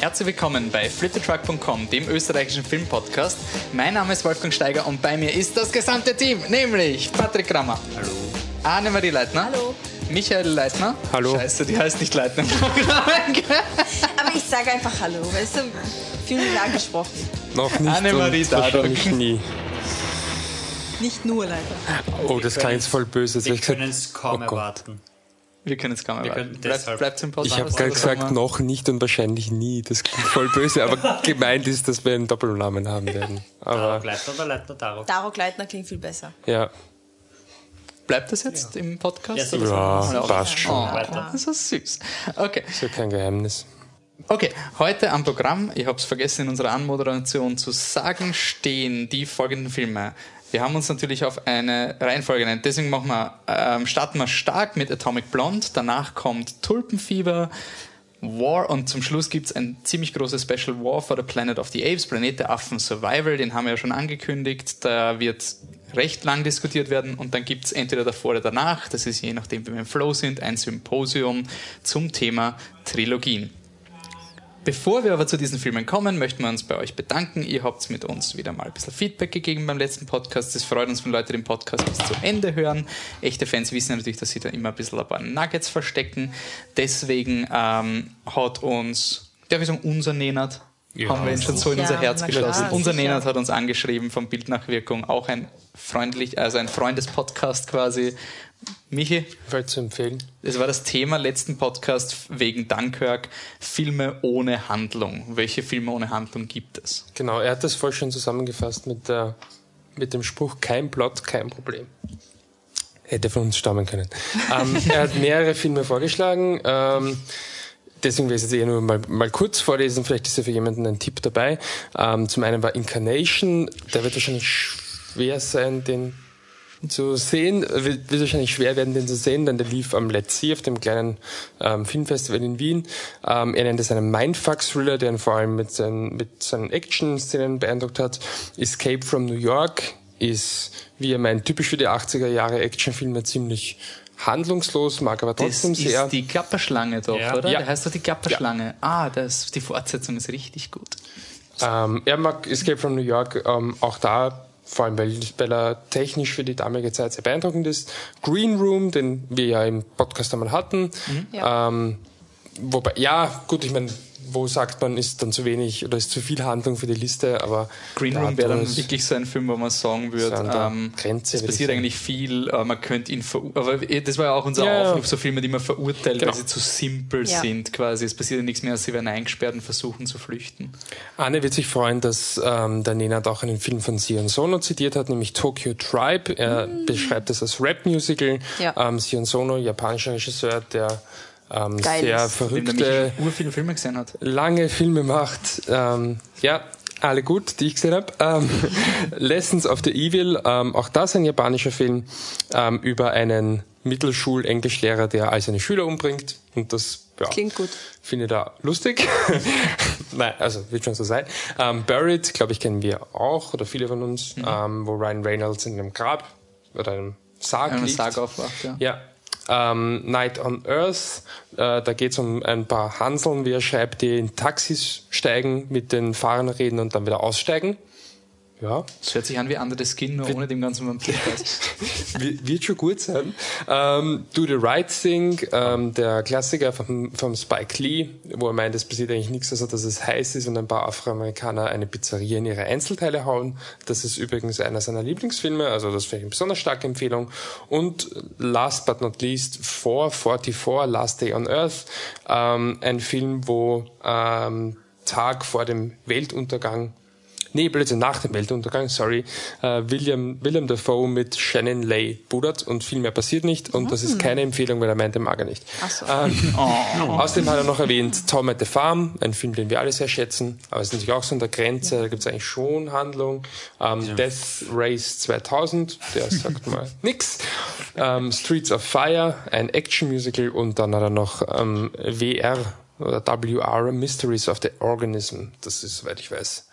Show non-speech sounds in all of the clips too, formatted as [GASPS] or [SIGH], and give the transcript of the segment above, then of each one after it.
Herzlich willkommen bei flittertruck.com, dem österreichischen Filmpodcast. Mein Name ist Wolfgang Steiger und bei mir ist das gesamte Team, nämlich Patrick Krammer. Hallo. Annemarie Leitner. Hallo. Michael Leitner. Hallo. Scheiße, die heißt nicht Leitner. [LAUGHS] Aber ich sage einfach Hallo, weißt du, viel lang gesprochen. Noch nicht Annemarie Dadok. nie. Nicht nur leider. Oh, das klang jetzt voll böse. Wir können es kaum oh Gott. erwarten. Wir können es kaum Wir erwarten. können Bleibt, im Podcast. Ich habe gerade gesagt, noch nicht und wahrscheinlich nie. Das klingt voll böse, aber [LAUGHS] gemeint ist, dass wir einen Doppelnamen haben werden. Darok Aber Leitner oder Leitner Darok? Darok Leitner klingt viel besser. ja, Bleibt das jetzt im Podcast? Ja, oder ja so? passt schon. Oh, Weiter. das ist süß. Okay. Ist ja kein Geheimnis. Okay, heute am Programm, ich habe es vergessen in unserer Anmoderation zu sagen, stehen die folgenden Filme. Wir haben uns natürlich auf eine Reihenfolge genannt, deswegen machen wir, ähm, starten wir stark mit Atomic Blonde, danach kommt Tulpenfieber, War und zum Schluss gibt es ein ziemlich großes Special War for the Planet of the Apes, Planet der Affen Survival, den haben wir ja schon angekündigt, da wird recht lang diskutiert werden und dann gibt es entweder davor oder danach, das ist je nachdem, wie wir im Flow sind, ein Symposium zum Thema Trilogien. Bevor wir aber zu diesen Filmen kommen, möchten wir uns bei euch bedanken. Ihr habt mit uns wieder mal ein bisschen Feedback gegeben beim letzten Podcast. Es freut uns, wenn Leute den Podcast bis zum Ende hören. Echte Fans wissen natürlich, dass sie da immer ein bisschen ein paar Nuggets verstecken. Deswegen ähm, hat uns, darf ich sagen, unser Nenad, haben wir ihn schon so in Ja, unser Herz geschlossen. klar, unser. Nenad hat uns angeschrieben vom Bildnachwirkung, auch ein freundlich, also ein Freundespodcast quasi. Michi, Fall zu empfehlen. es war das Thema letzten Podcast wegen Dunkirk, Filme ohne Handlung. Welche Filme ohne Handlung gibt es? Genau, er hat das voll schön zusammengefasst mit, der, mit dem Spruch, kein Plot, kein Problem. Hätte von uns stammen können. [LAUGHS] ähm, er hat mehrere Filme vorgeschlagen. Ähm, deswegen will ich es jetzt eher nur mal, mal kurz vorlesen. Vielleicht ist ja für jemanden ein Tipp dabei. Ähm, zum einen war Incarnation. Der wird wahrscheinlich schwer sein, den zu sehen. Wird, wird wahrscheinlich schwer werden, den zu sehen, denn der lief am Let's See auf dem kleinen ähm, Filmfestival in Wien. Ähm, er nennt es einen Mindfuck-Thriller, der ihn vor allem mit seinen, mit seinen Action-Szenen beeindruckt hat. Escape from New York ist, wie er meint, typisch für die 80er Jahre Actionfilme ziemlich handlungslos, mag aber Das trotzdem ist sehr. die Klapperschlange doch, Ja. oder? Ja. Der heißt doch die Klapperschlange. Ah, das, die Fortsetzung ist richtig gut. Ähm, er mag Escape from New York ähm, auch da, vor allem weil, weil er technisch für die damalige Zeit sehr beeindruckend ist. Green Room, den wir ja im Podcast einmal hatten. Ja. Ähm, wobei, ja, gut, ich meine, wo sagt man, ist dann zu wenig oder ist zu viel Handlung für die Liste, aber Green Room wäre dann wirklich so ein Film, wo man sagen würde, ähm, Grenze, es passiert eigentlich viel, äh, man könnte ihn aber eh, das war ja auch unser Ja, ja. Aufruf, so Filme, die man verurteilt, Genau. weil sie zu simpel Ja. sind quasi. Es passiert ja nichts mehr, sie werden eingesperrt und versuchen zu flüchten. Anne wird sich freuen, dass ähm, der Nenad auch einen Film von Sion Sono zitiert hat, nämlich Tokyo Tribe. Er beschreibt es als Rap-Musical. Ja. Ähm, Sion Sono, japanischer Regisseur, der ähm, Geil sehr verrückte, viele Filme gesehen hat. lange Filme macht. Ähm, ja, alle gut, die ich gesehen habe. Ähm, [LAUGHS] Lessons of the Evil, ähm, auch das ein japanischer Film ähm, über einen Mittelschul-Englischlehrer, der all seine Schüler umbringt. Und das ja, Klingt gut. finde ich da lustig. [LAUGHS] Nein, also wird schon so sein. Ähm, Buried, glaube ich, kennen wir auch, oder viele von uns, ähm, wo Ryan Reynolds in einem Grab oder einem Sarg man liegt. Sarg aufwacht, ja. Ja. Ähm, Night on Earth, äh, da geht es um ein paar Hanseln, wie er schreibt, die in Taxis steigen, mit den Fahrern reden und dann wieder aussteigen. Ja, Das hört sich an wie Under the Skin, nur ohne dem ganzen Vampirgeist. [LAUGHS] wird schon gut sein. Ähm, Do the Right Thing, ähm, der Klassiker vom, vom Spike Lee, wo er meint, es passiert eigentlich nichts, außer dass es heiß ist und ein paar Afroamerikaner eine Pizzeria in ihre Einzelteile hauen. Das ist übrigens einer seiner Lieblingsfilme, also das wäre eine besonders starke Empfehlung. Und last but not least, 444, Last Day on Earth, ähm, ein Film, wo ähm, Tag vor dem Weltuntergang Nee, Blödsinn, nach dem Weltuntergang, sorry. Äh, William, William Dafoe mit Shannon Lay budert und viel mehr passiert nicht. Und das ist keine Empfehlung, weil er meinte, mag er nicht. Ach so. Ähm, [LAUGHS] Außerdem hat er noch erwähnt Tom at the Farm, ein Film, den wir alle sehr schätzen. Aber es ist natürlich auch so an der Grenze, da gibt es eigentlich schon Handlung. Ähm, Death Race 2000, der sagt mal [LAUGHS] nix. Ähm, Streets of Fire, ein Action-Musical. Und dann hat er noch ähm, WR oder WR, Mysteries of the Organism. Das ist, soweit ich weiß,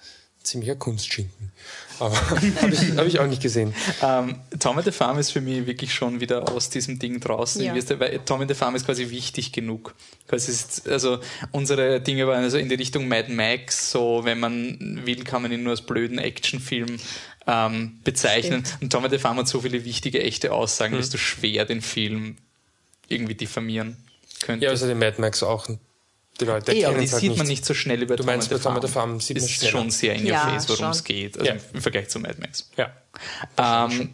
ziemlicher Kunstschinken. Aber [LAUGHS] habe ich, hab ich auch nicht gesehen. Ähm, Tom and the Farm ist für mich wirklich schon wieder aus diesem Ding draußen. Ja. Weil Tom and the Farm ist quasi wichtig genug. Ist, also unsere Dinge waren also in die Richtung Mad Max, so wenn man will, kann man ihn nur als blöden Actionfilm ähm, bezeichnen. Und Tom and the Farm hat so viele wichtige, echte Aussagen, Mhm. dass du schwer den Film irgendwie diffamieren könntest. Ja, also den Mad Max auch. Die Leute Eh, aber die es halt sieht nicht. man nicht so schnell über Du meinst, Tom and the Farm sieht man ist schon sehr in your Ja, face, worum es geht, also Ja. im Vergleich zu Mad Max. Ja. Ähm,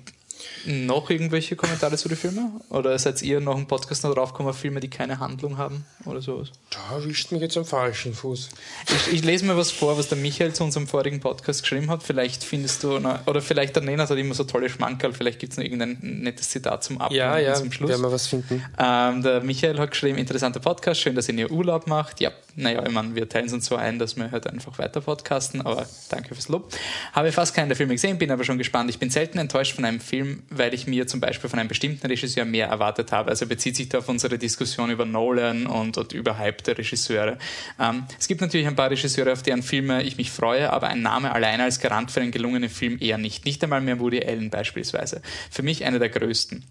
noch irgendwelche Kommentare zu den Filmen? Oder seid ihr noch im Podcast noch draufgekommen, Filme, die keine Handlung haben oder sowas? Da erwischt mich jetzt am falschen Fuß. Ich, ich lese mir was vor, was der Michael zu unserem vorigen Podcast geschrieben hat. Vielleicht findest du, noch, oder vielleicht der Nenad hat immer so tolle Schmankerl, vielleicht gibt es noch irgendein nettes Zitat zum Abschluss. Ja, ja, zum Schluss. werden wir was finden. Ähm, der Michael hat geschrieben, interessanter Podcast, schön, dass ihr in ihr Urlaub macht. Ja, naja, ich meine, wir teilen es uns so ein, dass wir halt einfach weiter podcasten, aber danke fürs Lob. Habe fast keinen der Filme gesehen, bin aber schon gespannt. Ich bin selten enttäuscht von einem Film, weil ich mir zum Beispiel von einem bestimmten Regisseur mehr erwartet habe. Also bezieht sich da auf unsere Diskussion über Nolan und, und überhypte Regisseure. Ähm, es gibt natürlich ein paar Regisseure, auf deren Filme ich mich freue, aber ein Name alleine als Garant für einen gelungenen Film eher nicht. Nicht einmal mehr Woody Allen beispielsweise. Für mich einer der größten.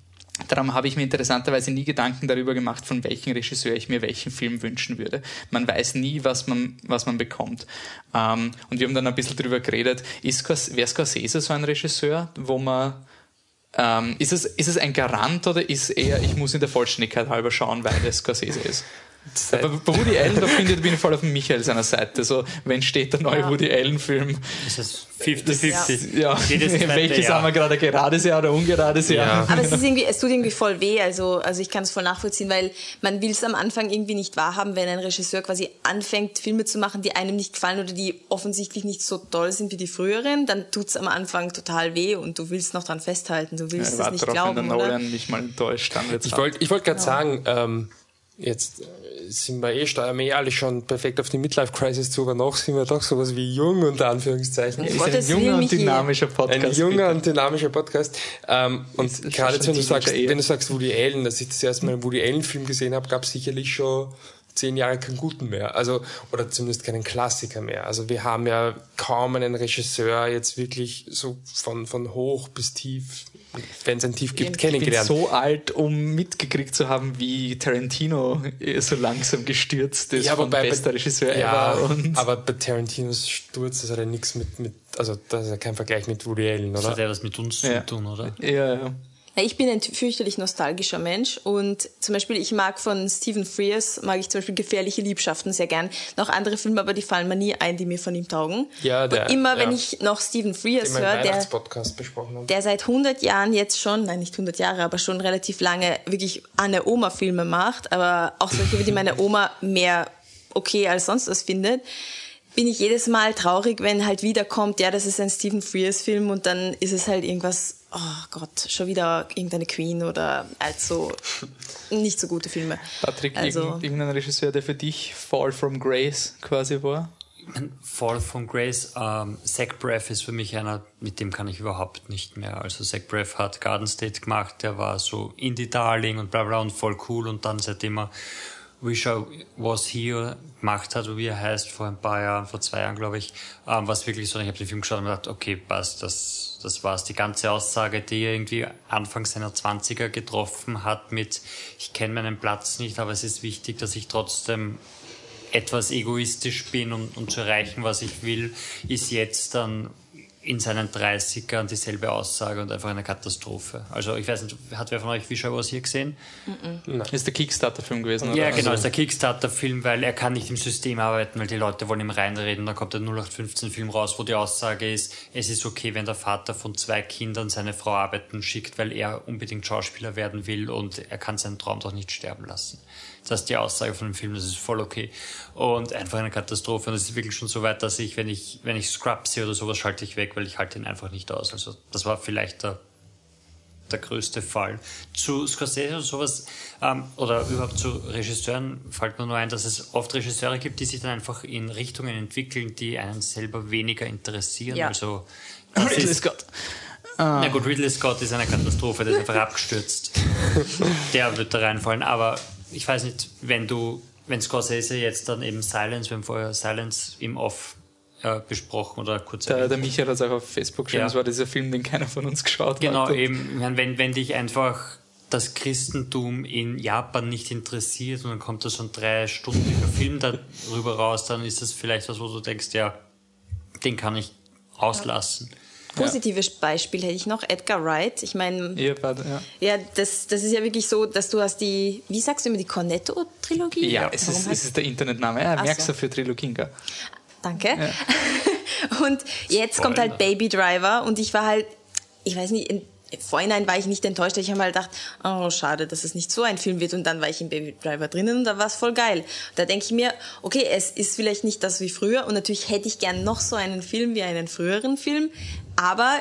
Darum habe ich mir interessanterweise nie Gedanken darüber gemacht, von welchem Regisseur ich mir welchen Film wünschen würde. Man weiß nie, was man, was man bekommt. Ähm, und wir haben dann ein bisschen darüber geredet, wäre Scorsese so ein Regisseur, wo man ähm, ist, es, ist es ein Garant oder ist eher, ich muss in der Vollständigkeit halber schauen, weil es Scorsese ist? Seit- Aber bei Woody Allen, da finde ich, bin ich voll auf Michael seiner Seite. So, wenn steht der neue Ja. Woody Allen-Film, Das ist 50-50. ja, zweite welches Jahr. haben wir gerade, gerades Jahr oder ungerades Jahr? Ja. Aber es, ist [LAUGHS] irgendwie, es tut irgendwie voll weh. Also, also ich kann es voll nachvollziehen, weil man will es am Anfang irgendwie nicht wahrhaben, wenn ein Regisseur quasi anfängt, Filme zu machen, die einem nicht gefallen oder die offensichtlich nicht so toll sind wie die früheren, dann tut es am Anfang total weh und du willst noch dran festhalten. Du willst Ja, es nicht darauf, wenn der glauben, oder? Nolan mich mal enttäuscht, dann wird's Ich wollte wollt gerade sagen, ähm, jetzt sind wir eh, steuern wir eh alle schon perfekt auf die Midlife-Crisis zu, aber noch sind wir doch sowas wie jung, unter Anführungszeichen. ist Gottes ein junger und dynamischer Podcast. Ein junger bitte. und dynamischer Podcast. Ähm, und ist gerade wenn du sagst, Teenager-Ehe. wenn du sagst Woody Allen, dass ich das erste Mal einen Woody Allen-Film gesehen habe, gab es sicherlich schon zehn Jahre keinen guten mehr. Also, oder zumindest keinen Klassiker mehr. Also wir haben ja kaum einen Regisseur jetzt wirklich so von, von hoch bis tief, wenn es ein Tief gibt, Ich bin kennengelernt. so alt, um mitgekriegt zu haben, wie Tarantino äh, so langsam gestürzt ist Ja, von wobei bei- bester Regisseur ja, ever. Und aber bei Tarantinos Sturz, das hat ja nichts mit, mit, also das ist ja kein Vergleich mit Woody Allen, Das oder? hat ja was mit uns Ja. zu tun, oder? ja, ja. Ich bin ein fürchterlich nostalgischer Mensch und zum Beispiel, ich mag von Stephen Frears, mag ich zum Beispiel Gefährliche Liebschaften sehr gern. Noch andere Filme, aber die fallen mir nie ein, die mir von ihm taugen. Ja, der- und immer, wenn ja. ich noch Stephen Frears höre, der, der seit 100 Jahren jetzt schon, nein, nicht 100 Jahre, aber schon relativ lange wirklich Anne-Oma-Filme macht, aber auch solche, die meine Oma mehr okay als sonst was findet, bin ich jedes Mal traurig, wenn halt wieder kommt, ja, das ist ein Stephen Frears-Film und dann ist es halt irgendwas, oh Gott, schon wieder irgendeine Queen oder also nicht so gute Filme. Patrick, also, irgend- irgendein Regisseur, der für dich Fall from Grace quasi war? Fall von Grace, ähm, Zach Braff ist für mich einer, mit dem kann ich überhaupt nicht mehr. Also Zach Braff hat Garden State gemacht, der war so Indie-Darling und bla bla und voll cool und dann seitdem er Wish I Was Here gemacht hat, wie er heißt, vor ein paar Jahren, vor zwei Jahren glaube ich, ähm, was wirklich so, ich habe den Film geschaut und gedacht, okay, passt, das, das war's. Die ganze Aussage, die er irgendwie Anfang seiner 20er getroffen hat mit, ich kenne meinen Platz nicht, aber es ist wichtig, dass ich trotzdem etwas egoistisch bin, um, um zu erreichen, was ich will, ist jetzt dann in seinen 30ern dieselbe Aussage und einfach eine Katastrophe. Also ich weiß nicht, hat wer von euch I Was hier gesehen? Ist der Kickstarter-Film gewesen, oder? Ja, genau, Also, ist der Kickstarter-Film, weil er kann nicht im System arbeiten, weil die Leute wollen ihm reinreden. Dann kommt der 0815-Film raus, wo die Aussage ist, es ist okay, wenn der Vater von zwei Kindern seine Frau arbeiten schickt, weil er unbedingt Schauspieler werden will und er kann seinen Traum doch nicht sterben lassen. Das heißt, die Aussage von dem Film, das ist voll okay. Und einfach eine Katastrophe. Und es ist wirklich schon so weit, dass ich, wenn ich, wenn ich Scrubs sehe oder sowas, schalte ich weg, weil ich halte ihn einfach nicht aus. Also das war vielleicht der der größte Fall. Zu Scorsese und sowas, ähm, oder überhaupt zu Regisseuren fällt mir nur ein, dass es oft Regisseure gibt, die sich dann einfach in Richtungen entwickeln, die einen selber weniger interessieren. Ja. Also, [COUGHS] Ridley ist, Scott. na gut, Ridley Scott ist eine Katastrophe, der ist einfach [LAUGHS] abgestürzt. Der wird da reinfallen, aber ich weiß nicht, wenn du, wenn Scorsese jetzt dann eben Silence, wir haben vorher Silence im Off äh, besprochen oder kurz Der, der Michael hat es auch auf Facebook geschrieben, Ja. das war dieser Film, den keiner von uns geschaut Genau, hat. Und eben, wenn, wenn dich einfach das Christentum in Japan nicht interessiert und dann kommt da so ein dreistündiger Film darüber raus, dann ist das vielleicht was, wo du denkst, ja, den kann ich auslassen. Positives Beispiel hätte ich noch, Edgar Wright. Ich meine, ja. ja, das, das ist ja wirklich so, dass du hast die, wie sagst du immer, die Cornetto-Trilogie? Ja, es ist, es ist der Internetname. Ja, Ach merkst so. du für Trilogien, gell? Danke. [LAUGHS] Und jetzt kommt halt Baby Driver und ich war halt, ich weiß nicht, im Vorhinein war ich nicht enttäuscht. Ich habe mal gedacht, oh, schade, dass es nicht so ein Film wird. Und dann war ich in Baby Driver drinnen und da war es voll geil. Da denke ich mir, okay, es ist vielleicht nicht das wie früher und natürlich hätte ich gern noch so einen Film wie einen früheren Film, aber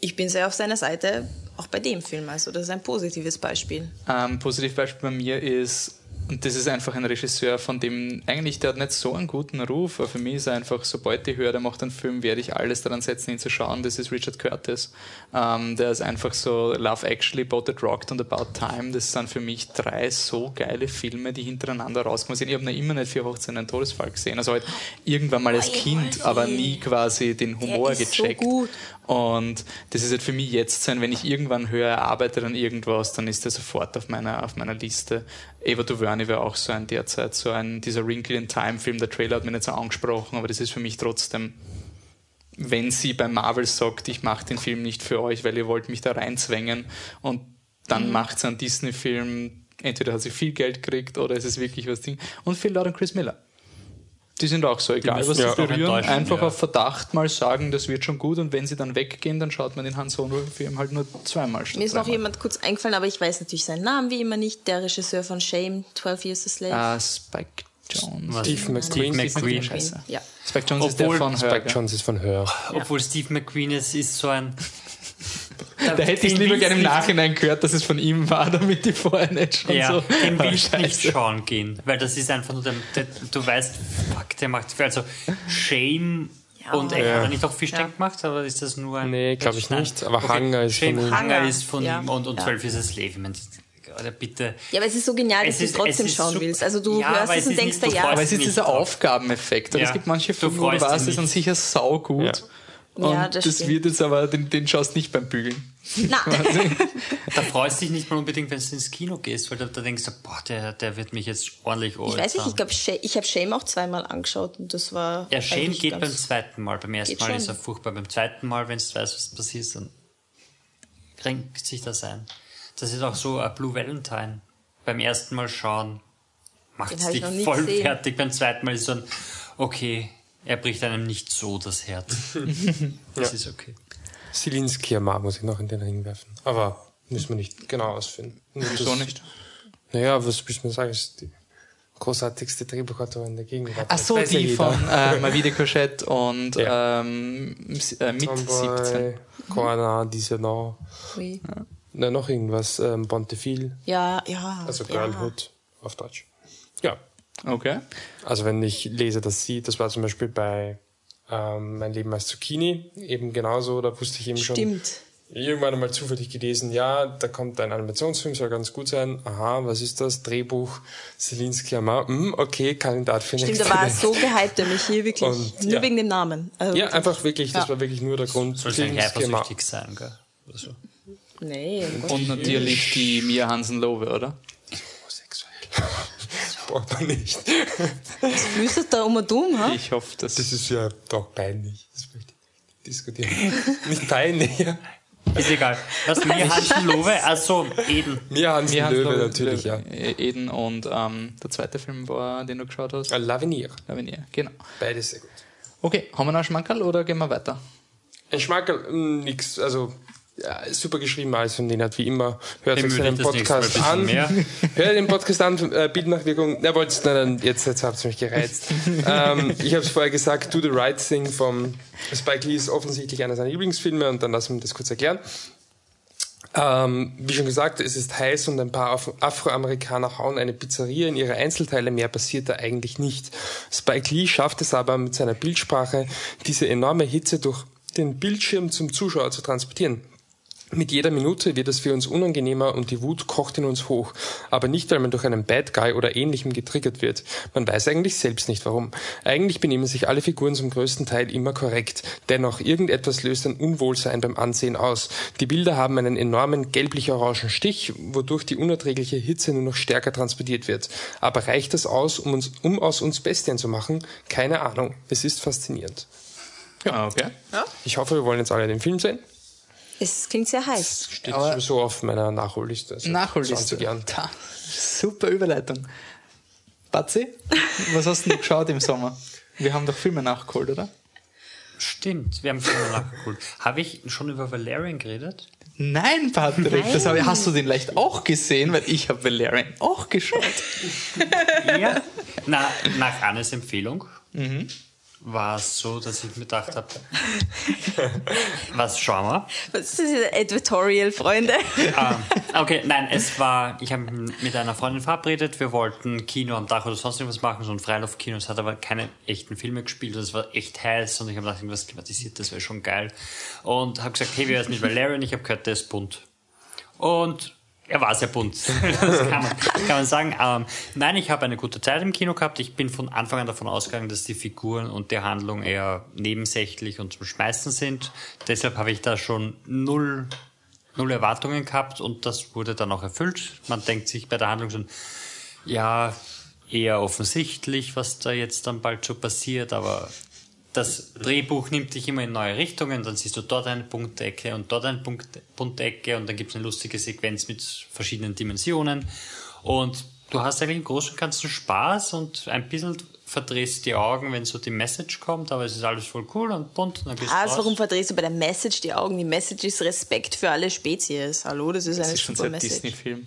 ich bin sehr auf seiner Seite, auch bei dem Film. Also das ist ein positives Beispiel. Ähm, Positivbeispiel bei mir ist, und das ist einfach ein Regisseur, von dem eigentlich, der hat nicht so einen guten Ruf, aber für mich ist er einfach, sobald ich höre, der macht einen Film, werde ich alles daran setzen, ihn zu schauen. Das ist Richard Curtis. Ähm, der ist einfach so Love Actually, Boat That Rocked und About Time. Das sind für mich drei so geile Filme, die hintereinander rauskommen sind. Ich habe noch immer nicht für Hochzeit einen Todesfall gesehen. Also halt irgendwann mal als Kind, aber nie quasi den Humor so gecheckt. gut. Und das ist halt für mich jetzt sein, wenn ich irgendwann höre, er arbeitet an irgendwas, dann ist er sofort auf meiner, auf meiner Liste. Eva DuVernay wäre auch so ein derzeit, so ein, dieser Wrinkle in Time Film, der Trailer hat mich nicht so angesprochen, aber das ist für mich trotzdem, wenn sie bei Marvel sagt, ich mache den Film nicht für euch, weil ihr wollt mich da reinzwängen und dann macht sie einen Disney-Film, entweder hat sie viel Geld gekriegt oder es ist wirklich was Ding. Und Phil Lord und Chris Miller. Die sind auch so, egal was sie ja berühren, einfach ja. auf Verdacht mal sagen, das wird schon gut und wenn sie dann weggehen, dann schaut man den Han Solo-Film halt nur zweimal statt Mir ist noch jemand kurz eingefallen, aber ich weiß natürlich seinen Namen wie immer nicht. Der Regisseur von Shame, 12 Years a Slave. Ah, Spike Jones. Was? Steve McQueen. Steve Steve McQueen. Scheiße. Ja. Spike Jones ist der Obwohl von Spike Hör. Jones ist von Hör. Obwohl Steve McQueen ist, ist so ein. Da hätte ich lieber gerne im Nachhinein gehört, dass es von ihm war, [LAUGHS] damit die vorher nicht schon Ja, so. den willst du nicht schauen gehen, weil das ist einfach nur der, der du weißt, fuck, der macht viel. Also Shame Ja. und er Ja. hat er nicht auch Fish Ja. Gemacht, aber ist das nur ein. Nee, glaub ich nicht, aber Hunger ist Shame von ihm. Hunger Hunger, ist von ja. ihm und, und Ja. 12 ist das. Ich meine, Alter, bitte. Ja, aber es ist so genial, dass Es du es ist- trotzdem es schauen super. willst. Also du Ja, hörst es es und denkst du ja, Aber es ist dieser. Aufgabeneffekt. Oder Ja. es gibt manche Filme, wo du die sind nicht. sicher saugut. Ja. Und Ja, das das, wird jetzt aber, den, den schaust nicht beim Bügeln. na, [LAUGHS] Da freust du dich nicht mal unbedingt, wenn du ins Kino gehst, weil da, da denkst du, boah, der, der wird mich jetzt ordentlich ich weiß nicht, ich glaube, ich habe Shame auch zweimal angeschaut und das war. Ja, Shame geht beim zweiten Mal. Beim ersten Mal schon. ist er furchtbar. Beim zweiten Mal, wenn du weißt, was passiert, dann kränkt sich das ein. Das ist auch so ein Blue Valentine. Beim ersten Mal schauen macht es dich voll gesehen. fertig. Beim zweiten Mal ist so ein, okay, er bricht einem nicht so das Herz. [LAUGHS] Das ist okay. Silinski muss ich noch in den Ring werfen. Aber müssen wir nicht genau ausfinden. Wieso nicht? Naja, was willst du mir sagen? Ist die großartigste Drehbuchautorin der Gegenwart. Ach so, ja die jeder. von äh, Mavide Cochette und Ja. ähm, äh, mit Tomboy, 17. Corona, Disonant. Ui. Na, noch irgendwas. Ähm, Bontefil. Ja, ja. Also ja. Girlhood auf Deutsch. Ja. Okay. Also wenn ich lese, dass sie, das war zum Beispiel bei ähm, Mein Leben als Zucchini, eben genauso, da wusste ich eben schon, Stimmt. irgendwann einmal zufällig gelesen, ja, da kommt ein Animationsfilm, soll ganz gut sein. Aha, was ist das? Drehbuch Selinski Amar. Hm, okay, Kandidat für Stimmt, da war er Welle. so gehypt, der mich hier wirklich. Und, nur ja. wegen dem Namen. Also Ja, einfach wirklich, das Ja. war wirklich nur der Grund. Sollst eigentlich eifersüchtig sein, gell? Oder so. Nee, um Gott. Und natürlich die Mia Hansen-Lowe, oder? Homosexuell. Braucht man nicht. was flüstert da um und um, ha? Ich hoffe, dass Das ist ja doch peinlich. Das möchte ich nicht diskutieren. nicht peinlich, ja. Ist egal. Was mir Hansen Lowe, also Eden. Mir Hansen Löwe natürlich, ja. Löwe, Eden und ähm, der zweite Film war, den du geschaut hast. Äh, L'Avenir. Lavinia, genau. Beides sehr gut. Okay, haben wir noch einen Schmankerl oder gehen wir weiter? Ein Schmackerl, mh, nix, also ja, super geschrieben alles von denen hat wie immer. Hört euch seinen Podcast an. [LAUGHS] Hört den Podcast an, äh, Bildnachwirkung. Na, wollt's, na, dann, jetzt, jetzt habt ihr mich gereizt. [LAUGHS] ähm, ich habe es vorher gesagt, Do the Right Thing vom Spike Lee ist offensichtlich einer seiner Lieblingsfilme und dann lassen wir das kurz erklären. Ähm, wie schon gesagt, es ist heiß und ein paar Af Afroamerikaner hauen eine Pizzeria in ihre Einzelteile. Mehr passiert da eigentlich nicht. Spike Lee schafft es aber mit seiner Bildsprache, diese enorme Hitze durch den Bildschirm zum Zuschauer zu transportieren. Mit jeder Minute wird es für uns unangenehmer und die Wut kocht in uns hoch. Aber nicht, weil man durch einen Bad Guy oder ähnlichem getriggert wird. Man weiß eigentlich selbst nicht warum. Eigentlich benehmen sich alle Figuren zum größten Teil immer korrekt. Dennoch, irgendetwas löst ein Unwohlsein beim Ansehen aus. Die Bilder haben einen enormen gelblich-orangen Stich, wodurch die unerträgliche Hitze nur noch stärker transportiert wird. Aber reicht das aus, um, uns, um aus uns Bestien zu machen? Keine Ahnung. Es ist faszinierend. Ja, okay. Ich hoffe, wir wollen jetzt alle den Film sehen. Es klingt sehr heiß. Steht Aber- sowieso auf meiner Nachholliste. Also Nachholliste. 20 Jahren. Ta, super Überleitung. Batzi, was hast du denn geschaut im Sommer? Wir haben doch Filme nachgeholt, oder? Stimmt, wir haben Filme nachgeholt. Habe ich schon über Valerian geredet? Nein, Patrick, das habe, hast du den leicht auch gesehen, weil ich habe Valerian auch geschaut. Ja. Na, nach Annes Empfehlung war es so, dass ich mir gedacht habe, [LAUGHS] was schauen wir? Was ist das Editorial, Freunde? Ah, okay, nein, es war, ich habe mit einer Freundin verabredet, wir wollten Kino am Dach oder sonst irgendwas machen, so ein Freiluftkino, es hat aber keine echten Filme gespielt, und es war echt heiß und ich habe gedacht, irgendwas klimatisiert, das wäre schon geil. Und habe gesagt, hey, wie wär's mit Valerian? Ich habe gehört, der ist bunt. Und er war sehr bunt, [LAUGHS] das kann man, kann man sagen. Ähm, nein, ich habe eine gute Zeit im Kino gehabt. Ich bin von Anfang an davon ausgegangen, dass die Figuren und die Handlung eher nebensächlich und zum Schmeißen sind. Deshalb habe ich da schon null null Erwartungen gehabt und das wurde dann auch erfüllt. Man denkt sich bei der Handlung schon, ja, eher offensichtlich, was da jetzt dann bald so passiert, aber das Drehbuch nimmt dich immer in neue Richtungen, dann siehst du dort eine Punktecke und dort eine Punkt, Punktecke und dann gibt es eine lustige Sequenz mit verschiedenen Dimensionen und du hast eigentlich im Großen und Ganzen Spaß und ein bisschen verdrehst die Augen, wenn so die Message kommt, aber es ist alles voll cool und bunt. Und dann gehst du Also raus. warum verdrehst du bei der Message die Augen? Die Message ist Respekt für alle Spezies. Hallo, das ist Das eine ist schon so super ein Message. Disney-Film.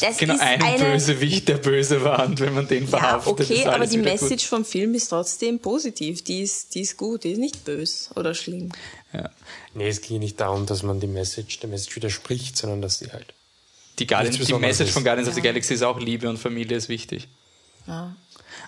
Das Genau, ist ein eine, Bösewicht, der böse war und wenn man den Ja, verhaftet, okay, ist aber die Message vom Film ist trotzdem positiv. Die ist, die ist gut, die ist nicht böse oder schlimm. Gut. Ja. Nee, es ging nicht darum, dass man die Message, der Message widerspricht, sondern dass sie halt. Die, Guardians, die Message ist. von Guardians of the Galaxy ist auch Liebe und Familie ist wichtig. Ja.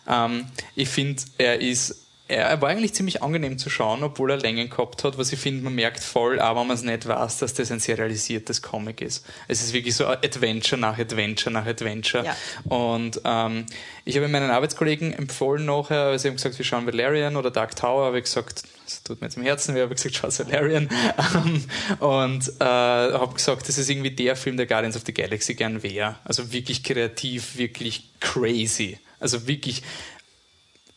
Ähm, ich finde, er ist, er war eigentlich ziemlich angenehm zu schauen, obwohl er Längen gehabt hat, was ich finde, man merkt voll, aber man es nicht weiß, dass das ein serialisiertes Comic ist. Es ist wirklich so Adventure nach Adventure nach Adventure. Ja. Und ähm, ich habe meinen Arbeitskollegen empfohlen nachher, weil sie haben gesagt, wir schauen Valerian oder Dark Tower, habe ich gesagt, das tut mir jetzt im Herzen weh, habe ich gesagt, schau Valerian. [LAUGHS] Ähm, und äh, habe gesagt, das ist irgendwie der Film, der Guardians of the Galaxy gern wäre. Also wirklich kreativ, wirklich crazy. Also wirklich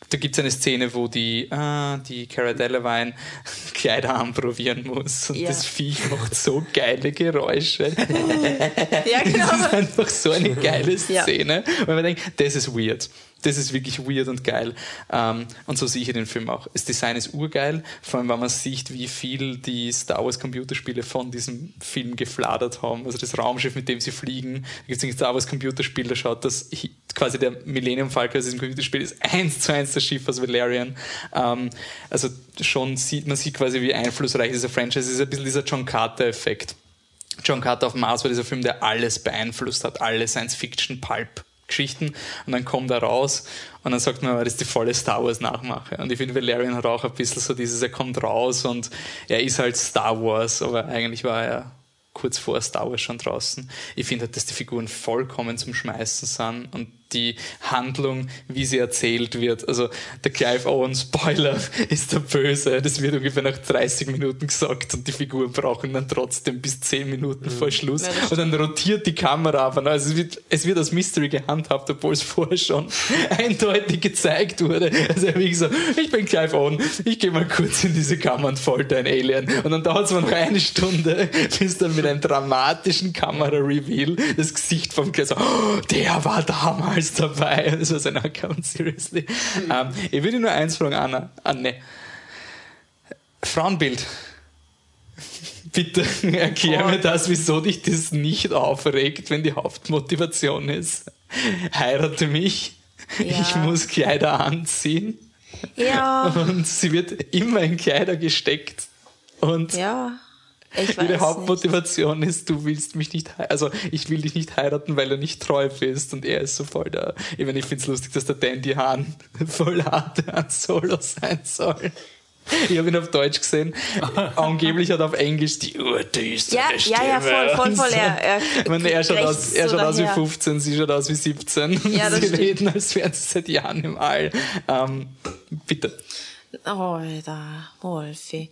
da gibt es eine Szene, wo die, ah, die Cara Delevingne [LAUGHS] Kleider anprobieren muss und Ja. das Viech macht so geile Geräusche. [LAUGHS] Ja, genau. Das ist einfach so eine geile Ja. Szene. Und man denkt, das ist weird. Das ist wirklich weird und geil. Ähm, und so sehe ich den Film auch. Das Design ist urgeil, vor allem, weil man sieht, wie viel die Star Wars Computerspiele von diesem Film gefladert haben. Also das Raumschiff, mit dem sie fliegen. Da gibt es ein Star Wars Computerspiel, da schaut das quasi der Millennium Falcon aus diesem Computerspiel ist eins zu eins das Schiff aus Valerian. Ähm, also schon sieht man sieht quasi, wie einflussreich dieser Franchise ist. Es ist ein bisschen dieser John Carter-Effekt. John Carter auf Mars war dieser Film, der alles beeinflusst hat, alle Science-Fiction-Pulp-Geschichten. Und dann kommt er raus und dann sagt man, das ist die volle Star Wars-Nachmache. Und ich finde, Valerian hat auch ein bisschen so dieses, er kommt raus und er ist halt Star Wars, aber eigentlich war er kurz vor Star Wars schon draußen. Ich finde halt, dass die Figuren vollkommen zum Schmeißen sind und die Handlung, wie sie erzählt wird. Also der Clive Owen Spoiler [LAUGHS] ist der Böse. Das wird ungefähr nach 30 Minuten gesagt und die Figuren brauchen dann trotzdem bis 10 Minuten vor Schluss. Ja, und dann rotiert die Kamera aber. Also es wird, es wird als Mystery gehandhabt, obwohl es vorher schon [LAUGHS] eindeutig gezeigt wurde. Also wie gesagt, ich bin Clive Owen, ich gehe mal kurz in diese Kammer und folter ein Alien. Und dann dauert es mal noch eine Stunde, [LAUGHS] bis dann mit einem dramatischen Kamera-Reveal das Gesicht vom Clive so, oh, der war damals dabei. [LAUGHS] Das war sein Account, seriously. Ähm, ich würde nur eins fragen, Anna. Anne. Frauenbild. [LAUGHS] Bitte [LAUGHS] erklär mir das, wieso dich das nicht aufregt, wenn die Hauptmotivation ist. Heirate mich, Ja. ich muss Kleider anziehen Ja, und sie wird immer in Kleider gesteckt. Und ja. Ich ihre nicht. Hauptmotivation ist, du willst mich nicht heiraten. Also ich will dich nicht heiraten, weil du nicht treu bist. Und er ist so voll da. Ich meine, ich finde es lustig, dass der Dandy Hahn [LAUGHS] voll hart an Solo sein soll. Ich habe ihn auf Deutsch gesehen. [LAUGHS] Angeblich hat er auf Englisch die urtüste Ja, Stimme. ja, ja, voll, voll, voll. Er, er, Ich meine, er schaut aus, er schaut aus wie her. 15, sie schaut aus wie 17. Ja, sie stimmt. reden, als wären sie seit Jahren im All. Ähm, bitte. Alter, Wolfi.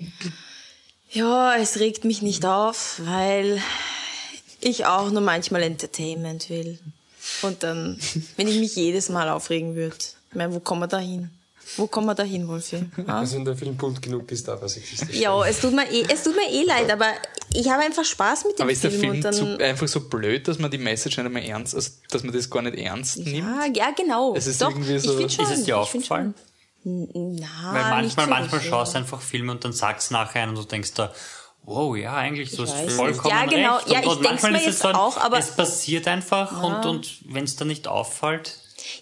Ja, es regt mich nicht auf, weil ich auch nur manchmal Entertainment will. Und dann, wenn ich mich jedes Mal aufregen würde, ich meine, wo kommen wir da hin? Wo kommen wir da hin, Wolfi? Ah? Also wenn der Film bunt genug ist, darf er sich das nicht Ja, es tut, mir eh, es tut mir eh leid, aber ich habe einfach Spaß mit dem Aber ist der Film. Film zu, einfach so blöd, dass man die Message nicht einmal ernst, also dass man das gar nicht ernst nimmt? ja, ja, genau. Es ist Doch, irgendwie so- ich schon, Ist es dir aufgefallen? Na, Weil manchmal, so manchmal schaust du einfach Filme und dann sagst nachher ein und du denkst da, wow, ja, eigentlich, du Ich hast vollkommen. Ja, genau. recht. Ja, und, ich und denk's manchmal mir ist es jetzt ein, auch, aber- es passiert einfach und, und wenn es dann nicht auffällt,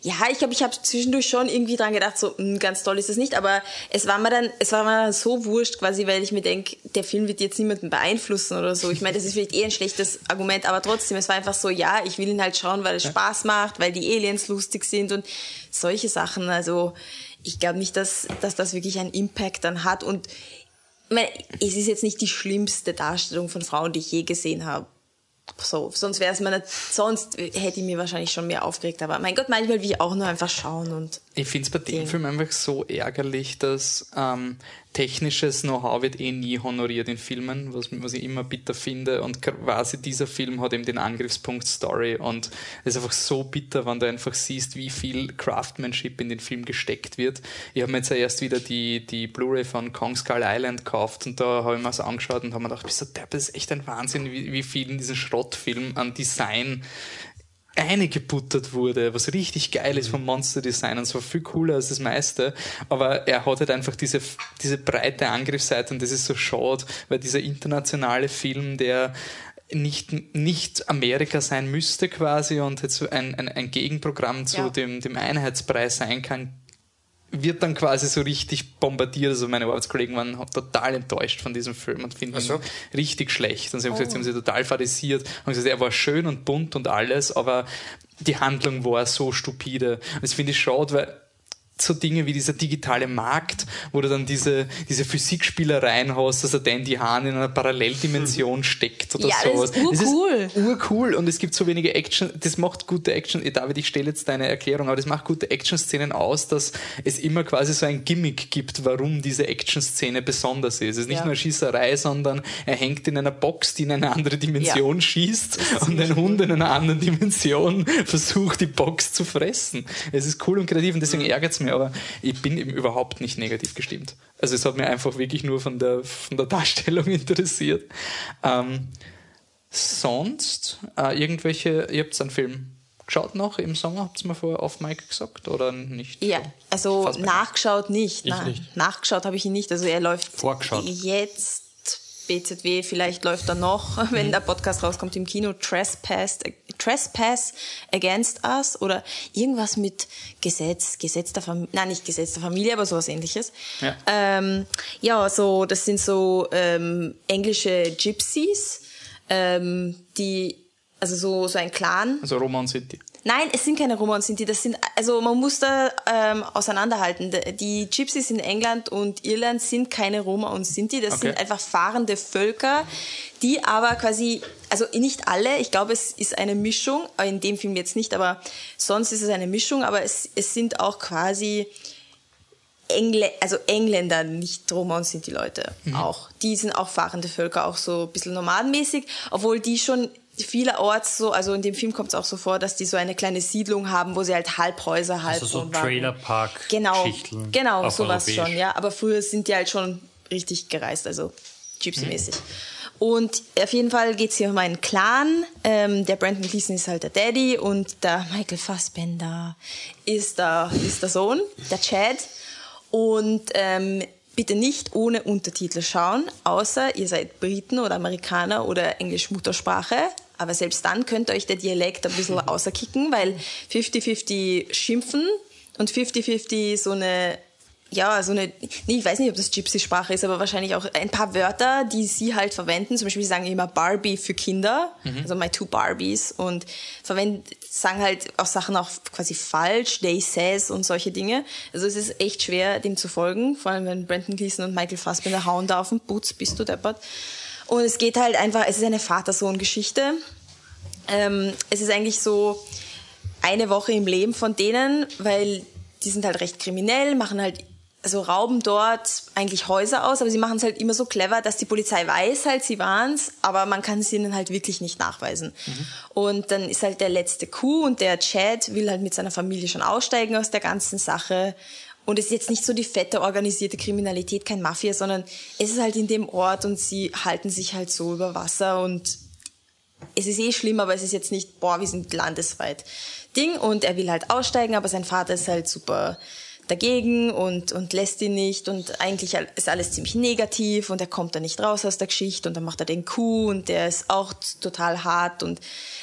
Ja, ich glaube, ich habe zwischendurch schon irgendwie dran gedacht, so mh, ganz toll ist es nicht, aber es war mir dann, es war mir dann so wurscht, quasi, weil ich mir denke, der Film wird jetzt niemanden beeinflussen oder so. Ich meine, das ist vielleicht eh ein schlechtes Argument, aber trotzdem, es war einfach so, ja, ich will ihn halt schauen, weil es Spaß macht, weil die Aliens lustig sind und solche Sachen. Also ich glaube nicht, dass, dass das wirklich einen Impact dann hat und meine, es ist jetzt nicht die schlimmste Darstellung von Frauen, die ich je gesehen habe. So, sonst wäre es mir nicht, sonst hätte ich mir wahrscheinlich schon mehr aufgeregt. Aber mein Gott, manchmal will ich auch nur einfach schauen und Ich finde es bei dem. Film einfach so ärgerlich, dass ähm, technisches Know-how wird eh nie honoriert in Filmen, was, was ich immer bitter finde. Und quasi dieser Film hat eben den Angriffspunkt Story. Und es ist einfach so bitter, wenn du einfach siehst, wie viel Craftsmanship in den Film gesteckt wird. Ich habe mir jetzt ja erst wieder die, die Blu-ray von Kong Skull Island gekauft und da habe ich mir das angeschaut und habe mir gedacht, bist du das ist echt ein Wahnsinn, wie, wie viel in diesen Schrottfilm an Design eingebuttert wurde, was richtig geil ist vom Monster Design und so viel cooler als das meiste. Aber er hat halt einfach diese, diese breite Angriffsseite und das ist so schade, weil dieser internationale Film, der nicht, nicht Amerika sein müsste quasi und jetzt so ein, ein, ein Gegenprogramm zu Ja. dem, dem Einheitspreis sein kann, wird dann quasi so richtig bombardiert. Also meine Arbeitskollegen waren total enttäuscht von diesem Film und finden so. ihn richtig schlecht. Und sie haben gesagt, sie haben sie total fadisiert. Und gesagt, er war schön und bunt und alles, aber die Handlung war so stupide. Und das finde ich schade, weil so Dinge wie dieser digitale Markt, wo du dann diese, diese Physikspielereien hast, dass er Dandy Hahn in einer Paralleldimension [LAUGHS] steckt oder Ja, das sowas. ist urcool. urcool und es gibt so wenige Action, das macht gute Action, eh, David, ich stelle jetzt deine Erklärung, aber das macht gute Action-Szenen aus, dass es immer quasi so ein Gimmick gibt, warum diese Action-Szene besonders ist. Es ist nicht Ja. nur Schießerei, sondern er hängt in einer Box, die in eine andere Dimension schießt und ein Hund in einer anderen Dimension [LAUGHS] versucht, die Box zu fressen. Es ist cool und kreativ und deswegen ärgert es mir, aber ich bin eben überhaupt nicht negativ gestimmt. Also es hat mir einfach wirklich nur von der, von der Darstellung [LAUGHS] interessiert. Ähm, sonst äh, irgendwelche, ihr habt einen Film geschaut noch im Sommer, habt ihr mir vorher auf Mike gesagt oder nicht? ja, also nachgeschaut nicht. Ich Nein, nicht. Nachgeschaut habe ich ihn nicht. Also er läuft Vorgeschaut. jetzt BZW, vielleicht läuft er noch, [LAUGHS] wenn der Podcast rauskommt im Kino, Trespass, Trespass Against Us oder irgendwas mit Gesetz, Gesetz der Familie, nein, nicht Gesetz der Familie, aber sowas ähnliches. Ja. Ähm, ja, so, das sind so ähm, englische Gypsies, ähm, die, also so, so ein Clan. Also Roman City. Nein, es sind keine Roma und Sinti. Das sind, also man muss da ähm, auseinanderhalten. Die Gypsies in England und Irland sind keine Roma und Sinti. Das Okay. sind einfach fahrende Völker, die aber quasi, also nicht alle, ich glaube, es ist eine Mischung, äh, in dem Film jetzt nicht, aber sonst ist es eine Mischung, aber es, es sind auch quasi Engle also Engländer, nicht Roma und Sinti Leute auch. Die sind auch fahrende Völker, auch so ein bisschen nomadenmäßig, obwohl die schon vielerorts so, also in dem Film kommt es auch so vor, dass die so eine kleine Siedlung haben, wo sie halt halb Häuser, halb also so Wohnwagen- Trailerpark Genau, genau, sowas Europäisch. schon, ja. Aber früher sind die halt schon richtig gereist, also Gypsy-mäßig. Und auf jeden Fall geht's hier um einen Clan. Ähm, der Brandon Gleason ist halt der Daddy und der Michael Fassbender ist der, ist der Sohn, der Chad. Und ähm, bitte nicht ohne Untertitel schauen, außer ihr seid Briten oder Amerikaner oder Englisch-Muttersprache. Aber selbst dann könnte euch der Dialekt ein bisschen [LAUGHS] außerkicken, weil 50-50 schimpfen und 50-50 so eine ja, so eine, nee, ich weiß nicht, ob das Gypsy-Sprache ist, aber wahrscheinlich auch ein paar Wörter, die sie halt verwenden. Zum Beispiel sie sagen immer Barbie für Kinder, also my two Barbies und verwenden, sagen halt auch Sachen auch quasi falsch, they says und solche Dinge. Also es ist echt schwer, dem zu folgen, vor allem wenn Brandon Gleason und Michael Fassbender hauen da auf den Putz, bist du deppert. Und es geht halt einfach, es ist eine Vater-Sohn-Geschichte. Ähm, es ist eigentlich so eine Woche im Leben von denen, weil die sind halt recht kriminell, machen halt also rauben dort eigentlich Häuser aus, aber sie machen es halt immer so clever, dass die Polizei weiß halt, sie waren's, aber man kann es ihnen halt wirklich nicht nachweisen. Und dann ist halt der letzte Coup und der Chad will halt mit seiner Familie schon aussteigen aus der ganzen Sache. Und es ist jetzt nicht so die fette organisierte Kriminalität, kein Mafia, sondern es ist halt in dem Ort und sie halten sich halt so über Wasser und es ist eh schlimm, aber es ist jetzt nicht, boah, wir sind landesweit Ding und er will halt aussteigen, aber sein Vater ist halt super dagegen und, und lässt ihn nicht und eigentlich ist alles ziemlich negativ und er kommt da nicht raus aus der Geschichte und dann macht er den Coup und der ist auch total hart und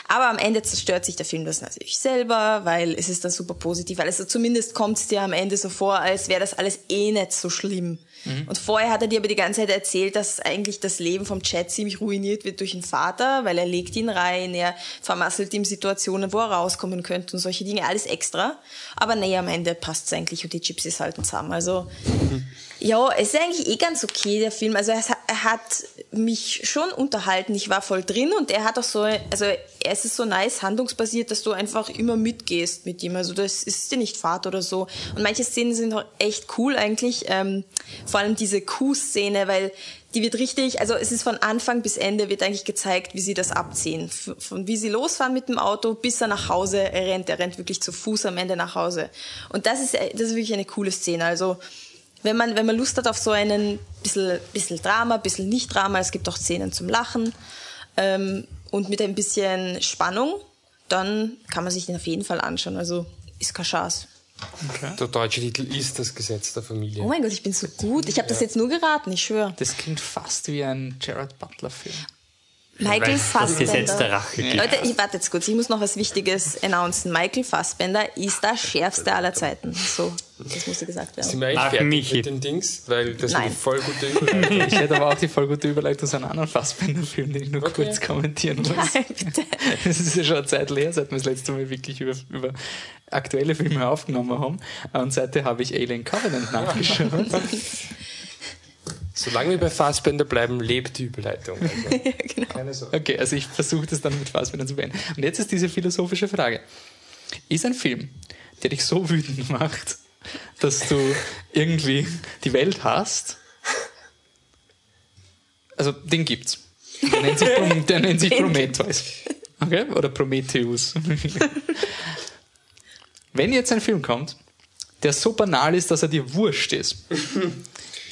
aber am Ende zerstört sich der Film das natürlich selber, weil es ist dann super positiv, also zumindest kommt es dir am Ende so vor, als wäre das alles eh nicht so schlimm. Mhm. Und vorher hat er dir aber die ganze Zeit erzählt, dass eigentlich das Leben vom Chad ziemlich ruiniert wird durch den Vater, weil er legt ihn rein, er vermasselt ihm Situationen, wo er rauskommen könnte und solche Dinge, alles extra. Aber nee, am Ende passt es eigentlich und die Gypsies halten zusammen. Also mhm. Ja, es ist eigentlich eh ganz okay, der Film. Also er hat mich schon unterhalten. Ich war voll drin und er hat auch so, also er ist so nice handlungsbasiert, dass du einfach immer mitgehst mit ihm. Also das ist dir nicht Fahrt oder so. Und manche Szenen sind auch echt cool eigentlich. Ähm, vor allem diese Kuh-Szene, weil die wird richtig, also es ist von Anfang bis Ende wird eigentlich gezeigt, wie sie das abziehen. Von wie sie losfahren mit dem Auto, bis er nach Hause rennt. Er rennt wirklich zu Fuß am Ende nach Hause. Und das ist, das ist wirklich eine coole Szene. Also, wenn man, wenn man Lust hat auf so einen bisschen, bisschen Drama, bisschen Nicht-Drama, es gibt auch Szenen zum Lachen, ähm, und mit ein bisschen Spannung, dann kann man sich den auf jeden Fall anschauen. Also, ist kein Chance. Okay. Der deutsche Titel ist das Gesetz der Familie. Oh mein Gott, ich bin so gut. Ich habe das jetzt nur geraten, ich schwöre. Das klingt fast wie ein Gerard Butler-Film. Michael Fassbender. Das Gesetz der Rache. Ja. Leute, ich warte jetzt kurz. Ich muss noch was Wichtiges announcen. Michael Fassbender ist der schärfste aller Zeiten. So, das musste gesagt werden. Sind wir eigentlich fertig Michi. mit den Dings? Weil das Nein. ist eine voll gute Überleitung. ich hätte aber auch die voll gute Überleitung zu einem anderen Fassbender-Film, den ich nur okay. kurz kommentieren muss. Nein, bitte. Das ist ja schon eine Zeit leer, seit wir das letzte Mal wirklich über, über aktuelle Filme aufgenommen haben. Und seitdem habe ich Alien Covenant [LAUGHS] nachgeschaut. [LAUGHS] Solange wir bei Fassbender bleiben, lebt die Überleitung. [LAUGHS] Also, ja, genau. Keine Sorge. Okay, also ich versuche das dann mit Fassbender zu beenden. Und jetzt ist diese philosophische Frage. Ist ein Film, der dich so wütend [LAUGHS] macht, dass du irgendwie die Welt hast, also den gibt's. Der nennt sich, Prom der nennt sich [LAUGHS] Prometheus. Okay? Oder Prometheus. Wenn jetzt ein Film kommt, der so banal ist, dass er dir wurscht ist,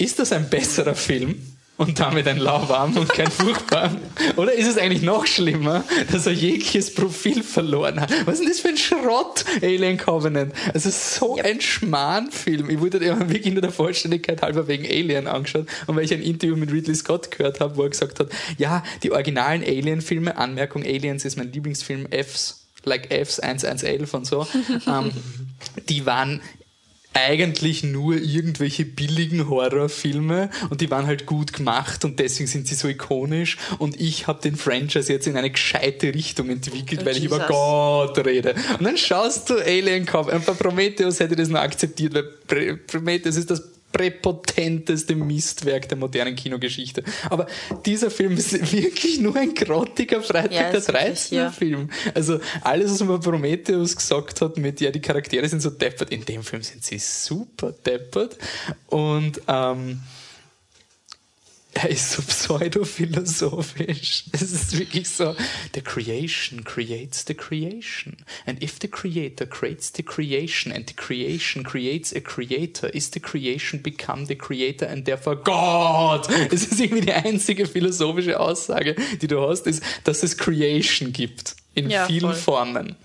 ist das ein besserer Film? Und damit ein lauwarm und kein furchtbar. Oder ist es eigentlich noch schlimmer, dass er jegliches Profil verloren hat? Was ist denn das für ein Schrott, Alien Covenant? Also so ja. ein Schmarrnfilm. Ich wurde wirklich nur der Vollständigkeit halber wegen Alien angeschaut und weil ich ein Interview mit Ridley Scott gehört habe, wo er gesagt hat, ja, die originalen Alien-Filme, Anmerkung, Aliens ist mein Lieblingsfilm, Fs, like Fs 1111 und so, [LAUGHS] ähm, die waren eigentlich nur irgendwelche billigen Horrorfilme und die waren halt gut gemacht und deswegen sind sie so ikonisch und ich habe den Franchise jetzt in eine gescheite Richtung entwickelt, oh, weil Jesus. ich über Gott rede. Und dann schaust du Alien Covenant, bei Prometheus hätte das nur akzeptiert, weil Prometheus ist das präpotenteste Mistwerk der modernen Kinogeschichte. Aber dieser Film ist [LAUGHS] wirklich nur ein grottiger Freitag ja, der 13. Ja. Film. Also alles, was man Prometheus gesagt hat mit, ja, die Charaktere sind so deppert, in dem Film sind sie super deppert. Und ähm, er ist so pseudophilosophisch. Es ist wirklich so, the creation creates the creation. And if the creator creates the creation and the creation creates a creator, is the creation become the creator and therefore God? Es ist irgendwie die einzige philosophische Aussage, die du hast, ist, dass es Creation gibt. In ja, vielen voll. Formen.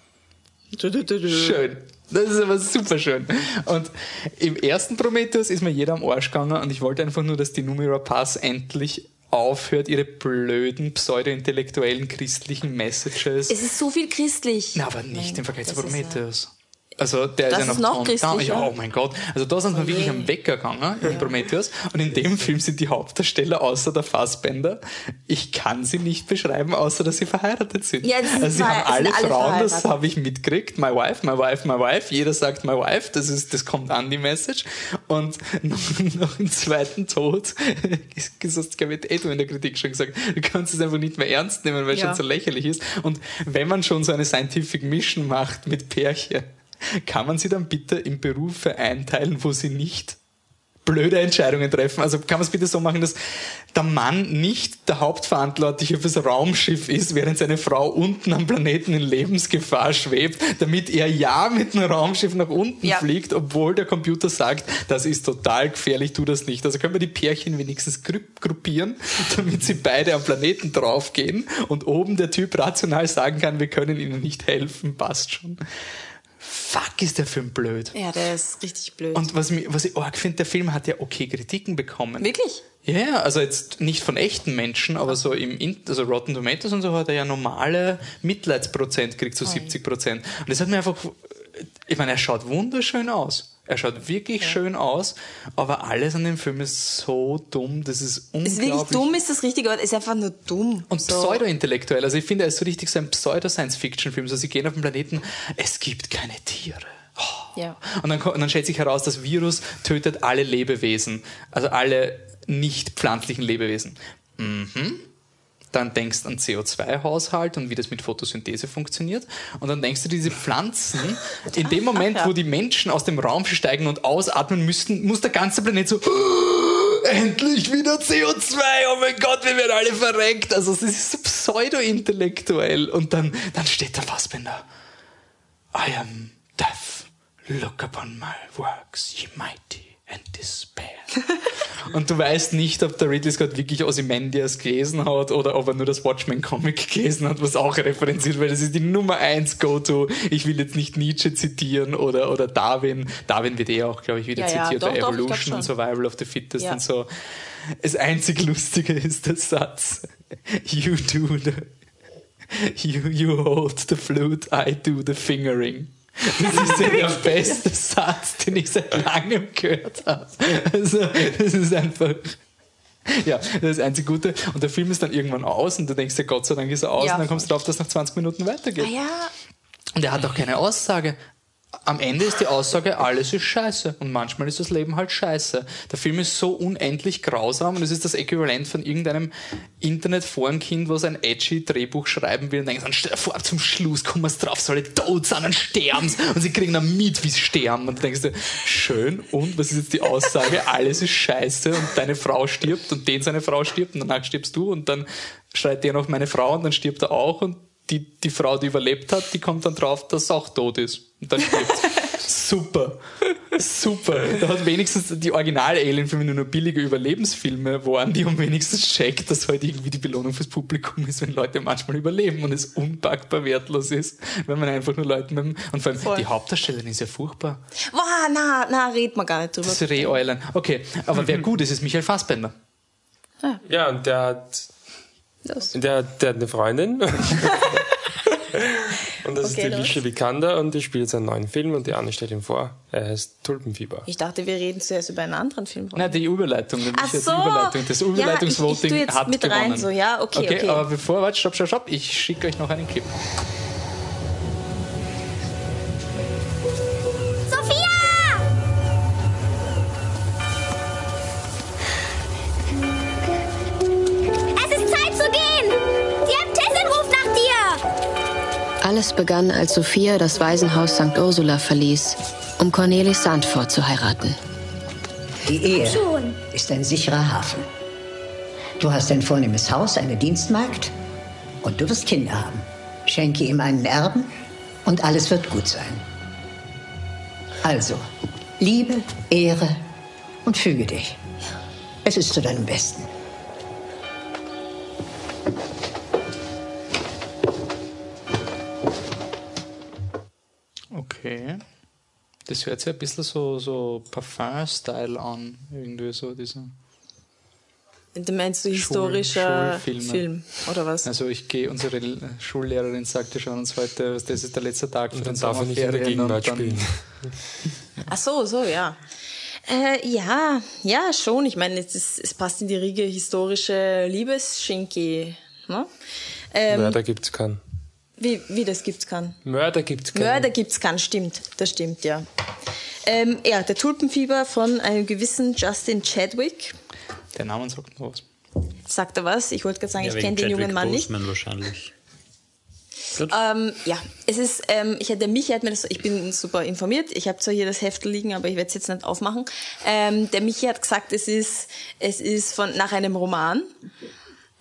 Schön. Das ist aber super schön. Und im ersten Prometheus ist mir jeder am Arsch gegangen und ich wollte einfach nur, dass die Numera Pass endlich aufhört, ihre blöden, pseudo-intellektuellen christlichen Messages. Es ist so viel christlich. Na, aber nicht Nein, im Vergleich zu Prometheus. Also der Das ist ja noch noch christlicher. Ja, oh mein Gott. Also da sind wir wirklich am Wecker gegangen in Prometheus. Und in dem Film sind die Hauptdarsteller außer der Fassbender. Ich kann sie nicht beschreiben, außer dass sie verheiratet sind. Ja, also sie haben alle, alle Frauen, das habe ich mitgekriegt. My wife, my wife, my wife. Jeder sagt my wife. Das ist, das kommt an die Message. Und [LAUGHS] noch, im zweiten Tod, [LAUGHS] das hast ich eh du in der Kritik schon gesagt, du kannst es einfach nicht mehr ernst nehmen, weil es Ja. schon so lächerlich ist. Und wenn man schon so eine Scientific Mission macht mit Pärchen, kann man sie dann bitte in Berufe einteilen, wo sie nicht blöde Entscheidungen treffen. Also kann man es bitte so machen, dass der Mann nicht der Hauptverantwortliche fürs Raumschiff ist, während seine Frau unten am Planeten in Lebensgefahr schwebt, damit er ja mit dem Raumschiff nach unten Ja. fliegt, obwohl der Computer sagt, das ist total gefährlich, tu das nicht. Also können wir die Pärchen wenigstens gru- gruppieren, [LAUGHS] damit sie beide am Planeten draufgehen und oben der Typ rational sagen kann, wir können ihnen nicht helfen, passt schon. Fuck, ist der Film blöd. Ja, der ist richtig blöd. Und was, was ich arg finde, der Film hat ja okay Kritiken bekommen. Wirklich? Ja, ja, also jetzt nicht von echten Menschen, aber so im In- also Rotten Tomatoes und so hat er ja normale Mitleidsprozent kriegt, so 70 Prozent. Und das hat mir einfach, ich meine, er schaut wunderschön aus. Er schaut wirklich schön aus, aber alles an dem Film ist so dumm, das ist Ist unglaublich. wirklich dumm, ist das richtige Wort. Ist einfach nur dumm. Und so. pseudo-intellektuell. Also ich finde, er ist so richtig so ein Pseudo-Science-Fiction-Film. So, sie gehen auf den Planeten, es gibt keine Tiere. Oh. Ja. Und dann, und dann stellt sich heraus, das Virus tötet alle Lebewesen. Also alle nicht pflanzlichen Lebewesen. Mhm. Dann denkst du an CO2-Haushalt und wie das mit Photosynthese funktioniert. Und dann denkst du, diese Pflanzen, in dem Moment, [LAUGHS] wo die Menschen aus dem Raum steigen und ausatmen müssten, muss der ganze Planet so [GASPS] endlich wieder CO2, oh mein Gott, wir werden alle verreckt. Also es ist so pseudo-intellektuell. Und dann, dann steht der Fassbender. I am death. Look upon my works, ye mighty and despair. [LAUGHS] Und du weißt nicht, ob der Ridley Scott wirklich Ozymandias gelesen hat oder ob er nur das Watchmen-Comic [LAUGHS] gelesen hat, was auch referenziert, weil das ist die Nummer eins Go-To. Ich will jetzt nicht Nietzsche zitieren oder, oder Darwin. Darwin wird eh auch, glaube ich, wieder Ja, ja, zitiert doch, bei doch, Evolution und. Survival of the Fittest Ja. und so. Das einzig Lustige ist der Satz. You do the You, you hold the flute, I do the fingering. Das ist ja der beste Satz, den ich seit langem gehört habe. Also, das ist einfach. Ja, das ist das einzig Gute. Und der Film ist dann irgendwann aus und du denkst dir, Gott sei Dank ist er aus Ja, und dann kommst du drauf, dass es nach 20 Minuten weitergeht. Ah ja, Und er hat auch keine Aussage. Am Ende ist die Aussage, alles ist scheiße. Und manchmal ist das Leben halt scheiße. Der Film ist so unendlich grausam und es ist das Äquivalent von irgendeinem Internetforenkind, was ein edgy Drehbuch schreiben will und denkt, vor, zum Schluss kommen wir drauf, soll alle tot sein, dann sterben sie. Und sie kriegen dann mit, wie sie sterben. Und du denkst dir, schön, und was ist jetzt die Aussage? Alles ist scheiße und deine Frau stirbt und den seine Frau stirbt und danach stirbst du und dann schreit der noch meine Frau und dann stirbt er auch und die, die Frau, die überlebt hat, die kommt dann drauf, dass sie auch tot ist. Und dann stirbt [LAUGHS] Super. Super. Da hat wenigstens die Original-Alien-Filme nur noch billige Überlebensfilme waren, die um wenigstens checkt, dass halt irgendwie die Belohnung fürs Publikum ist, wenn Leute manchmal überleben und es unpackbar wertlos ist, wenn man einfach nur Leuten mit dem, und vor allem Voll. die Hauptdarstellerin ist ja furchtbar. Boah, na, na, red mal gar nicht drüber. Das Reh-Eulen. Okay, aber wer gut ist, ist Michael Fassbender. Ja, und der hat, Los. der, der hat eine Freundin. [LAUGHS] [LAUGHS] und das Okay, ist die. Alicia Vikander und die spielt jetzt einen neuen Film und die Anne stellt ihm vor. Er heißt Tulpenfieber. Ich dachte, wir reden zuerst über einen anderen Film. Nein, die Überleitung. Ach so. Die Überleitung. Das Ja, Überleitungsvoting ich- ich tu jetzt hat mit gewonnen. rein, so, ja, okay, okay. aber bevor, warte, stopp, stopp, stopp. Ich schicke euch noch einen Clip. Alles begann, als Sophia das Waisenhaus St. Ursula verließ, um Cornelis Sandford zu heiraten. Die Ehe Schon. ist ein sicherer Hafen. Du hast ein vornehmes Haus, eine Dienstmagd und du wirst Kinder haben. Schenke ihm einen Erben und alles wird gut sein. Also, Liebe, Ehre und füge dich. Es ist zu deinem Besten. Das hört sich ein bisschen so, so Parfum-Style an. Irgendwie so dieser. Du meinst du historischer. Film oder was? Also ich gehe, unsere Schullehrerin sagte schon uns heute, das ist der letzte Tag für Und den dann darf nicht in der Sommerferien und Gegenwart dann- spielen. [LAUGHS] Ach so, so, ja. Äh, ja, ja, schon. Ich meine, es, es passt in die Riege historische Liebesschinki. Ne? Ähm, Mörder gibt's keinen. Wie, wie das gibt's kann. Mörder gibt's keinen. Mörder gibt's kann, stimmt. Das stimmt, ja. Ähm, ja, der Tulpenfieber von einem gewissen Justin Chadwick. Der Name sagt noch was. Sagt er was? Ich wollte gerade sagen, Ja, ich kenne den jungen Chadwick Mann nicht. Boseman wahrscheinlich. Ähm, ja, es ist, ähm, ich, der Michi hat mir das, ich bin super informiert, ich habe zwar hier das Heft liegen, aber ich werde es jetzt nicht aufmachen. Ähm, der Michi hat gesagt, es ist, es ist von, nach einem Roman.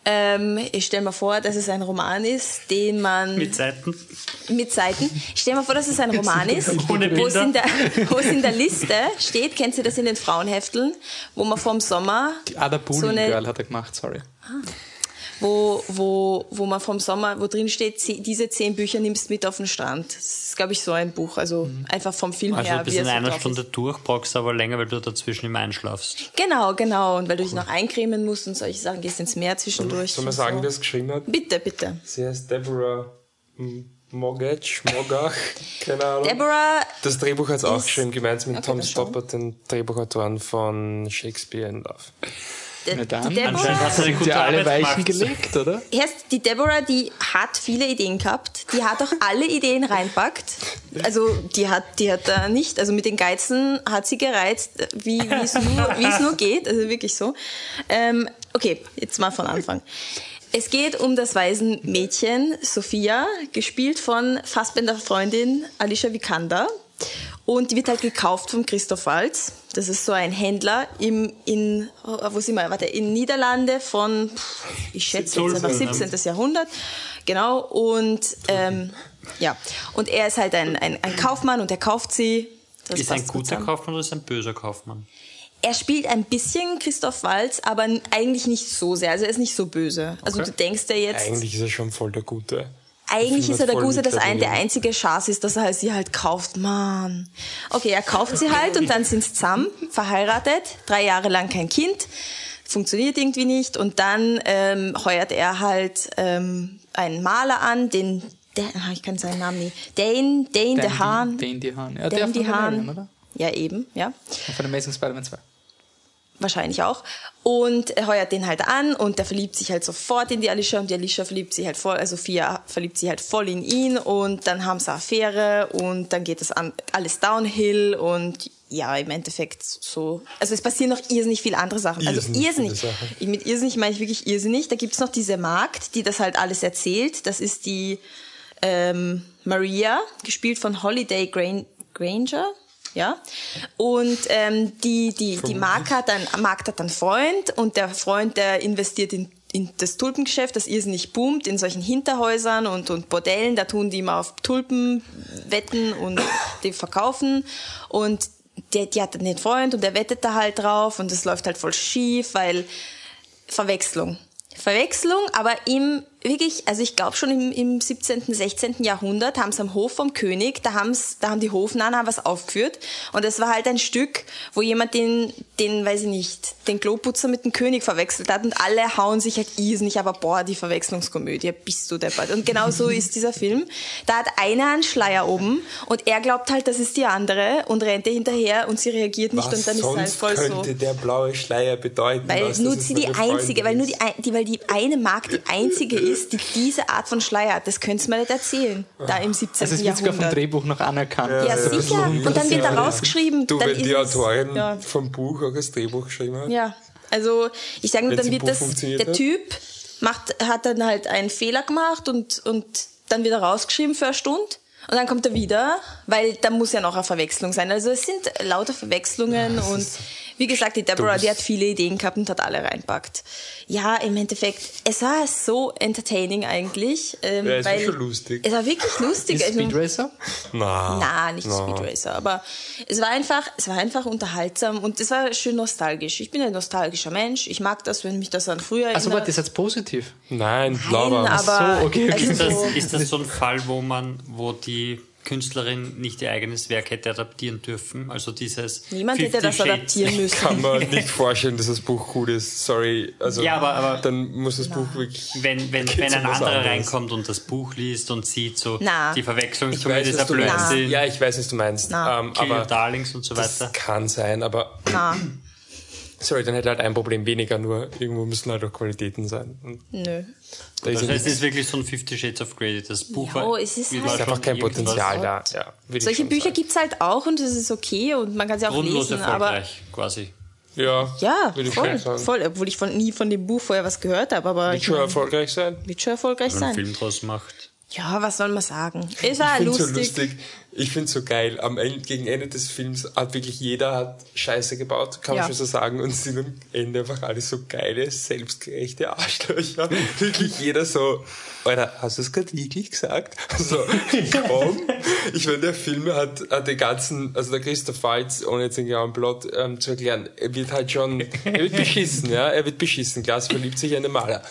Ähm, ich stelle mir vor, dass es ein Roman ist, den man Mit Seiten. mit Seiten. Ich stell mir vor, dass es ein Roman ist, wo es, in der, wo es in der Liste steht, kennt ihr das in den Frauenhefteln, wo man vorm Sommer Die Ada Boolin so eine, Girl hat er gemacht, sorry. Wo, wo, wo man vom Sommer, wo drin steht, diese zehn Bücher nimmst mit auf den Strand. Das ist, glaube ich, so ein Buch. Also einfach vom Film Also her. bis wie in er so einer Stunde Ist. durch, brauchst aber länger, weil du dazwischen immer einschlafst. Genau, genau. Und weil du dich noch eincremen musst und solche Sachen, gehst ins Meer zwischendurch. Soll man sagen, so. wer es geschrieben hat? Bitte, bitte. Sie heißt Deborah Mogach, Mogach, keine Ahnung. Deborah, das Drehbuch hat es auch geschrieben, gemeinsam mit Okay, Tom. Stoppard, den Drehbuchautoren von Shakespeare in Love. Na dann, die Anscheinend Deborah, hast du eine Sind gute ja alle Weichen gelegt, oder? Erst die Deborah, die hat viele Ideen gehabt. Die hat auch alle Ideen reinpackt. Also die hat, die hat da nicht, also mit den Geizen hat sie gereizt, wie es nur, nur geht. Also wirklich so. Ähm, okay, jetzt mal von Anfang. Es geht um das Waisenmädchen Sophia, gespielt von Fassbender Freundin Alicia Vikander. Und die wird halt gekauft von Christoph Walz. Das ist so ein Händler im, in, oh, wo sind wir? Warte, in Niederlande von, ich schätze jetzt einfach 17. Jahrhundert. Genau. Und, ähm, ja. Und er ist halt ein, ein, ein Kaufmann und er kauft sie. Das Ist ein gut guter zusammen. Kaufmann oder ist ein böser Kaufmann? Er spielt ein bisschen Christoph Walz, aber eigentlich nicht so sehr. Also er ist nicht so böse. Also Okay. du denkst ja jetzt, Eigentlich ist er schon voll der Gute. Eigentlich ist er der Gute, dass ein, der einzige Schatz ist, dass er halt sie halt kauft. Mann. Okay, er kauft sie halt und dann sind sie zusammen, verheiratet, drei Jahre lang kein Kind, funktioniert irgendwie nicht und dann ähm, heuert er halt ähm, einen Maler an, den, der, ah, ich kann seinen Namen nicht, Dane, Dane de Haan. Den die Hahn. Ja, der Dane von de Valerian, Haan. oder? Ja, eben, ja. Von Amazing Spider-Man 2. Wahrscheinlich auch. Und er heuert den halt an und der verliebt sich halt sofort in die Alicia und die Alicia verliebt sich halt voll, also Sophia verliebt sich halt voll in ihn und dann haben sie eine Affäre und dann geht das an, alles downhill und ja, im Endeffekt so. Also es passieren noch irrsinnig viele andere Sachen. Also Irrsinnig irrsinnig. viele Sachen. Mit irrsinnig meine ich wirklich irrsinnig. Da gibt's noch diese Magd, die das halt alles erzählt. Das ist die ähm, Maria, gespielt von Holiday Gran Granger. Ja. Und ähm, die, die, die Mark hat dann, Mark hat einen Freund und der Freund, der investiert in, in das Tulpengeschäft, das irrsinnig boomt, in solchen Hinterhäusern und, und Bordellen. Da tun die immer auf Tulpen wetten und [COUGHS] die verkaufen. Und der, die hat dann den Freund und der wettet da halt drauf und das läuft halt voll schief, weil Verwechslung. Verwechslung, aber im wirklich, also ich glaube schon im, im 17., 16. Jahrhundert haben sie am Hof vom König, da, haben's, da haben die Hofnarren was aufgeführt und es war halt ein Stück, wo jemand den, den, weiß ich nicht, den Kloputzer mit dem König verwechselt hat und alle hauen sich halt irrsinnig, aber boah, die Verwechslungskomödie, bist du deppert. Und genau so ist dieser Film. Da hat einer einen Schleier oben und er glaubt halt, das ist die andere und rennt ihr hinterher und sie reagiert nicht Was und dann ist es halt voll so. könnte der blaue Schleier bedeuten? Weil nur sie die einzige, weil nur die, die, weil die eine Magd die [CLEARS THROAT] einzige ist, die diese Art von Schleier. Das könntest du mir nicht erzählen. Da im 17. Also es wird sogar vom. Drehbuch noch anerkannt. Ja, Ja, sicher. Und dann wird da rausgeschrieben. Du, dann wenn die ist Autorin Ja. vom Buch auch das Drehbuch geschrieben hat. Ja, also ich sage nur, dann wird das, der hat? Typ macht, hat dann halt einen Fehler gemacht und, und dann wieder rausgeschrieben für eine Stunde. Und dann kommt er wieder, weil da muss ja noch eine Verwechslung sein. Also es sind lauter Verwechslungen und wie gesagt, die Deborah, die hat viele Ideen gehabt und hat alle reinpackt. Ja, im Endeffekt, es war so entertaining eigentlich. Ähm, Ja, es war weil schon lustig. Es war wirklich lustig. Ist Also- Speed Racer? Na, na, nicht Speed Racer, aber es war einfach, es war einfach unterhaltsam und es war schön nostalgisch. Ich bin ein nostalgischer Mensch. Ich mag das, wenn mich das an früher erinnert. Also warte, das ist jetzt positiv. Nein, Nein, Lava. aber so, okay, okay. also Ist das, so, ist das so ein Fall, wo man, wo die Künstlerin nicht ihr eigenes Werk hätte adaptieren dürfen. Also dieses Niemand hätte 50 das Shades- adaptieren [LAUGHS] müssen. Kann man nicht [LAUGHS] vorstellen, dass das Buch gut ist. Sorry. Also, Ja, aber- aber- dann muss das Buch wirklich. Wenn, wenn, wenn ein anderer anderes? reinkommt und das Buch liest und sieht so Na. die Verwechslung Ich weiß, dieser. Blödsinn, Ja, ich weiß, was du meinst. Na. Ähm, Kill Your aber Darlings und so das weiter. kann sein, aber Na, [CLEARS THROAT] sorry, dann hätte halt ein Problem weniger, nur irgendwo müssen halt auch Qualitäten sein. Und nö. Da Das heißt, es ist wirklich so ein Fifty Shades of Grey. Das Buch war, es ist halt- ist einfach schon kein Potenzial da. Ja, Solche Bücher sagen. gibt's halt auch und das ist okay und man kann sie auch Grundlos lesen, aber erfolgreich, quasi. Ja, ja, würde ich voll, voll, obwohl ich von, nie von dem Buch vorher was gehört habe, aber Wird schon erfolgreich sein. wird schon erfolgreich Wenn man einen sein. Film draus macht. Ja, was soll man sagen? Es Ich war finde lustig. so lustig. Ich finde so geil. Am Ende, gegen Ende des Films hat wirklich jeder hat Scheiße gebaut, kann man Ja. schon so sagen. Und sind am Ende einfach alle so geile, selbstgerechte Arschlöcher. [LAUGHS] wirklich jeder so, Alter, hast du es gerade wirklich gesagt? [LAUGHS] So, komm. Ich meine, der Film hat, hat den ganzen, also der Christoph Waltz, ohne jetzt den genauen Plot ähm, zu erklären, er wird halt schon, er wird beschissen, ja, er wird beschissen. Klaas verliebt sich in eine Maler.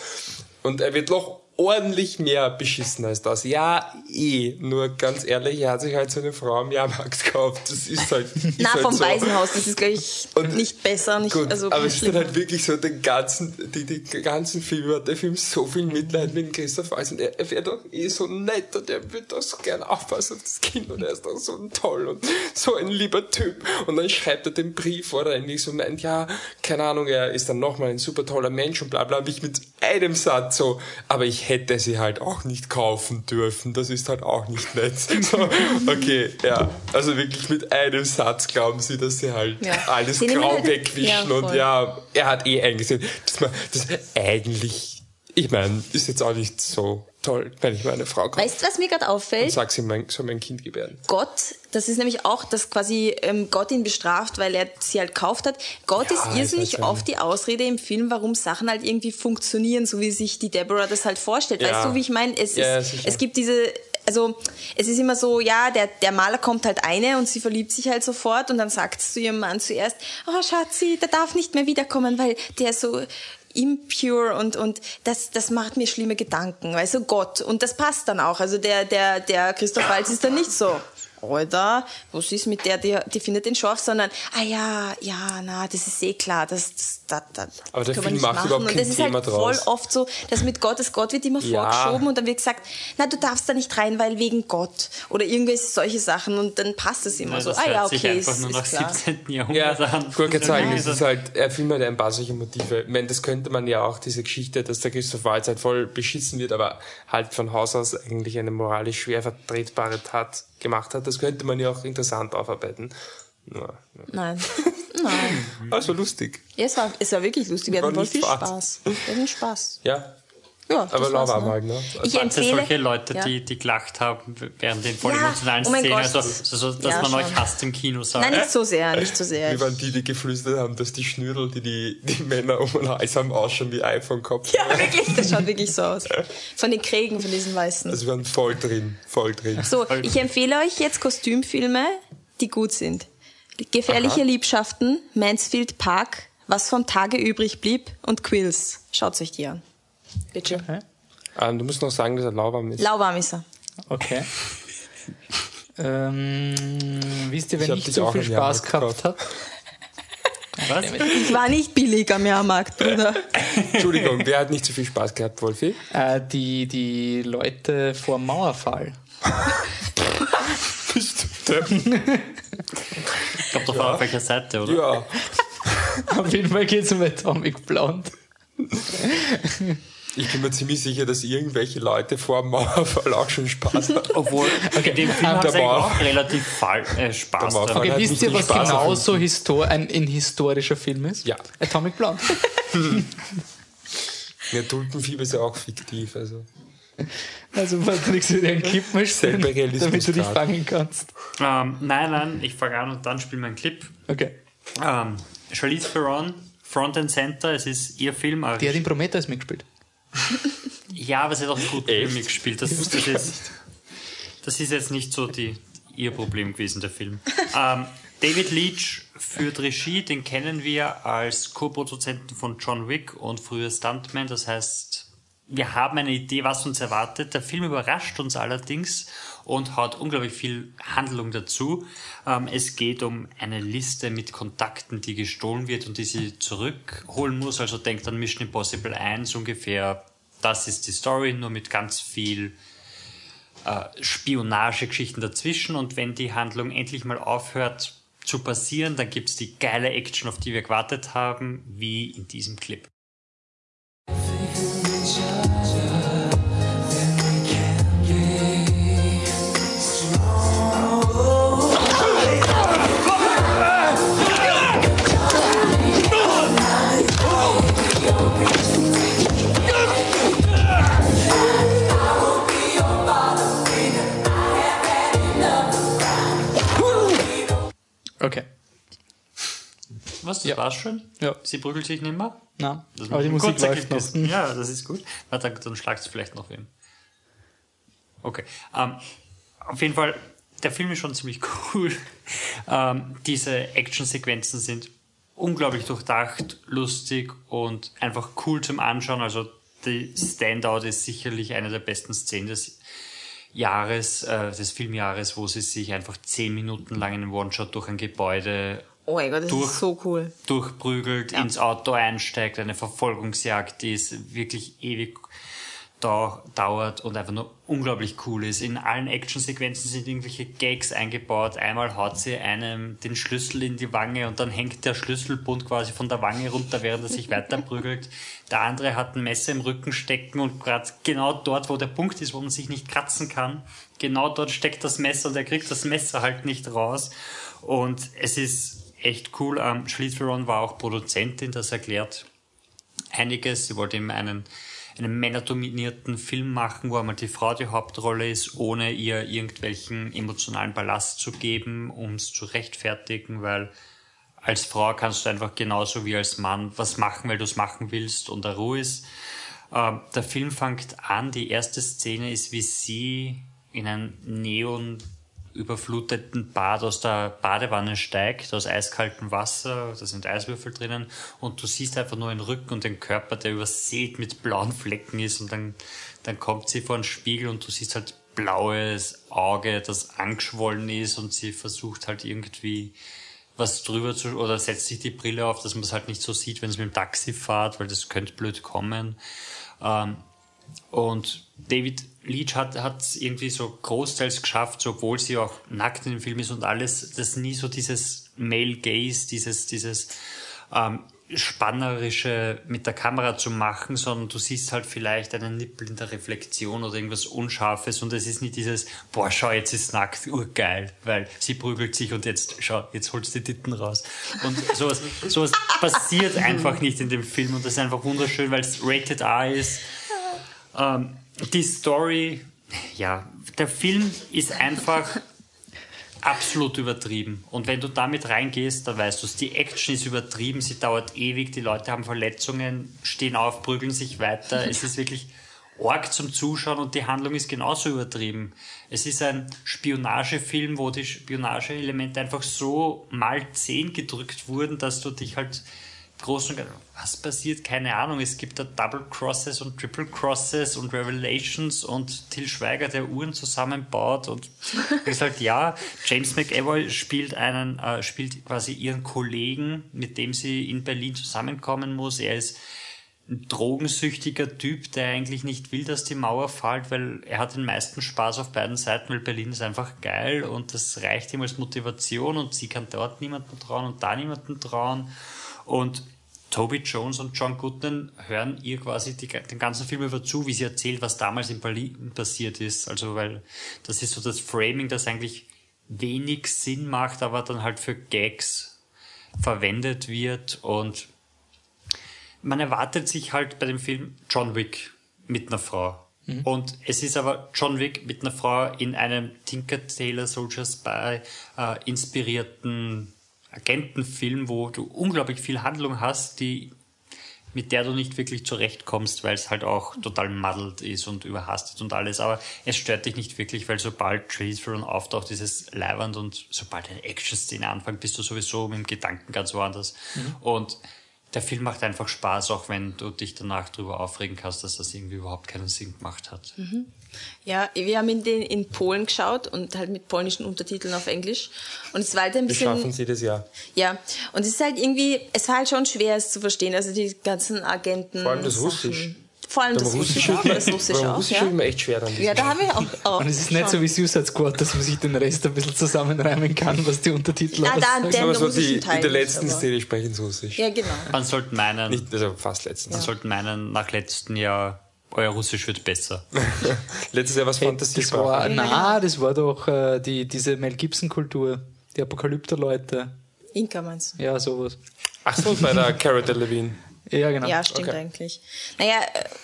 Und er wird noch ordentlich mehr beschissen als das. Ja, eh. Nur ganz ehrlich, er hat sich halt so eine Frau am Jahrmarkt gekauft. Das ist halt. Ist [LAUGHS] Na, halt vom so. Waisenhaus, das ist, glaube ich, Und- nicht besser. Nicht, Gut, also, aber es ist dann halt wirklich so, den ganzen, die, die ganzen Filme hat der Film so viel Mitleid mit Christoph Waltz und er, er wäre doch eh so nett und er wird doch so gern aufpassen auf das Kind und er ist doch so toll und so ein lieber Typ. Und dann schreibt er den Brief, wo er irgendwie so meint, ja, keine Ahnung, er ist dann nochmal ein super toller Mensch und bla bla, und ich mit einem Satz so, aber ich hätte sie halt auch nicht kaufen dürfen, das ist halt auch nicht nett. [LAUGHS] So, okay, ja, also wirklich mit einem Satz glauben sie, dass sie halt Ja. alles Sie grau halt- wegwischen Ja, und ja, er hat eh eingesehen, dass man das eigentlich, ich meine, ist jetzt auch nicht so toll, wenn ich meine Frau kaufe weißt du, was mir gerade und auffällt? sag sie mein, soll mein Kind gebären. Gott, das ist nämlich auch, dass quasi ähm, Gott ihn bestraft, weil er sie halt gekauft hat. Gott Ja, ist irrsinnig oft die Ausrede im Film, warum Sachen halt irgendwie funktionieren, so wie sich die Deborah das halt vorstellt. Ja. Weißt du, wie ich meine? Es, Ja, ist, es gibt diese, also es ist immer so, ja, der, der Maler kommt halt eine und sie verliebt sich halt sofort und dann sagt sie zu ihrem Mann zuerst, oh Schatzi, der darf nicht mehr wiederkommen, weil der so impure und, und das, das macht mir schlimme Gedanken, weißt du, Gott. Und das passt dann auch. Also der, der, der Christoph Waltz ist dann nicht so, Alter, was ist mit der, die, die findet den scharf, sondern, ah ja, ja, na, das ist eh klar, das, das, das, das Aber der Film nicht macht machen. überhaupt Und kein das ist Thema halt voll draus. oft so, dass mit Gott, das Gott wird immer Ja. vorgeschoben und dann wird gesagt, na, du darfst da nicht rein, weil wegen Gott. Oder irgendwelche solche Sachen und dann passt es immer Ja, so, das ah ja, sich okay, einfach ist, nur nach ist klar. 17. Ja, Jahrhundert an. wollte gerade sagen, es ist halt, er Film hat ein paar solche Motive. Ich meine, das könnte man ja auch, diese Geschichte, dass der Christoph Waltz halt voll beschissen wird, aber halt von Haus aus eigentlich eine moralisch schwer vertretbare Tat gemacht hat. Das könnte man ja auch interessant aufarbeiten. Ja, Nein, [LAUGHS] nein. also lustig. Ja, es war, es war wirklich lustig. Wir War hatten voll viel Spaß. Spaß. Wir hatten Spaß. Ja, Ja, das aber lauwarm ne? ne? Ich empfehle solche Leute, Ja. die, die gelacht haben während den voll Ja, emotionalen oh Szenen, also so, so, dass Ja, man euch schon. hasst im Kino sagt. Nein, nicht so sehr, nicht so sehr. Wie waren die, die geflüstert haben, dass die Schnürl, die die, die Männer um den Hals haben, ausschauen wie iPhone-Kopf. Ja, wirklich, das schaut wirklich so aus. Von den Kriegen, von diesen Weißen. Also wir waren voll drin, voll drin. So, ich empfehle euch jetzt Kostümfilme, die gut sind. Gefährliche Liebschaften, Mansfield Park, Was vom Tage übrig blieb und Quills. Schaut euch die an. Bitte. Ähm, du musst noch sagen, dass er lauwarm ist. Lauwarm ist er. Okay. ähm, wisst ihr, Ich wenn ich, dich so viel im Spaß gehabt habe? Was? [LAUGHS] Ich war nicht billig am Jahrmarkt, Bruder. [LAUGHS] Entschuldigung, wer hat nicht so viel Spaß gehabt, Wolfi? Äh, die, die Leute vor dem Mauerfall. Bist du Depp? Ich glaube doch auf welcher Seite, oder? Ja. [LAUGHS] Auf jeden Fall geht es um Atomic Blonde. Ich bin mir ziemlich sicher, dass irgendwelche Leute vor dem Mauerfall auch schon Spaß hatten. Obwohl, in dem Film hat es auch relativ fall, äh, Spaß. Okay, hat wisst ihr, was Spaß genauso histor ein, ein historischer Film ist? Ja. Atomic Blonde. [LAUGHS] Ja, Tulpenfieber ist ja auch fiktiv. Also. Also Patrick soll dir einen Kippen Realismus damit du dich fangen kannst. Ähm, nein, nein, ich fange an und dann spielen wir einen Clip. Okay. Ähm, Charlize Theron, Front and Center, es ist ihr Film. Die hat in Prometheus mitgespielt. Ja, aber sie hat auch? Film mitgespielt. Das, das, ist, das ist jetzt nicht so die, ihr Problem gewesen, der Film. Ähm, David Leach führt Regie, den kennen wir als Co-Produzenten von John Wick und früher Stuntman. Das heißt, wir haben eine Idee, was uns erwartet. Der Film überrascht uns allerdings und hat unglaublich viel Handlung dazu. Ähm, es geht um eine Liste mit Kontakten, die gestohlen wird und die sie zurückholen muss. Also denkt an Mission Impossible 1 ungefähr. Das ist die Story, nur mit ganz viel äh, Spionagegeschichten dazwischen. Und wenn die Handlung endlich mal aufhört zu passieren, dann gibt's die geile Action, auf die wir gewartet haben, wie in diesem Clip. Okay. Was, das Ja. war's schon? Ja. Sie prügelt sich nicht mehr? Na, Das aber die Musik läuft noch. Ja, das ist gut. Warte, dann, schlagt es vielleicht noch wem. Okay. Ähm, auf jeden Fall, der Film ist schon ziemlich [LAUGHS] cool. Ähm, diese Actionsequenzen sind unglaublich durchdacht, lustig und einfach cool zum Anschauen. Also die Standout ist sicherlich eine der besten Szenen des Jahres, äh, des Filmjahres, wo sie sich einfach zehn Minuten lang in einem One-Shot durch ein Gebäude Oh mein Gott, das Durch- ist so cool. durchprügelt, ins Auto einsteigt, eine Verfolgungsjagd, die ist wirklich ewig da, dauert und einfach nur unglaublich cool ist. In allen Actionsequenzen sind irgendwelche Gags eingebaut. Einmal haut sie einem den Schlüssel in die Wange und dann hängt der Schlüsselbund quasi von der Wange runter, während er sich weiter prügelt. Der andere hat ein Messer im Rücken stecken und gerade genau dort, wo der Punkt ist, wo man sich nicht kratzen kann, genau dort steckt das Messer und er kriegt das Messer halt nicht raus. Und es ist echt cool. Ähm, Charlize Theron war auch Produzentin, das erklärt einiges. Sie wollte eben einen, einen männerdominierten Film machen, wo einmal die Frau die Hauptrolle ist, ohne ihr irgendwelchen emotionalen Ballast zu geben, um es zu rechtfertigen, weil als Frau kannst du einfach genauso wie als Mann was machen, weil du es machen willst und der Ruhe ist. Ähm, der Film fängt an, die erste Szene ist, wie sie in einen Neon überfluteten Bad aus der Badewanne steigt, aus eiskaltem Wasser, da sind Eiswürfel drinnen und du siehst einfach nur den Rücken und den Körper, der übersät mit blauen Flecken ist und dann, dann kommt sie vor den Spiegel und du siehst halt blaues Auge, das angeschwollen ist und sie versucht halt irgendwie was drüber zu, oder setzt sich die Brille auf, dass man es halt nicht so sieht, wenn es mit dem Taxi fährt, weil das könnte blöd kommen. Ähm, und David Leach hat es irgendwie so großteils geschafft, obwohl sie auch nackt in dem Film ist und alles, dass nie so dieses Male Gaze, dieses, dieses ähm, spannerische mit der Kamera zu machen, sondern du siehst halt vielleicht einen Nippel in der Reflexion oder irgendwas Unscharfes und es ist nicht dieses, boah, schau, jetzt ist nackt, urgeil, weil sie prügelt sich und jetzt, schau, jetzt holst du die Titten raus. Und sowas, sowas passiert einfach nicht in dem Film und das ist einfach wunderschön, weil es Rated R ist. Ähm, die Story, ja, der Film ist einfach [LAUGHS] absolut übertrieben. Und wenn du damit reingehst, dann weißt du es. Die Action ist übertrieben, sie dauert ewig, die Leute haben Verletzungen, stehen auf, prügeln sich weiter. Es ist wirklich arg zum Zuschauen und die Handlung ist genauso übertrieben. Es ist ein Spionagefilm, wo die Spionageelemente einfach so mal zehn gedrückt wurden, dass du dich halt groß und was passiert? Keine Ahnung. Es gibt da Double Crosses und Triple Crosses und Revelations und Till Schweiger, der Uhren zusammenbaut und [LAUGHS] ist halt ja. James McAvoy spielt einen, äh, spielt quasi ihren Kollegen, mit dem sie in Berlin zusammenkommen muss. Er ist ein drogensüchtiger Typ, der eigentlich nicht will, dass die Mauer fällt, weil er hat den meisten Spaß auf beiden Seiten, weil Berlin ist einfach geil und das reicht ihm als Motivation und sie kann dort niemanden trauen und da niemanden trauen und Toby Jones und John Goodman hören ihr quasi die, den ganzen Film über zu, wie sie erzählt, was damals in Berlin passiert ist. Also, weil das ist so das Framing, das eigentlich wenig Sinn macht, aber dann halt für Gags verwendet wird und man erwartet sich halt bei dem Film John Wick mit einer Frau. Und es ist aber John Wick mit einer Frau in einem Tinker Tailor Soldier Spy äh, inspirierten Agentenfilm, wo du unglaublich viel Handlung hast, die mit der du nicht wirklich zurechtkommst, weil es halt auch total muddled ist und überhastet und alles. Aber es stört dich nicht wirklich, weil sobald Charlize Theron auftaucht, ist es leibernd und sobald eine Action-Szene anfängt, bist du sowieso mit dem Gedanken ganz woanders. Und der Film macht einfach Spaß, auch wenn du dich danach darüber aufregen kannst, dass das irgendwie überhaupt keinen Sinn gemacht hat. Ja, wir haben ihn den in Polen geschaut und halt mit polnischen Untertiteln auf Englisch. Und es war halt ein Wir schaffen bisschen. es jedes Jahr. Ja, und es ist halt irgendwie, es war halt schon schwer, es zu verstehen. Also die ganzen Agenten. Vor allem das Sachen. Russisch. Vor allem das Beim Russische auch, das Russische beim auch. Russisch Ja. ist mir echt schwer dann. ja, da haben wir auch. auch Und es ist nicht so wie Suicide Squad, dass man sich den Rest ein bisschen zusammenreimen kann, was die Untertitel Ah, da, aussagen. der aber so die, Teil in der letzten aber- Szene sprechen sie Russisch. Ja, genau. Man sollte meinen, Nicht, also fast letztens. man sollte meinen, nach letztem Jahr, euer Russisch wird besser. [LAUGHS] Letztes Jahr was Hey, das Fantasiesprache. war, na, das war doch äh, die, diese Mel Gibson-Kultur, die Apokalypter-Leute. Inka meinst du? Ja, sowas. Ach so, bei der Cara Delevingne. Ja, genau. Ja, stimmt Okay. eigentlich. Naja,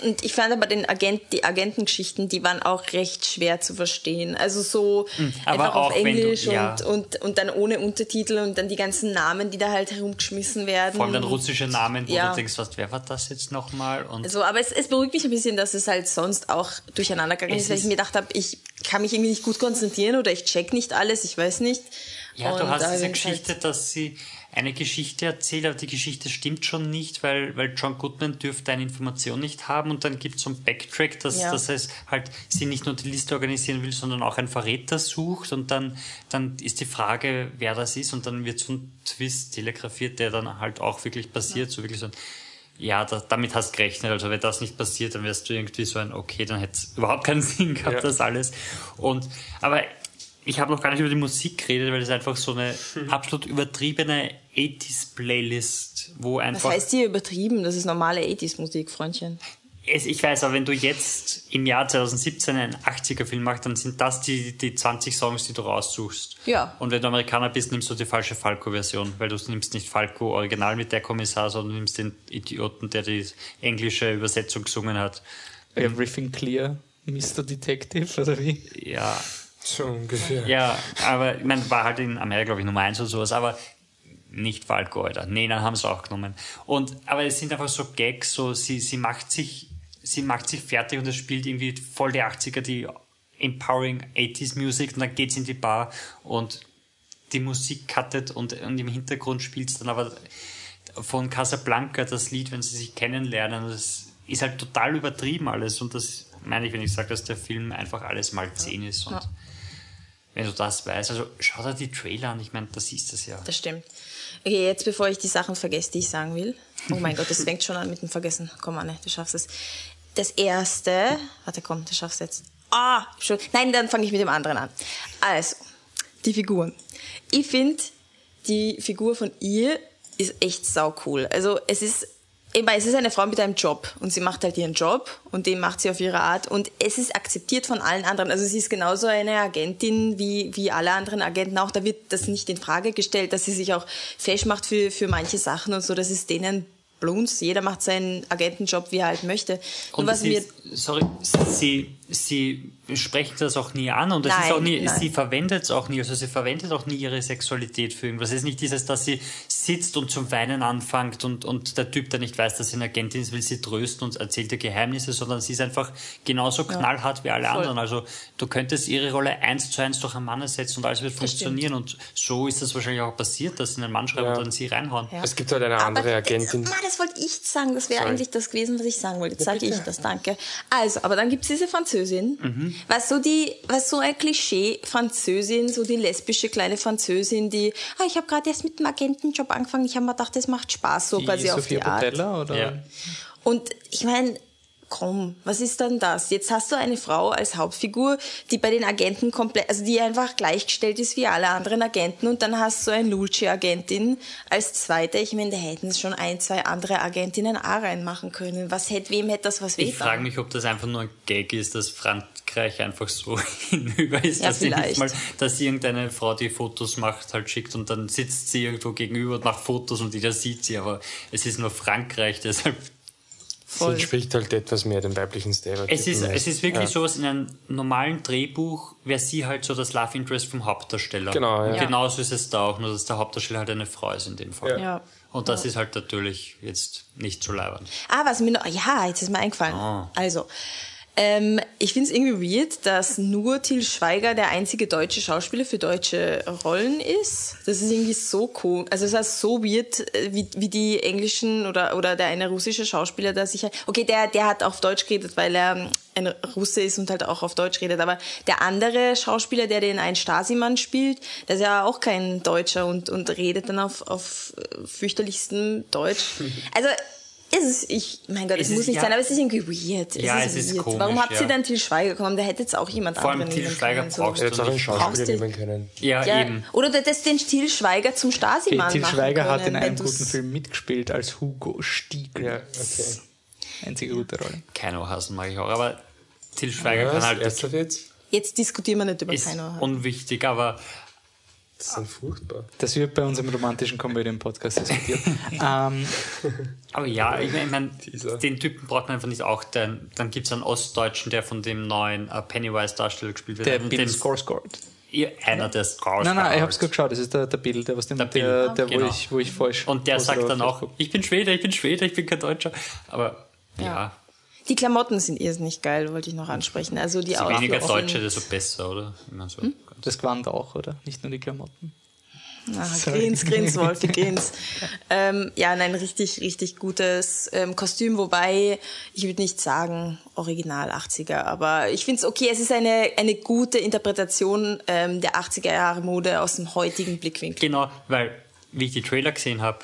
äh, und ich fand aber den Agent, die Agentengeschichten, die waren auch recht schwer zu verstehen. Also so Hm, aber einfach auf wenn du- Englisch ja. und, und, und dann ohne Untertitel und dann die ganzen Namen, die da halt herumgeschmissen werden. Vor allem dann russische Namen, wo Ja. du denkst, was, wer war das jetzt nochmal? Und Also, aber es, es beruhigt mich ein bisschen, dass es halt sonst auch durcheinander gegangen ist, weil ich mir gedacht habe, ich kann mich irgendwie nicht gut konzentrieren oder ich check nicht alles, ich weiß nicht. Ja, du Und hast da diese ich Geschichte, Halt, dass sie eine Geschichte erzählt, aber die Geschichte stimmt schon nicht, weil, weil John Goodman dürfte eine Information nicht haben und dann gibt es so ein Backtrack, dass, Ja. dass es halt sie nicht nur die Liste organisieren will, sondern auch einen Verräter sucht und dann, dann ist die Frage, wer das ist und dann wird so ein Twist telegrafiert, der dann halt auch wirklich passiert, so wirklich so ein ja, da, damit hast du gerechnet. Also wenn das nicht passiert, dann wärst du irgendwie so ein, okay, dann hätte es überhaupt keinen [LAUGHS] Sinn gehabt, Ja. das alles. Und aber ich habe noch gar nicht über die Musik geredet, weil das einfach so eine [LAUGHS] absolut übertriebene 80s-Playlist, wo was einfach. heißt hier übertrieben? Das ist normale 80s-Musik, Freundchen. es, ich weiß, aber wenn du jetzt im Jahr 2017 einen 80er-Film machst, dann sind das die, die 20 Songs, die du raussuchst. Ja. Und wenn du Amerikaner bist, nimmst du die falsche Falco-Version, weil du nimmst nicht Falco original mit der Kommissar, sondern nimmst den Idioten, der die englische Übersetzung gesungen hat. Everything clear, Mr. Detective, oder wie? Ja, So ungefähr. Ja, aber ich meine, war halt in Amerika, glaube ich, Nummer eins oder sowas, aber nicht Falco, Alter. Nee, dann haben sie auch genommen. Und, aber es sind einfach so Gags, so, sie, sie macht sich, sie macht sich fertig und es spielt irgendwie voll die 80er, die empowering 80s Music und dann geht's in die Bar und die Musik cuttet und, und im Hintergrund spielt's dann aber von Casablanca das Lied, wenn sie sich kennenlernen. Das ist halt total übertrieben alles und das meine ich, wenn ich sage, dass der Film einfach alles mal 10 ist und Ja. Wenn du das weißt, also schau dir die Trailer an, ich meine, das ist das ja. Das stimmt. Okay, jetzt bevor ich die Sachen vergesse, die ich sagen will. Oh mein Gott, das fängt schon an mit dem Vergessen. Komm, Anne, du schaffst es. Das erste, warte, komm, du schaffst jetzt. Ah, schon. Nein, dann fange ich mit dem anderen an. Also, die Figuren. Ich finde, die Figur von ihr ist echt sau cool. Also, es ist meine, es ist eine Frau mit einem Job und sie macht halt ihren Job und den macht sie auf ihre Art und es ist akzeptiert von allen anderen. Also sie ist genauso eine Agentin wie, wie alle anderen Agenten auch. Da wird das nicht in Frage gestellt, dass sie sich auch fesch macht für, für manche Sachen und so. Das ist denen Blunz. Jeder macht seinen Agentenjob, wie er halt möchte. Und, was sie, mir, sorry, sie, sie sprechen das auch nie an und es ist Nein, auch nie, nein. sie verwendet es auch nie, also sie verwendet auch nie ihre Sexualität für irgendwas. Es ist nicht dieses, dass sie sitzt und zum Weinen anfängt und, und der Typ, der nicht weiß, dass sie eine Agentin ist, will sie trösten und erzählt ihr Geheimnisse, sondern sie ist einfach genauso knallhart wie alle voll. anderen. Also du könntest ihre Rolle eins zu eins durch einen Mann ersetzen und alles wird funktionieren und so ist das wahrscheinlich auch passiert, dass sie einen Mann schreiben Ja. und dann sie reinhauen. Ja. Es gibt halt eine andere Agentin. Ma, das wollte ich sagen. Das wäre eigentlich das gewesen, was ich sagen wollte. Jetzt sage ich das, danke. Also, aber dann gibt's diese Französin, Mhm. was so die, was so ein Klischee Französin, so die lesbische kleine Französin, die, ah, ich habe gerade erst mit dem Agentenjob angefangen, ich habe mir gedacht, das macht Spaß, so Die quasi auf Sophia die Art. Botella, oder? Ja. Und ich meine, komm, was ist dann das? Jetzt hast du eine Frau als Hauptfigur, die bei den Agenten komplett, also die einfach gleichgestellt ist wie alle anderen Agenten und dann hast du eine Lulce-Agentin als zweite. Ich meine, da hätten schon ein, zwei andere Agentinnen auch reinmachen können. Was hätte, wem hätte das was Ich wehgetan? frage mich, ob das einfach nur ein Gag ist, dass Frankreich einfach so [LAUGHS] hinüber ist, Ja, dass sie nicht mal, dass irgendeine Frau, die Fotos macht, halt schickt und dann sitzt sie irgendwo gegenüber und macht Fotos und jeder sieht sie, aber es ist nur Frankreich, deshalb. Sie entspricht halt etwas mehr dem weiblichen Stereotyp. Es ist, es ist wirklich ja. sowas, in einem normalen Drehbuch wäre sie halt so das Love Interest vom Hauptdarsteller. Genau, ja. Ja. Genauso ist es da auch, nur dass der Hauptdarsteller halt eine Frau ist in dem Fall. Ja. Ja. Und das ist halt natürlich jetzt nicht zu leibern. Ah, was mir noch, ja, jetzt ist mir eingefallen. Ah. Also, Ähm, ich finde es irgendwie weird, dass nur Til Schweiger der einzige deutsche Schauspieler für deutsche Rollen ist. Das ist irgendwie so cool. Also es ist so weird, äh, wie, wie die englischen oder, oder der eine russische Schauspieler, der sich... Okay, der, der hat auf Deutsch geredet, weil er ähm, ein Russe ist und halt auch auf Deutsch redet. Aber der andere Schauspieler, der den einen Stasi-Mann spielt, der ist ja auch kein Deutscher und, und redet dann auf, auf äh, fürchterlichstem Deutsch. Also ist es, ich, mein Gott, es, Es muss ist- nicht ja. sein, aber es ist irgendwie weird. Es Ja, ist es ist weird. komisch, Warum habt ja. ihr dann Til Schweiger gekommen? Da hätte jetzt auch jemand Vor allem anderen Til nehmen Schweiger können, so. brauchst Er hätte auch einen Schauspieler du- nehmen können. Ja, Ja, eben. oder du hättest den Til Schweiger zum Stasi-Mann Til Schweiger hat in einem guten Film mitgespielt als Hugo Stiegel. Ja, okay. Einzige gute Rolle. Keino hassen mag ich auch, aber Til Schweiger kann halt. Jetzt? Jetzt diskutieren wir nicht über Ist Keino. unwichtig, aber Das ist dann furchtbar. Das wird bei unserem romantischen Komödien-Podcast diskutiert. [LAUGHS] ähm, Aber ja, ich meine, ich mein, Dieser. den Typen braucht man einfach nicht auch. Den, dann gibt es einen Ostdeutschen, der von dem neuen äh, Pennywise-Darsteller gespielt wird. der Bill den- Skarsgård. Ja, Einer der Scars. Nein, nein, ich hab's gerade geschaut. Das ist der, der Bill, der, was dem, Der der, Bill, der, wo, genau. ich, wo ich falsch. Und der sagt dann auch, ich bin Schwede, ich bin Schwede, ich bin kein Deutscher. Aber ja, Die Klamotten sind irrsinnig geil, wollte ich noch ansprechen. Also die je weniger Outfits Deutsche, desto besser, oder? Immer so. Das Gewand auch, oder? Nicht nur die Klamotten. Ah, [LAUGHS] grins, grins, Wolfi, [LAUGHS] grins. ähm, ja, nein, richtig, richtig gutes ähm, Kostüm, wobei ich würde nicht sagen Original 80er, aber ich finde es okay, es ist eine, eine gute Interpretation ähm, der 80er Jahre Mode aus dem heutigen Blickwinkel. Genau, weil, wie ich die Trailer gesehen habe,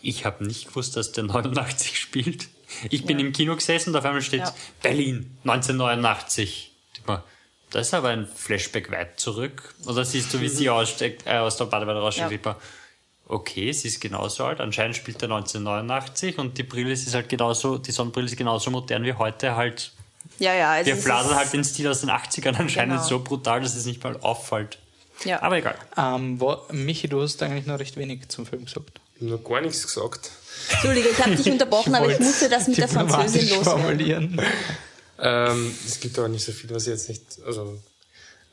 ich habe nicht gewusst, dass der [LAUGHS] 89 spielt. Ich bin im Kino gesessen und auf einmal steht Ja. Berlin 1989. Ich denk mir, Das ist aber ein Flashback weit zurück. Oder siehst du, wie sie aussteckt, äh, aus der Badewanne raussteigt? Ja. Ich Okay, sie ist genauso alt. Anscheinend spielt er 1989 und die Brille ist halt genauso, die Sonnenbrille ist genauso modern wie heute halt. Ja, ja. Also Wir ist- halt den Stil aus den 80ern anscheinend Genau. so brutal, dass es nicht mal auffällt. Ja. Aber egal. Ähm, wo, Michi, du hast eigentlich noch recht wenig zum Film gesagt. Ich habe noch gar nichts gesagt. Entschuldige, ich habe dich [LAUGHS] unterbrochen, aber ich musste das mit der Französin loswerden. formulieren. Ähm, es gibt aber nicht so viel, was ich jetzt nicht. Also,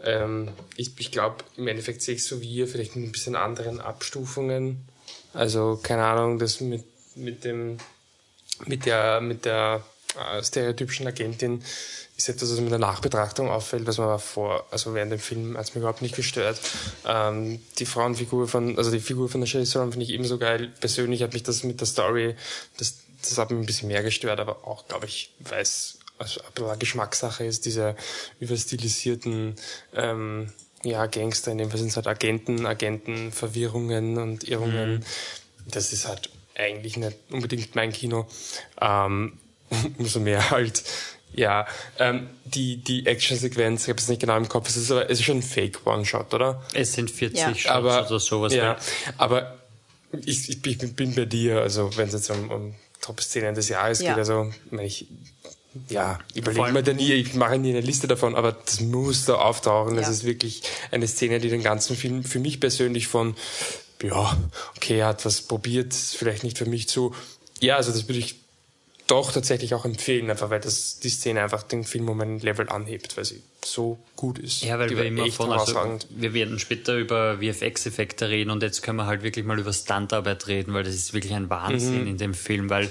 ähm, ich, ich glaube, im Endeffekt sehe ich so wie ihr, vielleicht mit ein bisschen anderen Abstufungen. Also, keine Ahnung, das mit, mit dem, mit der, mit der äh, stereotypischen Agentin ist etwas, was mir in der Nachbetrachtung auffällt, was mir vor, also während dem Film hat es mir überhaupt nicht gestört. Ähm, die Frauenfigur von, also die Figur von der Shelley Theron finde ich ebenso geil. Persönlich hat mich das mit der Story, das, das hat mich ein bisschen mehr gestört, aber auch, glaube ich, weil es also eine Geschmackssache ist, diese überstilisierten ähm, ja, Gangster, in dem Fall sind es halt Agenten, Agentenverwirrungen und Irrungen. Das ist halt eigentlich nicht unbedingt mein Kino. Ähm, [LAUGHS] umso mehr halt, ja, ähm, die, die Action-Sequenz, ich habe es nicht genau im Kopf, es ist, aber, es ist schon ein Fake-One-Shot, oder? Es sind 40 Ja. Shots aber, oder sowas. Ja, aber ich, ich, bin- bin bei dir, also wenn es jetzt um, um Top-Szenen des Jahres Ja. geht, also wenn ich ja, Vor überlege allem- mir da nie, ich mache nie eine Liste davon, aber das muss da auftauchen. Das Ja. ist wirklich eine Szene, die den ganzen Film für mich persönlich von, ja, okay, er hat was probiert, ist vielleicht nicht für mich zu. Ja, also das würde ich doch tatsächlich auch empfehlen, einfach weil das die Szene einfach den Film um ein Level anhebt, weil sie so gut ist. Ja, weil die wir immer von, also, wir werden später über VFX-Effekte reden und jetzt können wir halt wirklich mal über Standarbeit reden, weil das ist wirklich ein Wahnsinn Mhm. in dem Film, weil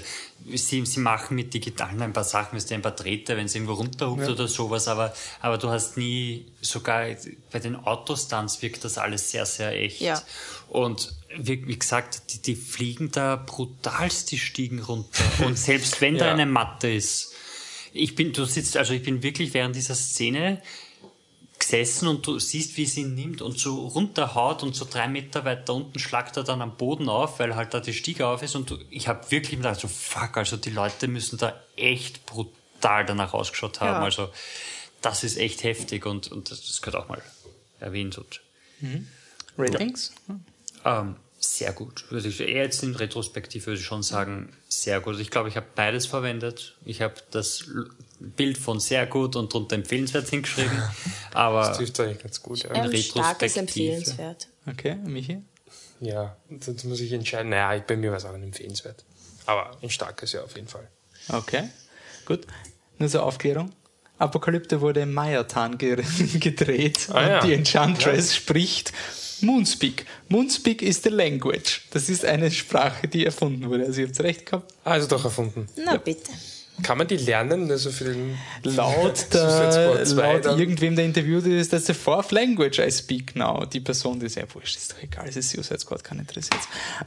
sie, sie machen mit Digitalen ein paar Sachen, ist ein paar Drähte, wenn es irgendwo runterhupt oder sowas, aber, aber du hast nie, sogar bei den Autostunts wirkt das alles sehr, sehr echt. Ja. Und wie, wie gesagt, die, die fliegen da brutalst die Stiegen runter. [LAUGHS] Und selbst wenn da Ja. eine Matte ist, ich bin, du sitzt, also ich bin wirklich während dieser Szene gesessen und du siehst, wie sie ihn nimmt und so runterhaut und so drei Meter weiter unten schlagt er dann am Boden auf, weil halt da die Stiege auf ist und du, ich habe wirklich gedacht, so fuck, also die Leute müssen da echt brutal danach ausgeschaut haben. Ja. Also das ist echt heftig und, und das, das gehört auch mal erwähnt und Ratings? ähm, sehr gut. Würde ich, eher jetzt in Retrospektiv würde ich schon sagen, sehr gut. Ich glaube, ich habe beides verwendet. Ich habe das Bild von sehr gut und drunter empfehlenswert hingeschrieben. [LAUGHS] Das Aber trifft eigentlich ganz gut, ja. Ähm, Retrospektive. empfehlenswert. Okay, Michi? Ja, das muss ich entscheiden. Naja, bei mir war es auch ein empfehlenswert. Aber ein starkes ja auf jeden Fall. Okay, gut. Nur zur Aufklärung. Apokalypte wurde im Mayatan ge [LAUGHS] gedreht Ah, und ja. die Enchantress spricht Moonspeak. Moonspeak is the language. Das ist eine Sprache, die erfunden wurde. Also ihr habt recht gehabt. Also doch erfunden. Na bitte. Kann man die lernen? Also für den laut, [LAUGHS] der, laut irgendwem, der interviewt ist, that's the fourth language I speak now. Die Person, die ist ja wurscht, ist doch egal, es ist Suicide Squad, kann interessiert.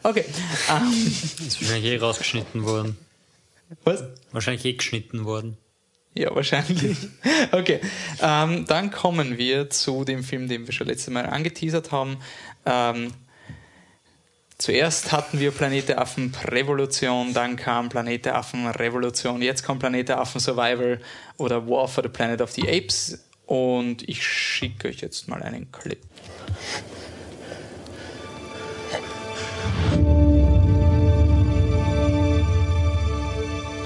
Okay. [LAUGHS] Um, ist wahrscheinlich eh rausgeschnitten worden. Was? Wahrscheinlich eh geschnitten worden. Ja, wahrscheinlich. [LAUGHS] Okay, ähm, dann kommen wir zu dem Film, den wir schon letztes Mal angeteasert haben. Ähm, zuerst hatten wir Planet der Affen Revolution, dann kam Planet der Affen Revolution, jetzt kommt Planet der Affen Survival oder War for the Planet of the Apes und ich schicke euch jetzt mal einen Clip.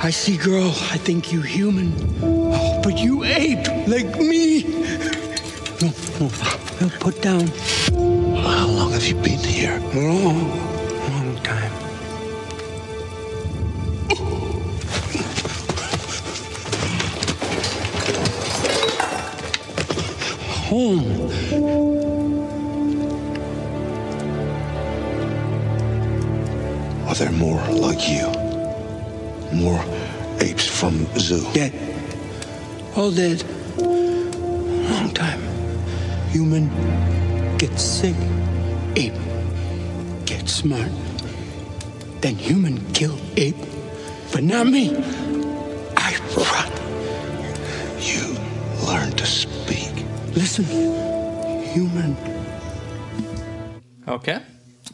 I see, girl, I think you human. Oh, but you ape, like me. No, no, no, put down. How long have you been here? Long, long time. Home. Are there more like you? More apes from zoo. Dead. All dead. Long time. Human gets sick. Ape gets smart. Then human kill ape. But not me. I run. You learn to speak. Listen, human. Okay.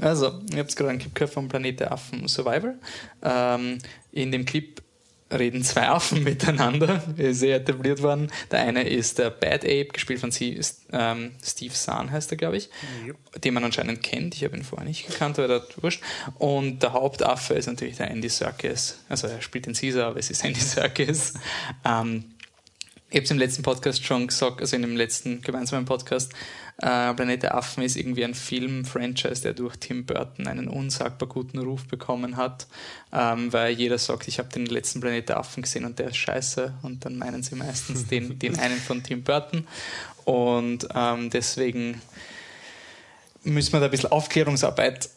Also, ihr habt gerade einen Clip gehört vom Planet der Affen Survivor. Ähm, in dem Clip reden zwei Affen [LAUGHS] miteinander, sehr etabliert worden. Der eine ist der Bad Ape, gespielt von Sie, ähm, Steve Zahn heißt er, glaube ich, yep. den man anscheinend kennt. Ich habe ihn vorher nicht gekannt, aber das wurscht. Und der Hauptaffe ist natürlich der Andy Serkis. Also er spielt den Caesar, aber es ist Andy [LAUGHS] Serkis. Ähm, ich habe es im letzten Podcast schon gesagt, also in dem letzten gemeinsamen Podcast, äh, Planet der Affen ist irgendwie ein Film-Franchise, der durch Tim Burton einen unsagbar guten Ruf bekommen hat, ähm, weil jeder sagt, ich habe den letzten Planet der Affen gesehen und der ist scheiße und dann meinen sie meistens den, [LAUGHS] den einen von Tim Burton. Und ähm, deswegen müssen wir da ein bisschen Aufklärungsarbeit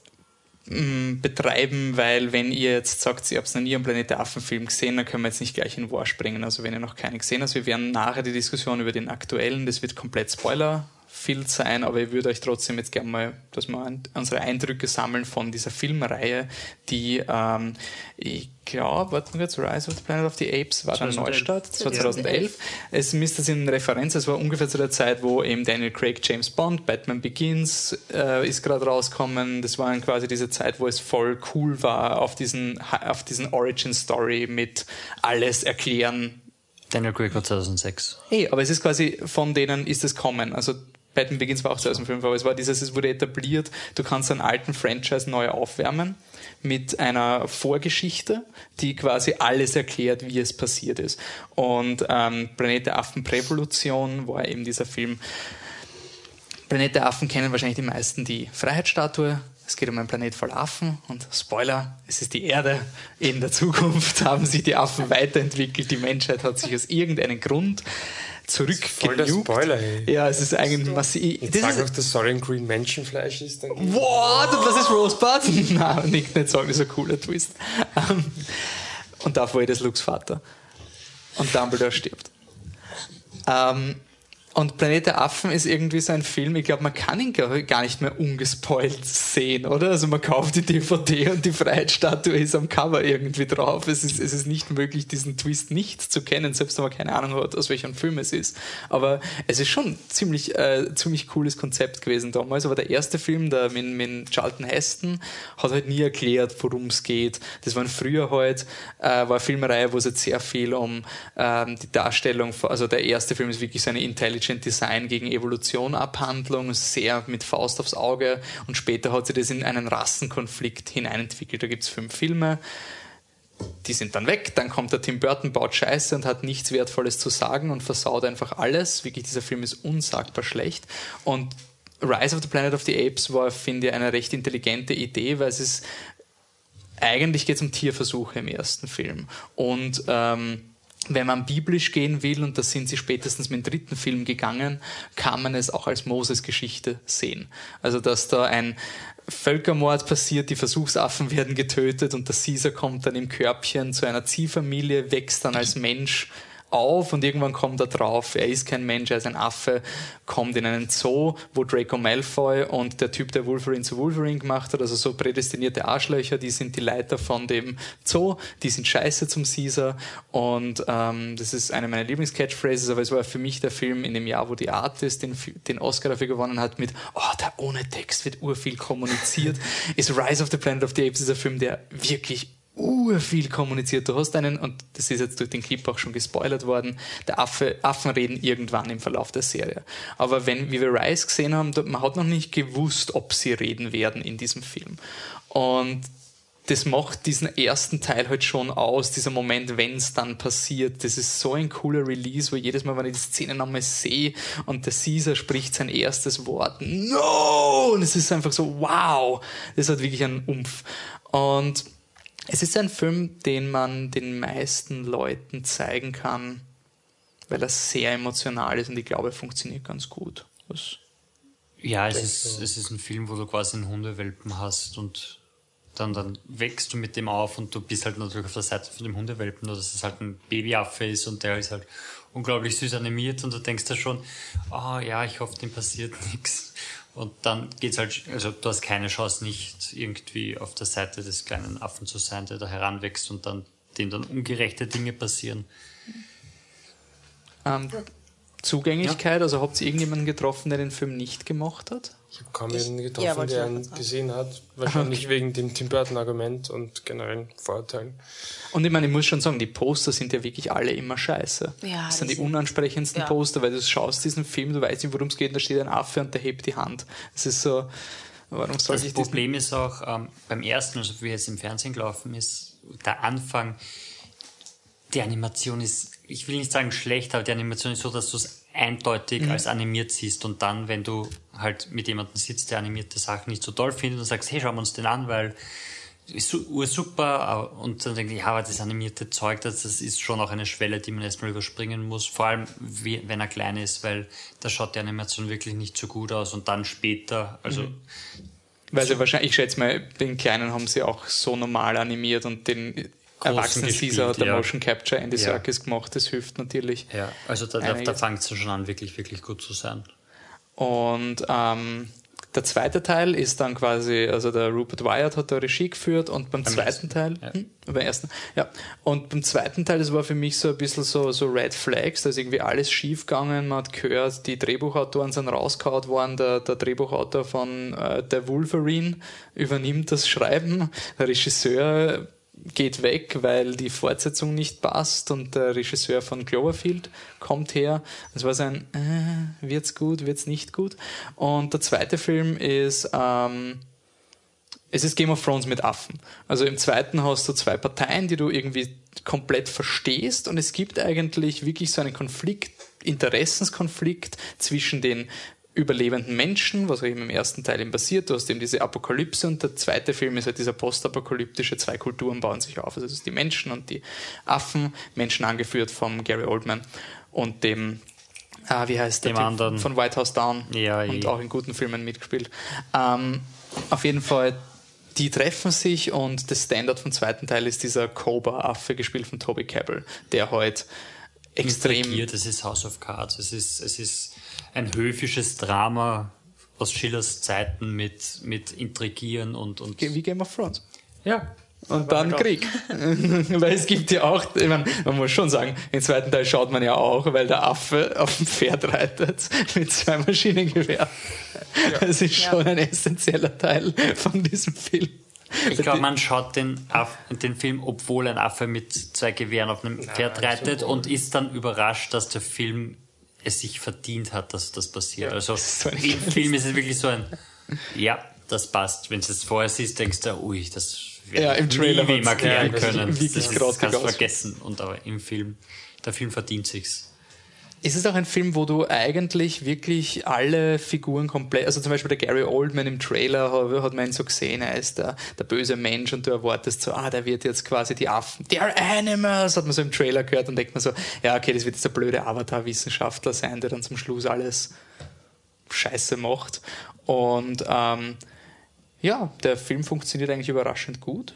betreiben, weil wenn ihr jetzt sagt, ihr habt noch nie einen Planet der Affen-Film gesehen, dann können wir jetzt nicht gleich in War springen. Also wenn ihr noch keinen gesehen habt, wir werden nachher die Diskussion über den aktuellen, das wird komplett Spoiler viel sein, aber ich würde euch trotzdem jetzt gerne mal, dass wir unsere Eindrücke sammeln von dieser Filmreihe, die, ähm, ich glaube, warten wir jetzt, Rise of the Planet of the Apes war 2011. der Neustart, 2011. Es misst das in Referenz, es war ungefähr zu der Zeit, wo eben Daniel Craig, James Bond, Batman Begins äh, ist gerade rausgekommen. Das war quasi diese Zeit, wo es voll cool war, auf diesen, auf diesen Origin-Story mit alles erklären, Daniel Craig war 2006. Hey, aber es ist quasi von denen ist es kommen. Also Batman Begins war auch 2005, aber es war dieses, es wurde etabliert, du kannst einen alten Franchise neu aufwärmen mit einer Vorgeschichte, die quasi alles erklärt, wie es passiert ist. Und ähm, Planet der Affen Prävolution war eben dieser Film. Planet der Affen kennen wahrscheinlich die meisten die Freiheitsstatue. Es geht um einen Planet voll Affen und Spoiler, es ist die Erde. In der Zukunft [LAUGHS] haben sich die Affen weiterentwickelt. Die Menschheit hat sich aus irgendeinem Grund zurück. Voll der Spoiler, ey. Ja, es ist eigentlich massiv. Jetzt sag noch, dass Soylent Green Menschenfleisch ist. Dann What? Und das ist Rosebud? [LAUGHS] Nein, nicht, nicht sagen, das ist ein cooler Twist. Ähm, und davor ist Lux Vater. Und Dumbledore stirbt. Ähm, und Planet der Affen ist irgendwie so ein Film, ich glaube, man kann ihn gar nicht mehr ungespoilt sehen, oder? Also man kauft die DVD und die Freiheitsstatue ist am Cover irgendwie drauf. Es ist, es ist nicht möglich, diesen Twist nicht zu kennen, selbst wenn man keine Ahnung hat, aus welchem Film es ist. Aber es ist schon ziemlich, äh, ziemlich cooles Konzept gewesen damals. Aber der erste Film, der mit, mit Charlton Heston, hat halt nie erklärt, worum es geht. Das war früher halt, äh, war eine Filmreihe, wo es jetzt sehr viel um ähm, die Darstellung, also der erste Film ist wirklich so eine Intelligent Intelligent Design gegen Evolution Abhandlung, sehr mit Faust aufs Auge. Und später hat sich das in einen Rassenkonflikt hineinentwickelt. Da gibt es fünf Filme, die sind dann weg, dann kommt der Tim Burton, baut Scheiße und hat nichts Wertvolles zu sagen und versaut einfach alles. Wirklich, dieser Film ist unsagbar schlecht. Und Rise of the Planet of the Apes war, finde ich, eine recht intelligente Idee, weil es ist, eigentlich geht es um Tierversuche im ersten Film. Und ähm, wenn man biblisch gehen will, und das sind sie spätestens mit dem dritten Film gegangen, kann man es auch als Moses-Geschichte sehen. Also, dass da ein Völkermord passiert, die Versuchsaffen werden getötet und der Caesar kommt dann im Körbchen zu einer Ziehfamilie, wächst dann als Mensch auf und irgendwann kommt er drauf, er ist kein Mensch, er ist ein Affe, kommt in einen Zoo, wo Draco Malfoy und der Typ, der Wolverine zu Wolverine gemacht hat, also so prädestinierte Arschlöcher, die sind die Leiter von dem Zoo, die sind scheiße zum Caesar und ähm, das ist eine meiner Lieblings-Catchphrases, aber es war für mich der Film in dem Jahr, wo die Artist den, den Oscar dafür gewonnen hat mit, oh, der ohne Text wird urviel kommuniziert, [LAUGHS] ist Rise of the Planet of the Apes, dieser Film, der wirklich urviel kommuniziert. Du hast einen, und das ist jetzt durch den Clip auch schon gespoilert worden, der Affe, Affen reden irgendwann im Verlauf der Serie. Aber wenn, wie wir Rise gesehen haben, man hat noch nicht gewusst, ob sie reden werden in diesem Film. Und das macht diesen ersten Teil halt schon aus, dieser Moment, wenn es dann passiert. Das ist so ein cooler Release, wo jedes Mal, wenn ich die Szene nochmal sehe und der Caesar spricht sein erstes Wort, no! Und es ist einfach so, wow! Das hat wirklich einen Umf. Und es ist ein Film, den man den meisten Leuten zeigen kann, weil er sehr emotional ist und ich glaube, er funktioniert ganz gut. Was ja, es ist, es ist ein Film, wo du quasi einen Hundewelpen hast und dann, dann wächst du mit dem auf und du bist halt natürlich auf der Seite von dem Hundewelpen, nur dass es halt ein Babyaffe ist und der ist halt unglaublich süß animiert und du denkst da schon, ah oh, ja, ich hoffe, dem passiert [LAUGHS] nichts. Und dann geht's halt, also du hast keine Chance, nicht irgendwie auf der Seite des kleinen Affen zu sein, der da heranwächst und dann dem dann ungerechte Dinge passieren. Ähm, Zugänglichkeit, ja. also habt ihr irgendjemanden getroffen, der den Film nicht gemacht hat? Ich habe kaum jemanden getroffen, ja, der ihn gesehen hat. Wahrscheinlich okay. wegen dem Tim Burton-Argument und generellen Vorurteilen. Und ich meine, ich muss schon sagen, die Poster sind ja wirklich alle immer scheiße. Ja, das sind die unansprechendsten ja. Poster, weil du schaust diesen Film, du weißt nicht, worum es geht, und da steht ein Affe und der hebt die Hand. Das ist so, warum soll das ich Das Problem ist auch, ähm, beim ersten, also wie jetzt im Fernsehen gelaufen ist, der Anfang, die Animation ist, ich will nicht sagen schlecht, aber die Animation ist so, dass du es eindeutig mhm. als animiert siehst und dann, wenn du halt mit jemandem sitzt, der animierte Sachen nicht so toll findet und sagst, hey, schauen wir uns den an, weil ist super und dann denke ich, ja, aber das animierte Zeug, das, das ist schon auch eine Schwelle, die man erstmal überspringen muss, vor allem wie, wenn er klein ist, weil da schaut die Animation wirklich nicht so gut aus und dann später, also mhm. weil sie wahrscheinlich, ich schätze mal, den Kleinen haben sie auch so normal animiert und den erwachsenen Caesar hat der ja. Motion Capture Andy ja. Serkis gemacht, das hilft natürlich. Ja, also da, da, da fängt es schon an, wirklich, wirklich gut zu sein. Und ähm, der zweite Teil ist dann quasi, also der Rupert Wyatt hat da Regie geführt und beim, beim zweiten ersten. Teil, ja. Hm, beim ersten, ja, und beim zweiten Teil, das war für mich so ein bisschen so, so Red Flags, da ist irgendwie alles schief gegangen, man hat gehört, die Drehbuchautoren sind rausgehauen worden, der, der Drehbuchautor von äh, der Wolverine übernimmt das Schreiben, der Regisseur geht weg, weil die Fortsetzung nicht passt und der Regisseur von Cloverfield kommt her. Es war so ein, äh, wird's gut, wird's nicht gut. Und der zweite Film ist, ähm, es ist Game of Thrones mit Affen. Also im zweiten hast du zwei Parteien, die du irgendwie komplett verstehst und es gibt eigentlich wirklich so einen Konflikt, Interessenskonflikt zwischen den überlebenden Menschen, was eben im ersten Teil eben passiert. Du hast eben diese Apokalypse und der zweite Film ist halt dieser postapokalyptische, zwei Kulturen bauen sich auf. Also die Menschen und die Affen, Menschen angeführt von Gary Oldman und dem Ah, wie heißt der Dem anderen. von White House Down ja, und auch in guten Filmen mitgespielt. Ähm, auf jeden Fall, die treffen sich und das Standard vom zweiten Teil ist dieser Cobra-Affe, gespielt von Toby Cabell, der heute halt extrem... Das ist House of Cards. Es ist, es ist ein höfisches Drama aus Schillers Zeiten mit, mit Intrigieren und, und. Wie Game of Thrones. Ja. Und dann Krieg. [LAUGHS] weil es gibt ja auch, ich meine, man muss schon sagen, im zweiten Teil schaut man ja auch, weil der Affe auf dem Pferd reitet [LAUGHS] mit zwei Maschinengewehren. Ja. Das ist schon ja. ein essentieller Teil von diesem Film. Ich glaube, man schaut den, Aff, den Film, obwohl ein Affe mit zwei Gewehren auf einem Pferd reitet und ist dann überrascht, dass der Film es sich verdient hat, dass das passiert. Ja, also das im Film ist es wirklich so ein, ja, das passt. Wenn du es vorher siehst, denkst du, ui, das ja, im Trailer nie erklären ja, können. Das, das, das kannst du vergessen. Und aber im Film, der Film verdient sich's. Ist es auch ein Film, wo du eigentlich wirklich alle Figuren komplett, also zum Beispiel der Gary Oldman im Trailer hat, man ihn so gesehen, er ist der, der böse Mensch und du erwartest so, ah, der wird jetzt quasi die Affen, they're animals, hat man so im Trailer gehört und denkt man so, ja, okay, das wird jetzt der blöde Avatar-Wissenschaftler sein, der dann zum Schluss alles Scheiße macht. Und ähm, ja, der Film funktioniert eigentlich überraschend gut.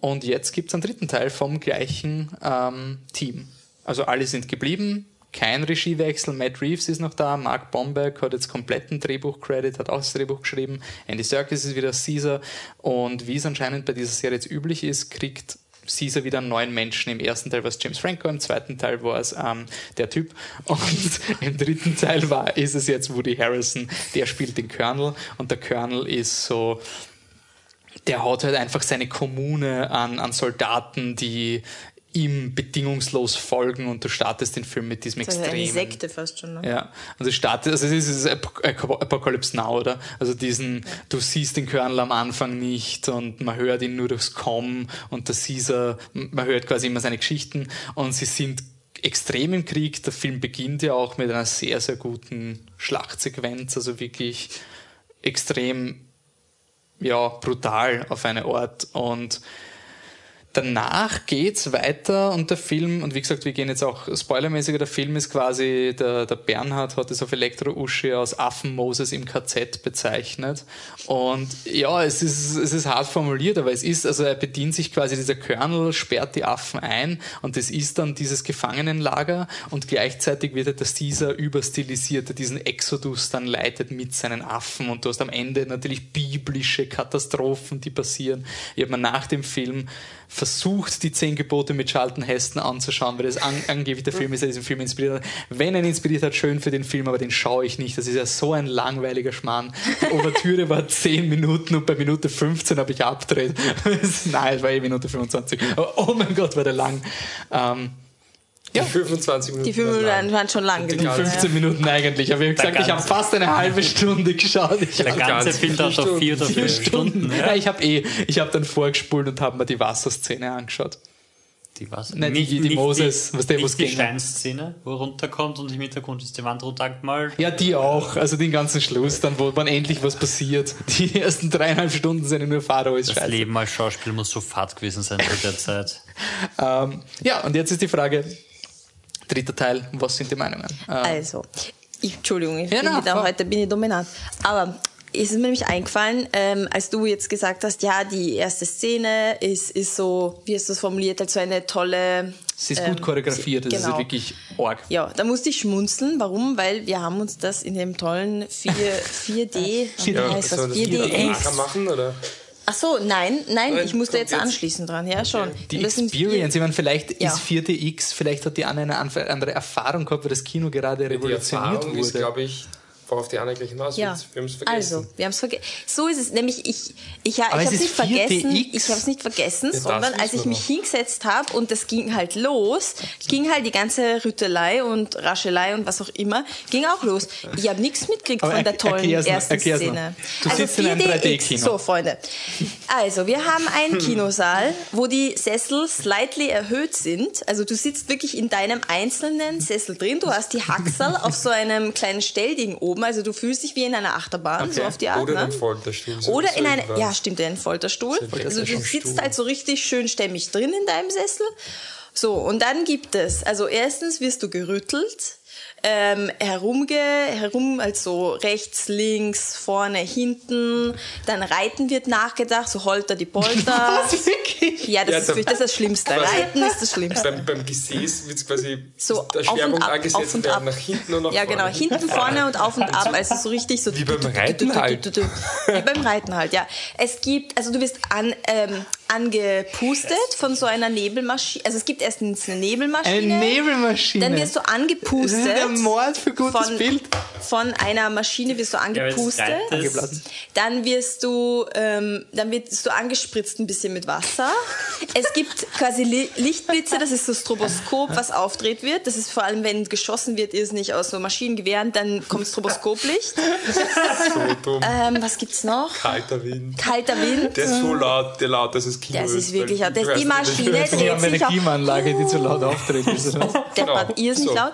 Und jetzt gibt es einen dritten Teil vom gleichen ähm, Team. Also alle sind geblieben, kein Regiewechsel. Matt Reeves ist noch da, Mark Bombeck hat jetzt kompletten Drehbuch-Credit, hat auch das Drehbuch geschrieben. Andy Serkis ist wieder Caesar. Und wie es anscheinend bei dieser Serie jetzt üblich ist, kriegt Caesar wieder einen neuen Menschen. Im ersten Teil war es James Franco, im zweiten Teil war es ähm, der Typ und [LAUGHS] im dritten Teil war, ist es jetzt Woody Harrison, der spielt den Colonel und der Colonel ist so der hat halt einfach seine Kommune an, an Soldaten, die ihm bedingungslos folgen und du startest den Film mit diesem Das ist extremen. eine Sekte fast schon. Ne? Ja, und es startet, also es ist, es ist Ap- Ap- Apocalypse Now, oder? Also diesen, du siehst den Colonel am Anfang nicht und man hört ihn nur durchs Kommen und der Caesar, man hört quasi immer seine Geschichten und sie sind extrem im Krieg. Der Film beginnt ja auch mit einer sehr, sehr guten Schlachtsequenz, also wirklich extrem ja, brutal auf eine Art. Und danach geht's weiter und der Film, und wie gesagt, wir gehen jetzt auch spoilermäßiger, der Film ist quasi, der, der Bernhard hat es auf Elektro-Uschi aus Affen-Moses im KZ bezeichnet. Und ja, es ist, es ist hart formuliert, aber es ist, also er bedient sich quasi, dieser Colonel sperrt die Affen ein und das ist dann dieses Gefangenenlager und gleichzeitig wird halt der Caesar überstilisiert, der diesen Exodus dann leitet mit seinen Affen und du hast am Ende natürlich biblische Katastrophen, die passieren. Ich habe mir nach dem Film versucht, die zehn Gebote mit Charlton Heston anzuschauen, weil das an, angeblich der Film ist, der diesen Film inspiriert hat. Wenn er ihn inspiriert hat, schön für den Film, aber den schaue ich nicht. Das ist ja so ein langweiliger Schmarrn. Die Ouvertüre war 10 Minuten und bei Minute 15 habe ich abgedreht. [LAUGHS] Nein, es war eh Minute 25. Aber oh mein Gott, war der lang. Ähm, Die 25 Minuten. Die fünf waren lang. Minuten waren schon lang Die genug. 15 Minuten eigentlich. Aber ich habe gesagt, ich habe fast eine halbe Stunde geschaut. Ich Der ganze Film dauert doch vier oder vier fünf Stunden. Stunden. Ja, ich habe eh, ich habe dann vorgespult und habe mir die Wasserszene angeschaut. Die was? Nein, die- die Moses, was der, nicht wo's die. Steinszene, wo er runterkommt und im Hintergrund ist die Wand runtergemalt. Ja, die auch. Also den ganzen Schluss, dann, wo wann endlich was passiert. Die ersten dreieinhalb Stunden sind ja nur Pharao ist Das scheiße. Leben als Schauspieler muss so fad gewesen sein zu der Zeit. [LAUGHS] Ähm, ja, und jetzt ist die Frage, dritter Teil, was sind die Meinungen? Ähm, Also, ich, Entschuldigung, ich Ja, bin na, wieder, heute bin ich dominant. Aber es ist mir nämlich eingefallen, ähm, als du jetzt gesagt hast, ja, die erste Szene ist, ist so, wie hast du es formuliert, als so eine tolle. es ist ähm, gut choreografiert, das genau. ist wirklich arg. Ja, da musste ich schmunzeln. Warum? Weil wir haben uns das in dem tollen 4, 4D, [LAUGHS] wie Ja, heißt das? das 4DX. extra machen, oder? Ach so, nein, nein, ich musste jetzt jetzt. anschließen dran, ja, schon. Die Das sind Experience, ich meine, vielleicht Ja. ist 4DX, vielleicht hat die Anne eine andere Erfahrung gehabt, weil das Kino gerade Die revolutioniert ist, wurde. glaube ich, worauf die Anna gleich hinaus. Ja, Wir haben es vergessen. also, wir haben es vergessen. So ist es, nämlich ich, ich, ich Aber habe es es nicht vergessen, 4DX. ich habe es nicht vergessen, das sondern als ich mich noch. hingesetzt habe und das ging halt los, ging halt die ganze Rüttelei und Raschelei und was auch immer, ging auch los. Ich habe nichts mitgekriegt von der er- tollen ersten. Szene. Du also sitzt in einem 4DX. 3D-Kino. So, Freunde. Also, wir haben einen Kinosaal, wo die Sessel slightly erhöht sind. Also, du sitzt wirklich in deinem einzelnen Sessel drin. Du hast die Haxel auf so einem kleinen Stellding oben. Also, du fühlst dich wie in einer Achterbahn, so Okay. auf die Art. Oder in ne? einem Folterstuhl. so Oder in so einem, ja, stimmt, in einem Folterstuhl. Also du sitzt halt so richtig schön stämmig drin in deinem Sessel. So, und dann gibt es, also erstens wirst du gerüttelt, ähm, herumge, herum, also rechts, links, vorne, hinten. Dann Reiten wird nachgedacht, so Holter die Polter. [LAUGHS] Was, wirklich? Ja, das, Ja, ist, da- wirklich- das ist das Schlimmste. Quasi- Reiten ist das Schlimmste. Beim, beim Gesäß wird es quasi So, der auf und Schwerpunkt ab, angesetzt auf und werden, ab. nach hinten und nach Ja, vorne. genau. Hinten, vorne und auf und ab. Also so richtig so. Wie beim Reiten halt. Wie beim Reiten halt, ja. Es gibt, also du wirst an, ähm, angepustet von so einer Nebelmaschine. Also es gibt erstens eine Nebelmaschine. Eine Nebelmaschine. Dann wirst du angepustet. [LAUGHS] der Mord für gutes von, Bild. Von einer Maschine wirst du angepustet. Angeblasen. Dann wirst du, ähm, dann wirst du angespritzt ein bisschen mit Wasser. Es gibt quasi Li Lichtblitze, das ist so Stroboskop, was aufdreht wird. Das ist vor allem, wenn geschossen wird, ist nicht aus so Maschinengewehren, dann kommt Stroboskoplicht. So dumm. Ähm, was gibt's noch? Kalter Wind. Kalter Wind. Der ist so laut, der laut, dass es Kino Das ist wirklich laut. Das ist die nicht. Maschine haben dreht eine sich auch. Klimaanlage, die zu laut auftritt. Ist das? Der Genau. Bad, ihr ist nicht So. laut.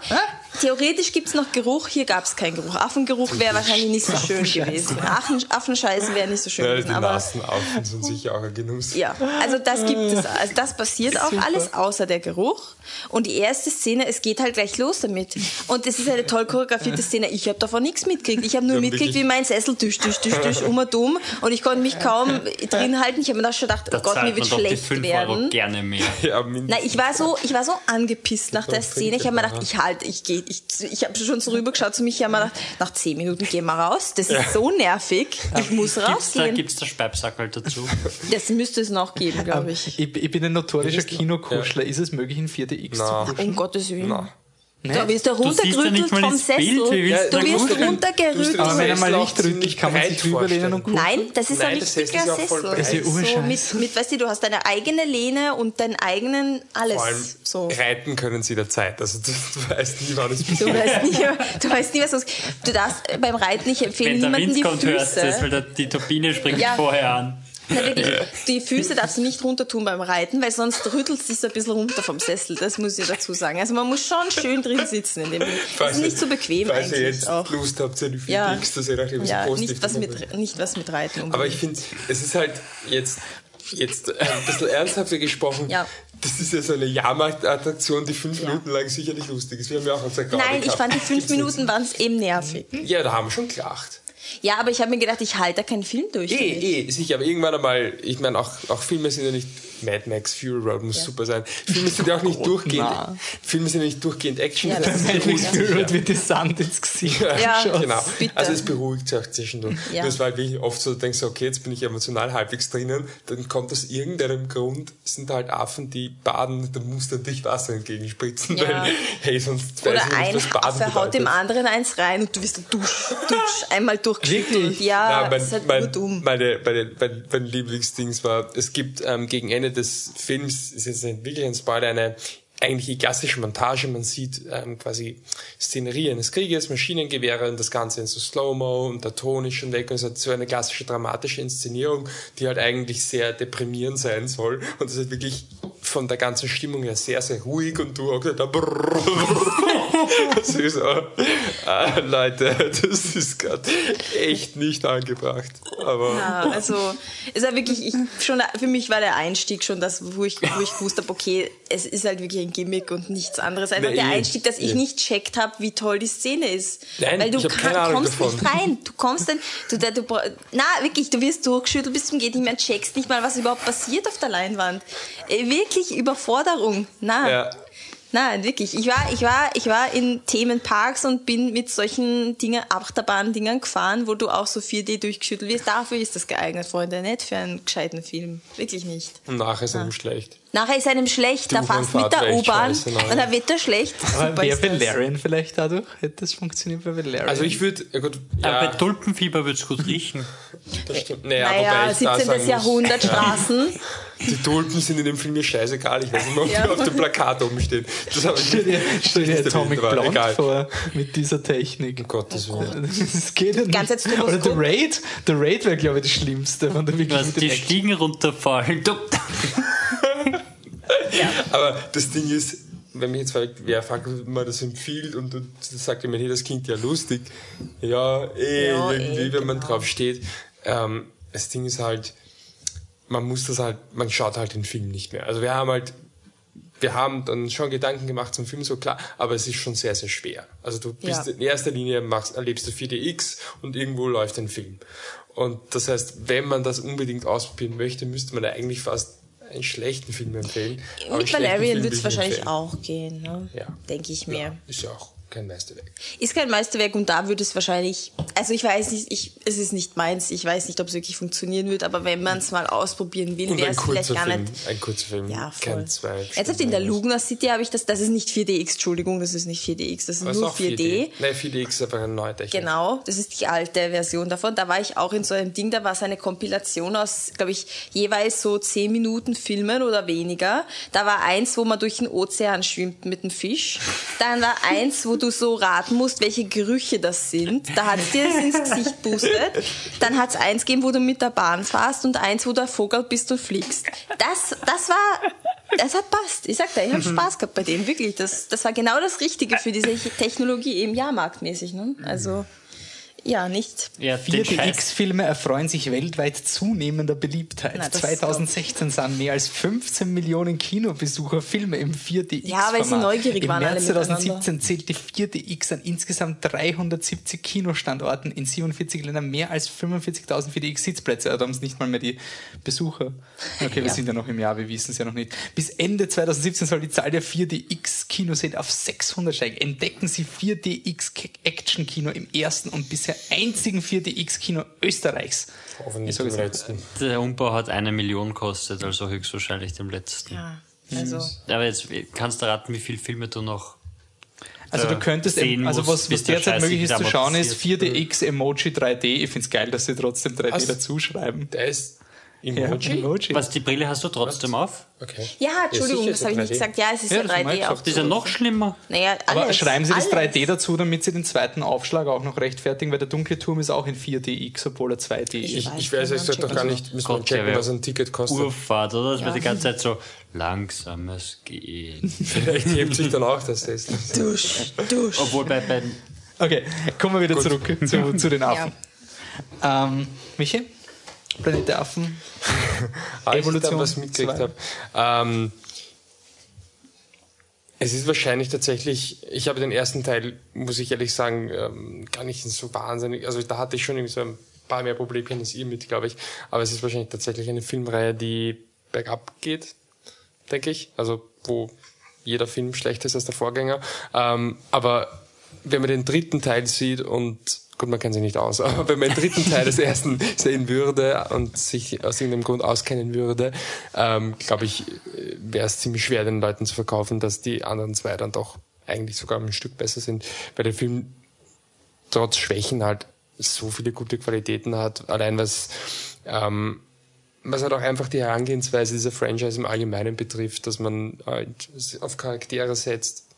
Theoretisch gibt's noch Geruch, hier gab's keinen Geruch. Affengeruch wäre wahrscheinlich nicht so schön gewesen. Affen, Affenscheiße wäre nicht so schön Ja, gewesen. die Aber sind sicher auch ein Genuss. ja, also das gibt es. Also das passiert auch alles außer der Geruch. Und die erste Szene, es geht halt gleich los damit. Und es ist eine toll choreografierte Szene. Ich habe davon nichts mitgekriegt. Ich habe nur Ja, mitgekriegt, wie mein Sessel tisch, tisch, tisch, tisch, um und um. Und ich konnte mich kaum drin halten. Ich habe mir da schon gedacht, oh Gott, mir wird man doch die schlecht 5 Euro werden. gerne mehr. Ja. Na, ich war so, ich war so angepisst nach der Szene. Ich habe mir gedacht, ich halte, ich gehe, ich, ich habe schon so rübergeschaut zu mich. Ich habe mir gedacht, nach zehn Minuten gehen wir raus. Das ist so nervig. Ich muss Gibt's da, rausgehen. gibt's da Speibsackerl dazu? Das müsste es noch geben, glaube ich. Ich, ich bin ein notorischer Kinokuschler. Ist es möglich, in 4DX Na. zu kuscheln? Um Gottes Willen. Na. Da wirst du Du ja runtergerüttelt mal vom das Bild, Sessel. willst du du wirst kuscheln? runtergerüttelt. Aber wenn er mal Sessel nicht ziemlich kann man sich drüber lehnen vorstellen. und kuscheln. Nein, das ist Nein, ein das Sessel richtiger ja voll Sessel. Das ist ja so mit, mit, weißt du, du hast deine eigene Lehne und deinen eigenen alles. Vor allem so. reiten können sie der Zeit. Also du, du weißt nie, wann es Du passiert. weißt, nie, du weißt nie, was los Du darfst beim Reiten, ich empfehle Wenn der niemandem Wind die kommt, hörst du es, weil Füße. der, die Turbine springt Ja. vorher an. Na, wirklich, die Füße darfst du nicht runter tun beim Reiten, weil sonst rüttelt es dich so ein bisschen runter vom Sessel. Das muss ich dazu sagen. Also man muss schon schön drin sitzen. In dem, das ist nicht so bequem falls ihr eigentlich jetzt auch. Lust habt, ja die Ja. Dass ihr nachher Ja, so nicht was, mit, nicht was mit Reiten Aber unbedingt. ich finde, es ist halt jetzt, jetzt äh, ein bisschen ernsthafter gesprochen. Ja. Das ist ja so eine Jahrmarktattraktion, die fünf Minuten lang sicherlich lustig ist. Wir haben ja auch unser Nein, ich gehabt. fand die fünf Minuten waren es eben nervig. Ja, da haben wir schon gelacht. Ja, aber ich habe mir gedacht, ich halte da keinen Film durch. Eh, eh, sicher, aber irgendwann einmal, ich meine, auch, auch Filme sind ja nicht, Mad Max, Fury Road muss super sein. Filme sind ja auch nicht [LAUGHS] durchgehend, na. Filme sind ja nicht durchgehend Action. Ja, das [LAUGHS] das beruhigt sich Fury ja. Road wird die Sand ins Gesicht Ja. Genau. Bitte. Also es beruhigt sich auch zwischendurch. Ja. Es war halt wirklich oft so, du denkst okay, jetzt bin ich emotional halbwegs drinnen, dann kommt aus irgendeinem Grund, sind da halt Affen, die baden, da musst du dich Wasser entgegenspritzen, Ja. weil, hey, sonst weiß Oder ich nicht, was Baden Affe haut dem anderen eins rein und du wirst dusch, dusch, [LAUGHS] einmal durchgeschüttelt. Wirklich? Ja, ist halt mein, urdumm. meine, meine, mein, mein Lieblingsdings war, es gibt ähm, gegen Ende des Films, ist jetzt nicht wirklich ein Spoiler, eine eigentlich die klassische Montage. Man sieht ähm, quasi Szenerie eines Krieges, Maschinengewehre und das Ganze in so Slow-Mo und der Ton ist schon weg und es hat so eine klassische dramatische Inszenierung, die halt eigentlich sehr deprimierend sein soll und das ist wirklich von der ganzen Stimmung her sehr, sehr ruhig und du auch da ist so, ah, Leute, das ist gerade echt nicht angebracht. Aber Ja, also ist ja wirklich, ich, schon, für mich war der Einstieg schon das, wo ich, wo ich gewusst habe, okay, es ist halt wirklich ein Gimmick und nichts anderes. Einfach Nee, der. Einstieg, dass ich nicht checkt habe, wie toll die Szene ist. Nein, Weil du kann, kommst davon. nicht rein. Du kommst dann, du, du, du, na wirklich, du wirst durchgeschüttelt bis zum geht nicht mehr, checkst nicht mal, was überhaupt passiert auf der Leinwand. Äh, Wirklich Überforderung. Na. Ja. Nein, wirklich. Ich war, ich war, ich war in Themenparks und bin mit solchen Dingen, Achterbahn-Dingern gefahren, wo du auch so 4D durchgeschüttelt wirst. Dafür ist das geeignet, Freunde, nicht für einen gescheiten Film. Wirklich nicht. und nachher ist einem schlecht. Nachher ist einem schlecht, da Du, fährst man mit der U-Bahn nein. und dann wird er schlecht. Aber Super wäre. Valerian vielleicht dadurch? Hätte das funktioniert bei Valerian? Also ich würde, ja gut, Aber bei ja, Tulpenfieber wird's gut riechen. das stimmt. Naja, Naja, ich da 17. sagen muss, Jahrhundert [LAUGHS] Straßen. Die Tulpen sind in dem Film mir scheißegal. Ich weiß nicht mehr, ob Ja. die auf dem Plakat oben stehen. Das habe ich Stell dir, stell dir nicht Atomic Blonde egal. vor mit dieser Technik. Um Gottes Willen. Das geht ja nicht. Ganz Oder der Raid, der Raid wäre, glaube ich, das Schlimmste. Wenn du wirklich Was, die Action- Stiegen runterfallen. Du- [LAUGHS] Aber das Ding ist, wenn mich jetzt fragt, wer fragt, man das empfiehlt und dann sagt jemand, hey, das klingt ja lustig. Ja, eh, Ja, irgendwie, eh, wenn man genau. drauf steht. Ähm, das Ding ist halt, man muss das halt, man schaut halt den Film nicht mehr. Also wir haben halt, wir haben dann schon Gedanken gemacht zum Film, so klar, aber es ist schon sehr, sehr schwer. Also du bist Ja. in erster Linie machst, erlebst du 4DX und irgendwo läuft ein Film. Und das heißt, wenn man das unbedingt ausprobieren möchte, müsste man eigentlich fast einen schlechten Film empfehlen. Mit Valerian wird es ich wahrscheinlich empfehlen. auch gehen, ne? Ja. denke ich mir. Ja, ist ja auch kein Meisterwerk. Ist kein Meisterwerk und da würde es wahrscheinlich, also ich weiß nicht, ich, es ist nicht meins, ich weiß nicht, ob es wirklich funktionieren wird, aber wenn man es mal ausprobieren will, wäre es vielleicht gar Film. nicht. Ein kurzer Film. Ja, voll. Kein zwei Ernsthaft, in der. Lugner City habe ich das, das ist nicht 4DX, Entschuldigung, das ist nicht 4DX, das ist Was nur auch 4D. Nein, 4DX ist einfach eine neue Technik. Genau, das ist die alte Version davon. Da war ich auch in so einem Ding, da war es eine Kompilation aus, glaube ich, jeweils so 10 Minuten Filmen oder weniger. Da war eins, wo man durch den Ozean schwimmt mit einem Fisch. Dann war eins, wo du so raten musst, welche Gerüche das sind. Da hat es dir das ins Gesicht boostet. Dann hat es eins gegeben, wo du mit der Bahn fährst und eins, wo du ein Vogel bist und fliegst. Das, das war Das hat passt. Ich sag dir, ich habe Spaß gehabt bei dem, wirklich. Das, das war genau das Richtige für diese Technologie, eben jahrmarktmäßig. Ne? Also, ja, nicht. Ja, Scheiß. 4DX-Filme erfreuen sich weltweit zunehmender Beliebtheit. Na, das 2016 sahen mehr als 15 Millionen Kinobesucher Filme im 4DX. Ja, weil sie neugierig Im waren alle März miteinander. 2017 zählte 4DX an insgesamt 370 Kinostandorten in 47 Ländern mehr als 45.000 4DX-Sitzplätze. Also haben es nicht mal mehr die Besucher. Okay, wir Ja. sind ja noch im Jahr, wir wissen es ja noch nicht. Bis Ende 2017 soll die Zahl der 4DX-Kinosäle auf 600 steigen. Entdecken Sie 4DX-Action-Kino im ersten und bisher einzigen 4DX-Kino Österreichs. Hoffentlich jetzt- letzten. Der Umbau hat eine Million gekostet, also höchstwahrscheinlich dem letzten. Ja, also. Aber jetzt kannst du raten, wie viele Filme du noch. Also du könntest, sehen eben, also was, was der derzeit möglich ist zu schauen, ist amortisiert. 4DX Emoji 3D. Ich finde es geil, dass sie trotzdem 3D Was? dazuschreiben. Der ist Ja, Emoji? Emoji. Was, die Brille hast du trotzdem auf? Okay. Ja, Entschuldigung, das habe ich nicht 3D. gesagt. Ja, es ist Ja, ja, das haben wir 3D gesagt. auch. Das ist ja noch schlimmer. Naja, Aber alles, schreiben Sie das alles. 3D dazu, damit Sie den zweiten Aufschlag auch noch rechtfertigen, weil der dunkle Turm ist auch in 4DX, obwohl er 2D ist. Ich, weiß, ich weiß man doch gar nicht, müssen wir checken, was ein Ticket kostet. Urfahrt, oder? Das Ja. wird die ganze Zeit so langsames Gehen. [LAUGHS] Vielleicht hebt sich dann auch das Test. Dusch, dusch. Obwohl bei, bei Okay, kommen wir wieder zurück zu, zu den Affen. Ähm, Michi? Planet der Affen? [LAUGHS] Evolution was mitgekriegt habe. Ähm, es ist wahrscheinlich tatsächlich, ich habe den ersten Teil, muss ich ehrlich sagen, ähm, gar nicht so wahnsinnig, also da hatte ich schon irgendwie so ein paar mehr Problemchen als ihr mit, glaube ich, aber es ist wahrscheinlich tatsächlich eine Filmreihe, die bergab geht, denke ich, also wo jeder Film schlechter ist als der Vorgänger, ähm, aber wenn man den dritten Teil sieht und gut, man kennt sich nicht aus, [LAUGHS] aber wenn man den dritten Teil des ersten sehen würde und sich aus irgendeinem Grund auskennen würde, ähm, glaube ich, wäre es ziemlich schwer, den Leuten zu verkaufen, dass die anderen zwei dann doch eigentlich sogar ein Stück besser sind, weil der Film trotz Schwächen halt so viele gute Qualitäten hat, allein was ähm, was halt auch einfach die Herangehensweise dieser Franchise im Allgemeinen betrifft, dass man halt auf Charaktere setzt,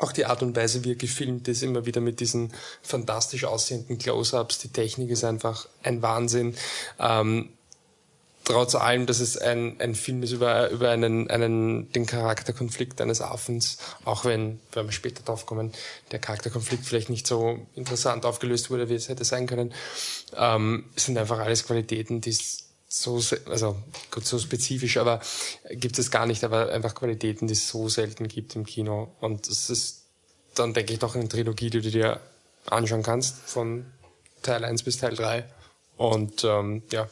auch die Art und Weise, wie er gefilmt ist, immer wieder mit diesen fantastisch aussehenden Close-ups. Die Technik ist einfach ein Wahnsinn. Ähm, trotz allem, dass es ein, ein Film ist über, über einen, einen, den Charakterkonflikt eines Affens, auch wenn, wenn wir später drauf kommen, der Charakterkonflikt vielleicht nicht so interessant aufgelöst wurde, wie es hätte sein können, ähm, sind einfach alles Qualitäten, die es so, also gut, so spezifisch, aber gibt es gar nicht, aber einfach Qualitäten, die es so selten gibt im Kino. Und es ist dann, denke ich, doch eine Trilogie, die du dir anschauen kannst, von Teil 1 bis Teil 3. Und ähm, ja,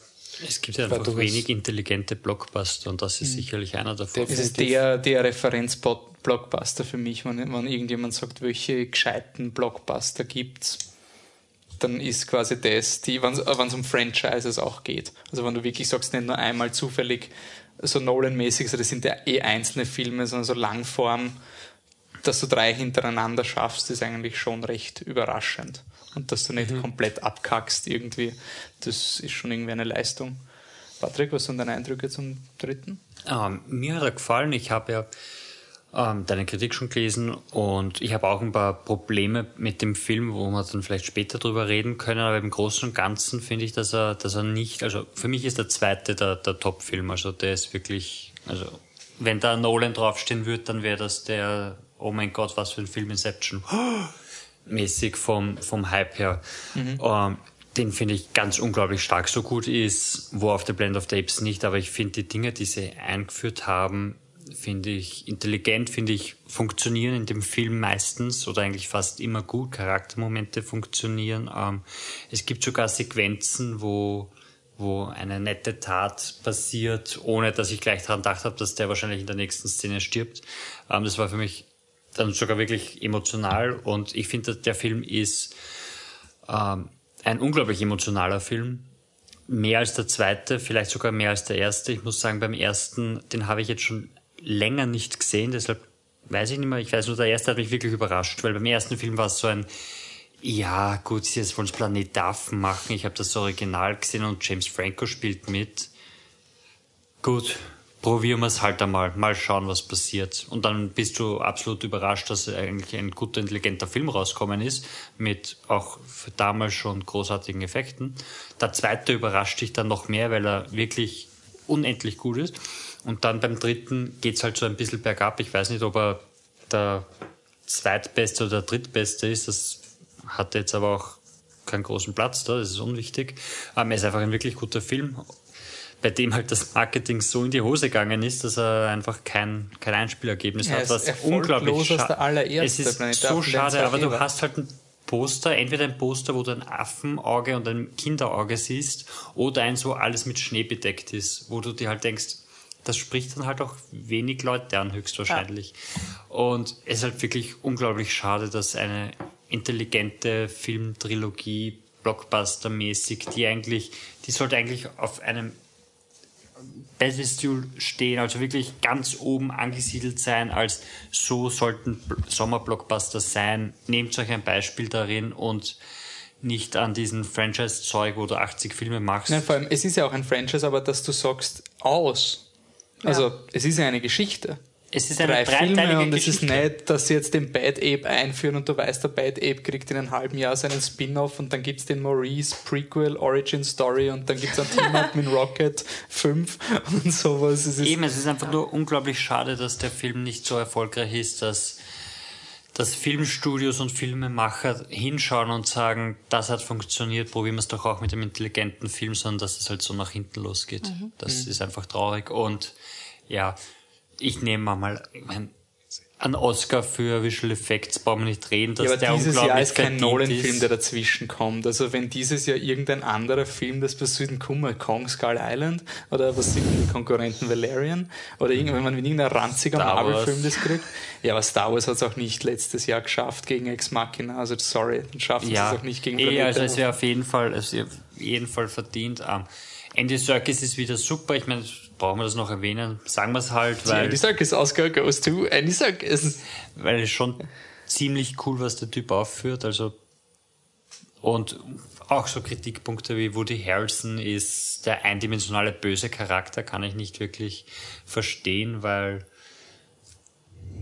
es gibt ja einfach du wenig intelligente Blockbuster und das ist sicherlich einer davon. Es ist der, der Referenz-Blockbuster für mich, wenn, wenn irgendjemand sagt, welche gescheiten Blockbuster gibt's, dann ist quasi das, die, wenn es um Franchises auch geht. Also wenn du wirklich sagst, nicht nur einmal zufällig so Nolan-mäßig, so das sind ja eh einzelne Filme, sondern so Langform, dass du drei hintereinander schaffst, ist eigentlich schon recht überraschend. Und dass du nicht komplett abkackst irgendwie, das ist schon irgendwie eine Leistung. Patrick, was sind deine Eindrücke zum dritten? Ähm, mir hat er gefallen. Ich habe ja ähm, deine Kritik schon gelesen und ich habe auch ein paar Probleme mit dem Film, wo wir dann vielleicht später drüber reden können. Aber im Großen und Ganzen finde ich, dass er, dass er nicht, also für mich ist der zweite der, der Top-Film. Also der ist wirklich, also wenn da Nolan draufstehen würde, dann wäre das der, oh mein Gott, was für ein Film Inception. [GASPS] mäßig vom, vom Hype her. Ähm, den finde ich ganz unglaublich stark. So gut ist War of the Blend of the Apes nicht, aber ich finde die Dinge, die sie eingeführt haben, finde ich intelligent, finde ich funktionieren in dem Film meistens oder eigentlich fast immer gut. Charaktermomente funktionieren. Ähm, es gibt sogar Sequenzen, wo wo eine nette Tat passiert, ohne dass ich gleich daran gedacht habe, dass der wahrscheinlich in der nächsten Szene stirbt. Ähm, das war für mich dann sogar wirklich emotional und ich finde, der Film ist ähm, ein unglaublich emotionaler Film. Mehr als der zweite, vielleicht sogar mehr als der erste. Ich muss sagen, beim ersten, den habe ich jetzt schon länger nicht gesehen, deshalb weiß ich nicht mehr. Ich weiß nur, der erste hat mich wirklich überrascht, weil beim ersten Film war es so ein, ja, gut, sie jetzt wollen das Planet Affen machen. Ich habe das Original gesehen und James Franco spielt mit. Gut, probieren wir es halt einmal. Mal schauen, was passiert. Und dann bist du absolut überrascht, dass eigentlich ein guter, intelligenter Film rauskommen ist, mit auch für damals schon großartigen Effekten. Der zweite überrascht dich dann noch mehr, weil er wirklich unendlich gut ist. Und dann beim dritten geht's halt so ein bisschen bergab. Ich weiß nicht, ob er der zweitbeste oder der drittbeste ist. Das hat jetzt aber auch keinen großen Platz da, das ist unwichtig. Aber er ist einfach ein wirklich guter Film, bei dem halt das Marketing so in die Hose gegangen ist, dass er einfach kein, kein Einspielergebnis Er hat, ist was unglaublich als scha- der allererste Es ist so schade, es aber du hast halt ein Poster, entweder ein Poster, wo du ein Affenauge und ein Kinderauge siehst, oder eins, wo alles mit Schnee bedeckt ist, wo du dir halt denkst, das spricht dann halt auch wenig Leute an, höchstwahrscheinlich. Und es ist halt wirklich unglaublich schade, dass eine intelligente Filmtrilogie, Blockbuster-mäßig, die eigentlich, die sollte eigentlich auf einem Pedestal stehen, also wirklich ganz oben angesiedelt sein, als so sollten Bl- Sommerblockbuster sein. Nehmt euch ein Beispiel darin und nicht an diesen Franchise-Zeug, wo du 80 Filme machst. Nein, vor allem, es ist ja auch ein Franchise, aber dass du sagst, aus. Also, es ist ja eine Geschichte. Es ist eine Drei Filme und es ist nicht, dass sie jetzt den Bad Ape einführen und du weißt, der Bad Ape kriegt in einem halben Jahr seinen Spin-off und dann gibt's den Maurice Prequel Origin Story und dann gibt's ein Team-Up [LAUGHS] mit Rocket 5 und sowas. Es Eben, es ist einfach nur unglaublich schade, dass der Film nicht so erfolgreich ist, dass, dass Filmstudios und Filmemacher hinschauen und sagen, das hat funktioniert, probieren wir es doch auch mit dem intelligenten Film, sondern dass es halt so nach hinten losgeht. Das Mhm. ist einfach traurig und ja, ich nehme mal, ich mein, einen Oscar für Visual Effects brauchen wir nicht reden, dass ja, aber der dieses Jahr ist kein Nolan-Film, der dazwischen kommt. Also wenn dieses Jahr irgendein anderer Film, das bei Süden kommt, Kong Skull Island oder was sind die Konkurrenten Valerian oder irgend- wenn man irgendein ranziger. Marvel-Film das kriegt. Ja, aber Star Wars hat es auch nicht letztes Jahr geschafft gegen Ex Machina. Also sorry, dann schafft ja, es auch nicht gegen eh, Planet also es wäre auf jeden Fall, wäre auf jeden Fall verdient. Ähm, Andy Serkis ist wieder super. Ich meine, brauchen wir das noch erwähnen? Sagen wir es halt, weil, Andy Serkis Oscar goes to Andy Serkis. weil es schon ziemlich cool, was der Typ aufführt. Also und auch so Kritikpunkte wie Woody Harrelson ist der eindimensionale böse Charakter, kann ich nicht wirklich verstehen, weil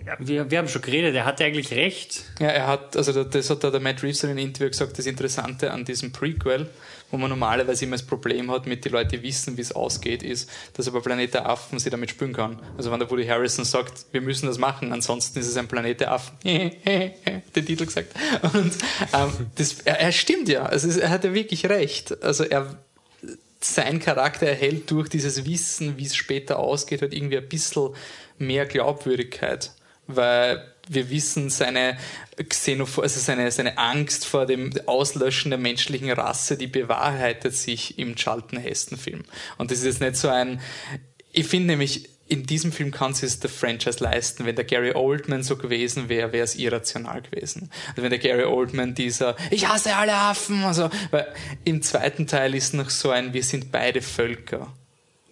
ja, wir, wir haben schon geredet, er hatte eigentlich recht. Ja, er hat, also das hat der Matt Reeves in einem Interview gesagt, das Interessante an diesem Prequel, wo man normalerweise immer das Problem hat mit die wissen, wie es ausgeht, ist, dass er bei Planet der Affen sie damit spielen kann. Also wenn der Woody Harrison sagt, wir müssen das machen, ansonsten ist es ein Planet der Affen. [LAUGHS] den Titel gesagt. Und ähm, das, er, er stimmt ja, also er hat ja wirklich recht. Also er sein Charakter erhält durch dieses Wissen, wie es später ausgeht, halt irgendwie ein bisschen mehr Glaubwürdigkeit. Weil wir wissen, seine Xenoph also seine, seine Angst vor dem Auslöschen der menschlichen Rasse, die bewahrheitet sich im Charlton Heston-Film. Und das ist jetzt nicht so ein, ich finde nämlich, in diesem Film kann es der Franchise leisten. Wenn der Gary Oldman so gewesen wäre, wäre es irrational gewesen. Also wenn der Gary Oldman dieser Ich hasse alle Affen, also, weil im zweiten Teil ist noch so ein Wir sind beide Völker.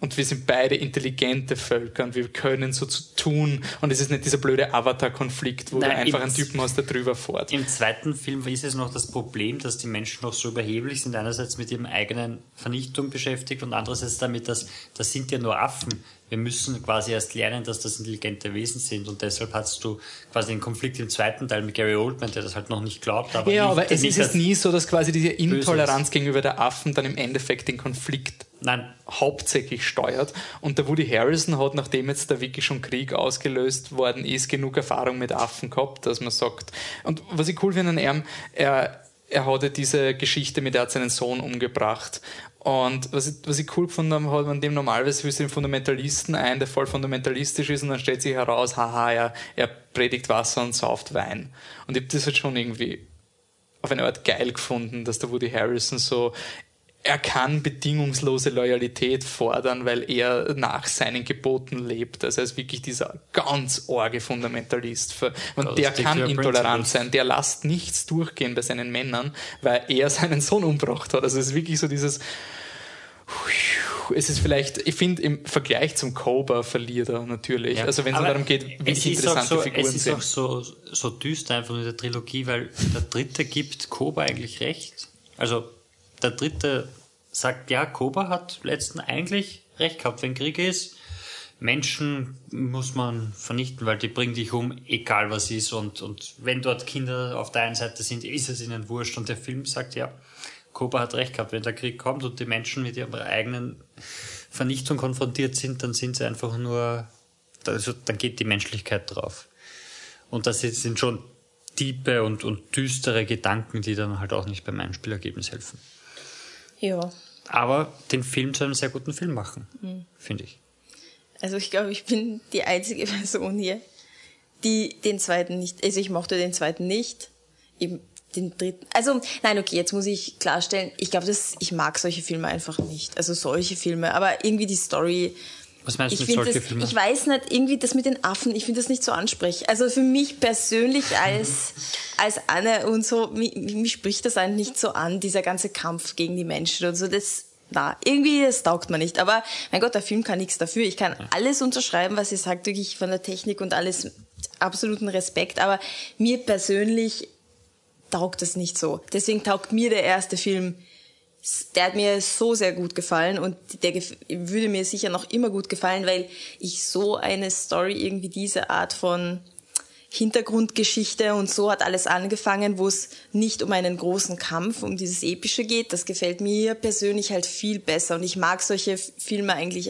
Und wir sind beide intelligente Völker und wir können so zu tun. Und es ist nicht dieser blöde Avatar-Konflikt, wo Nein, du einfach einen Typen hast, der drüber fährt. Im zweiten Film ist es noch das Problem, dass die Menschen noch so überheblich sind, einerseits mit ihrem eigenen Vernichtung beschäftigt und andererseits damit, dass das sind ja nur Affen. Wir müssen quasi erst lernen, dass das intelligente Wesen sind und deshalb hast du quasi den Konflikt im zweiten Teil mit Gary Oldman, der das halt noch nicht glaubt. Aber ja, aber es ist als- nie so, dass quasi diese Intoleranz ist. gegenüber der Affen dann im Endeffekt den Konflikt Nein, hauptsächlich steuert. Und der Woody Harrison hat, nachdem jetzt da wirklich schon Krieg ausgelöst worden ist, genug Erfahrung mit Affen gehabt, dass man sagt. Und was ich cool finde an ihm, er, er hatte diese Geschichte mit, er hat seinen Sohn umgebracht. Und was ich, was ich cool gefunden habe, hat man dem normalerweise für den Fundamentalisten ein, der voll fundamentalistisch ist, und dann stellt sich heraus, haha, er, er predigt Wasser und sauft Wein. Und ich habe das halt schon irgendwie auf eine Art geil gefunden, dass der Woody Harrison so er kann bedingungslose Loyalität fordern, weil er nach seinen Geboten lebt. Also er ist wirklich dieser ganz orge Fundamentalist. Und der kann intolerant sein. Der lässt nichts durchgehen bei seinen Männern, weil er [LAUGHS] seinen Sohn umgebracht hat. Also es ist wirklich so dieses es ist vielleicht, ich finde, im Vergleich zum Cobra verliert er natürlich. Ja. Also wenn es darum geht, auch interessante so, Figuren Es ist sind. auch so, so düster einfach in der Trilogie, weil der dritte gibt Koba eigentlich recht. Also der dritte sagt, ja, Koba hat letzten eigentlich recht gehabt, wenn Krieg ist. Menschen muss man vernichten, weil die bringen dich um, egal was ist. Und, und wenn dort Kinder auf der einen Seite sind, ist es ihnen wurscht. Und der Film sagt, ja, Koba hat recht gehabt, wenn der Krieg kommt und die Menschen mit ihren eigenen Vernichtung konfrontiert sind, dann sind sie einfach nur, also dann geht die Menschlichkeit drauf. Und das sind schon tiefe und, und düstere Gedanken, die dann halt auch nicht beim Einspielergebnis helfen. Ja. Aber den Film zu einem sehr guten Film machen, Mhm. finde ich. Also ich glaube, ich bin die einzige [LAUGHS] Person hier, die den zweiten nicht, also ich mochte den zweiten nicht. Eben den dritten. Also, nein, okay, jetzt muss ich klarstellen, ich glaube, dass ich mag solche Filme einfach nicht. Also solche Filme, aber irgendwie die Story. Was meinst du Ich mit solchen das, Filmen? ich weiß nicht, irgendwie das mit den Affen, ich finde das nicht so ansprechend. Also für mich persönlich als, als Anne und so, mich, mich spricht das eigentlich nicht so an, dieser ganze Kampf gegen die Menschen und so, das, na, irgendwie, das taugt man nicht. Aber, mein Gott, der Film kann nichts dafür. Ich kann alles unterschreiben, was ihr sagt, wirklich von der Technik und alles, absoluten Respekt, aber mir persönlich taugt das nicht so. Deswegen taugt mir der erste Film der hat mir so sehr gut gefallen und der gef- würde mir sicher noch immer gut gefallen, weil ich so eine Story, irgendwie diese Art von Hintergrundgeschichte und so hat alles angefangen, wo es nicht um einen großen Kampf, um dieses Epische geht. Das gefällt mir persönlich halt viel besser und ich mag solche Filme eigentlich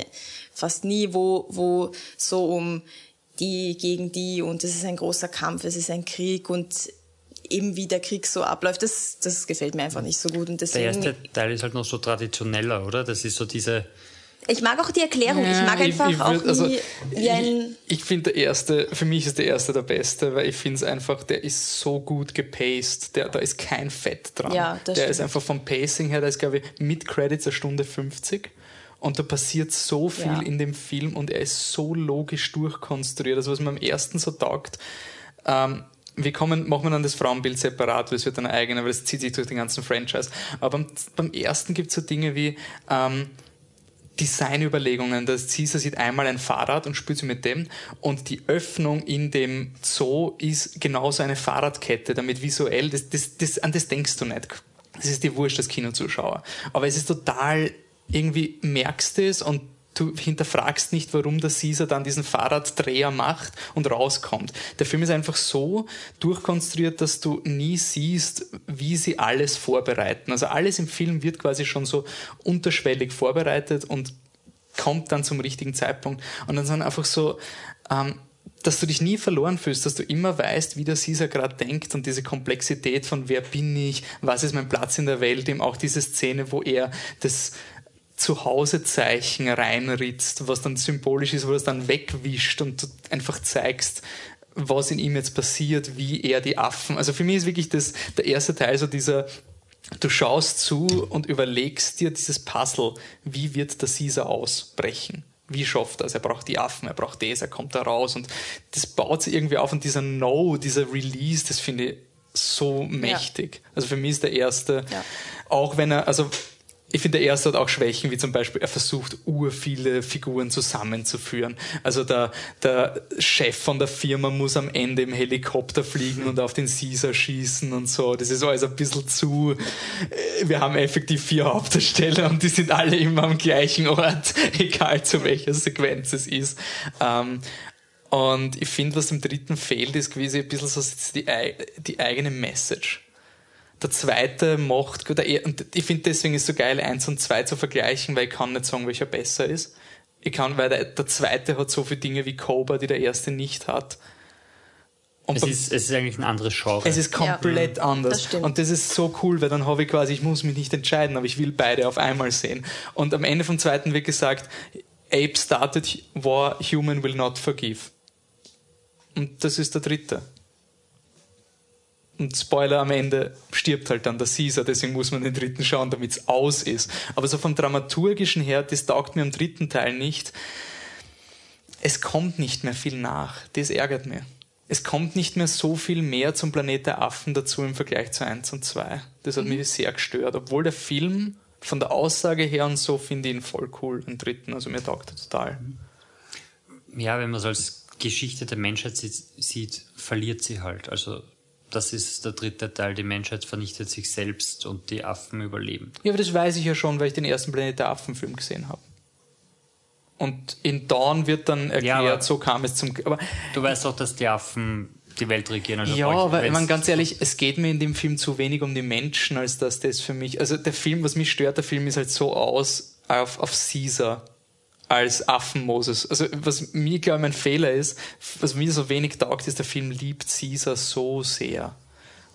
fast nie, wo, wo so um die gegen die und es ist ein großer Kampf, es ist ein Krieg und eben wie der Krieg so abläuft, das, das gefällt mir einfach nicht so gut und Der deswegen erste Teil ist halt noch so traditioneller, oder? Das ist so diese, Ich mag auch die Erklärung. ich Ja, mag einfach ich auch würd- also, nie wie ein. Ich, ich finde der erste, für mich ist der erste der beste, weil ich finde es einfach, der ist so gut gepaced, der, da ist kein Fett dran. Ja, das der ist stimmt. einfach vom Pacing her, da ist glaube ich mit Credits eine Stunde 50 und da passiert so viel Ja. in dem Film und er ist so logisch durchkonstruiert, also was mir am ersten so taugt. Ähm, wir kommen, machen wir dann das Frauenbild separat, weil es wird dann eigene, weil es zieht sich durch den ganzen Franchise. Aber beim, beim ersten gibt es so Dinge wie, ähm, Designüberlegungen. Das Caesar sieht einmal ein Fahrrad und spielt sie mit dem und die Öffnung in dem Zoo ist genauso eine Fahrradkette, damit visuell, das, das, das, an das denkst du nicht. Das ist dir wurscht als Kinozuschauer. Aber es ist total, irgendwie merkst du es und du hinterfragst nicht, warum der Caesar dann diesen Fahrraddreher macht und rauskommt. Der Film ist einfach so durchkonstruiert, dass du nie siehst, wie sie alles vorbereiten. Also alles im Film wird quasi schon so unterschwellig vorbereitet und kommt dann zum richtigen Zeitpunkt. Und dann sind einfach so, ähm, dass du dich nie verloren fühlst, dass du immer weißt, wie der Caesar gerade denkt und diese Komplexität von wer bin ich, was ist mein Platz in der Welt, eben auch diese Szene, wo er das Zuhausezeichen reinritzt, was dann symbolisch ist, wo er es dann wegwischt und du einfach zeigst, was in ihm jetzt passiert, wie er die Affen. Also für mich ist wirklich das, der erste Teil so dieser, du schaust zu und überlegst dir dieses Puzzle, wie wird der Caesar ausbrechen? Wie schafft er es? Er braucht die Affen, er braucht das, er kommt da raus und das baut sich irgendwie auf und dieser No, dieser Release, das finde ich so mächtig. Also für mich ist der erste, Ja. auch wenn er, also ich finde, der erste hat auch Schwächen, wie zum Beispiel, er versucht, ur viele Figuren zusammenzuführen. Also der, der Chef von der Firma muss am Ende im Helikopter fliegen und auf den Caesar schießen und so. Das ist alles ein bisschen zu. äh, Wir haben effektiv vier Hauptdarsteller und die sind alle immer am gleichen Ort, [LAUGHS] egal zu welcher Sequenz es ist. Ähm, und ich finde, was im dritten fehlt, ist quasi ein bisschen so die, die eigene Message. Der zweite macht, gut, der, er- und ich finde deswegen ist es so geil, eins und zwei zu vergleichen, weil ich kann nicht sagen, welcher besser ist. Ich kann, weil der, der zweite hat so viele Dinge wie Cobra, die der erste nicht hat. Und es beim- ist, es ist eigentlich ein anderes Genre. es ist komplett Ja, anders. das stimmt. und das ist so cool, weil dann habe ich quasi, ich muss mich nicht entscheiden, aber ich will beide auf einmal sehen. Und am Ende vom zweiten wird gesagt, Ape started war, human will not forgive. Und das ist der dritte. Und Spoiler am Ende stirbt halt dann der Caesar, deswegen muss man den dritten schauen, damit es aus ist. Aber so vom Dramaturgischen her, das taugt mir am dritten Teil nicht. Es kommt nicht mehr viel nach. Das ärgert mich. Es kommt nicht mehr so viel mehr zum Planet der Affen dazu im Vergleich zu 1 und 2. Das hat mich sehr gestört. Obwohl der Film von der Aussage her und so finde ich ihn voll cool, den dritten. Also mir taugt er total. Ja, wenn man es als Geschichte der Menschheit sieht, sieht, verliert sie halt. Also das ist der dritte Teil. Die Menschheit vernichtet sich selbst und die Affen überleben. Ja, aber das weiß ich ja schon, weil ich den ersten Planet der Affen-Film gesehen habe. Und in Dawn wird dann erklärt, aber- so kam es zum. Aber Du weißt auch, dass die Affen die Welt regieren. Also ja, aber ich meine, ganz ehrlich, es geht mir in dem Film zu wenig um die Menschen, als dass das für mich. Also der Film, was mich stört, der Film ist halt so aus auf, auf Caesar. Als Affen-Moses. Also was mir, glaube ich, mein Fehler ist, was mir so wenig taugt, ist, der Film liebt Caesar so sehr,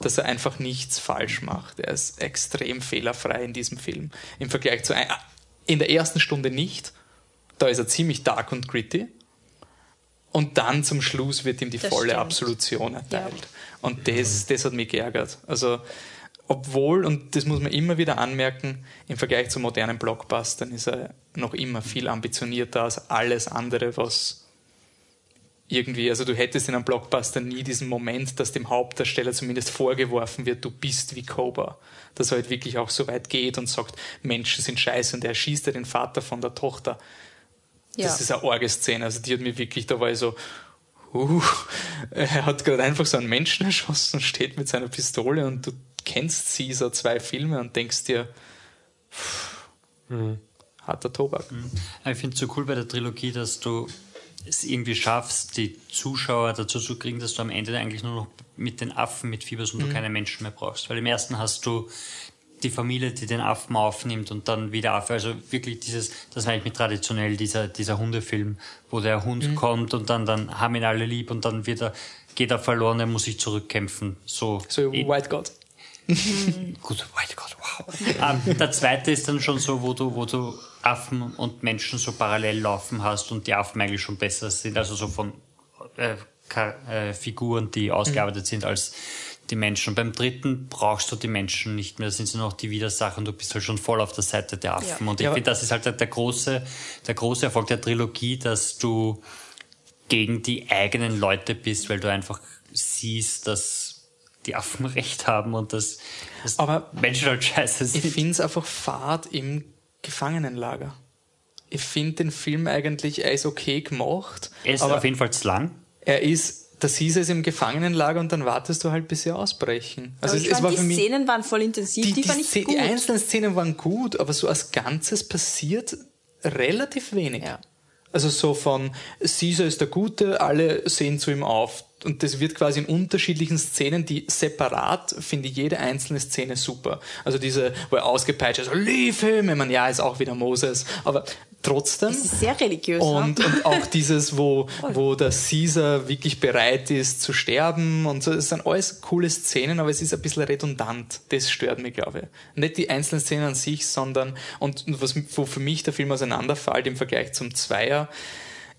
dass er einfach nichts falsch macht. Er ist extrem fehlerfrei in diesem Film. Im Vergleich zu ein, in der ersten Stunde nicht. Da ist er ziemlich dark und gritty. Und dann zum Schluss wird ihm die Das volle stimmt. Absolution erteilt. Und das, das hat mich geärgert. Also, obwohl, und das muss man immer wieder anmerken, im Vergleich zu modernen Blockbustern ist er noch immer viel ambitionierter als alles andere, was irgendwie, also du hättest in einem Blockbuster nie diesen Moment, dass dem Hauptdarsteller zumindest vorgeworfen wird, du bist wie Cobra. Dass er halt wirklich auch so weit geht und sagt, Menschen sind scheiße und er schießt ja den Vater von der Tochter. Ja. Das ist eine arge Szene. Also die hat mir wirklich, da war ich so, uh, [LAUGHS] er hat gerade einfach so einen Menschen erschossen und steht mit seiner Pistole und du kennst Caesar zwei Filme und denkst dir, pff, harter Tobak. Aber Ich finde es so cool bei der Trilogie, dass du es irgendwie schaffst, die Zuschauer dazu zu kriegen, dass du am Ende eigentlich nur noch mit den Affen mitfieberst und du keine Menschen mehr brauchst. Weil im ersten hast du die Familie, die den Affen aufnimmt und dann wieder Affe. Also wirklich dieses, das meine ich mit traditionell, dieser, dieser Hundefilm, wo der Hund kommt und dann, dann haben ihn alle lieb und dann wird er, geht er verloren, er muss sich zurückkämpfen. So, So White God. Gut, White God, wow. ähm, der zweite ist dann schon so, wo du, wo du Affen und Menschen so parallel laufen hast und die Affen eigentlich schon besser sind, also so von äh, äh, Figuren, die ausgearbeitet sind als die Menschen. Und beim dritten brauchst du die Menschen nicht mehr, da sind sie noch die Widersacher und du bist halt schon voll auf der Seite der Affen. Ja. Und ich Ja, finde, das ist halt der, der große, der große Erfolg der Trilogie, dass du gegen die eigenen Leute bist, weil du einfach siehst, dass die Affen recht haben und dass, dass Aber Menschen halt scheiße Ich sind. finde es einfach fad im Gefangenenlager. Ich finde den Film eigentlich, er ist okay gemacht, Er ist aber auf jeden Fall zu lang. er ist, da siehst du es im Gefangenenlager und dann wartest du halt, bis sie ausbrechen. Also Aber ich es, es war die für mich, Szenen waren voll intensiv, die, die, die, fand ich Szene- gut. die einzelnen Szenen waren gut, aber so als Ganzes passiert relativ wenig. Ja. Also so von Caesar ist der Gute, alle sehen zu ihm auf. Und das wird quasi in unterschiedlichen Szenen, die separat finde ich jede einzelne Szene super. Also diese, wo er ausgepeitscht ist, leave him, ich meine, ja, ist auch wieder Moses, aber trotzdem. Es ist sehr religiös. Und, ne? und auch dieses, wo, [LAUGHS] wo der Caesar wirklich bereit ist zu sterben und so. Es sind alles coole Szenen, aber es ist ein bisschen redundant. Das stört mich, glaube ich. Nicht die einzelnen Szenen an sich, sondern, und was, wo für mich der Film auseinanderfällt im Vergleich zum Zweier,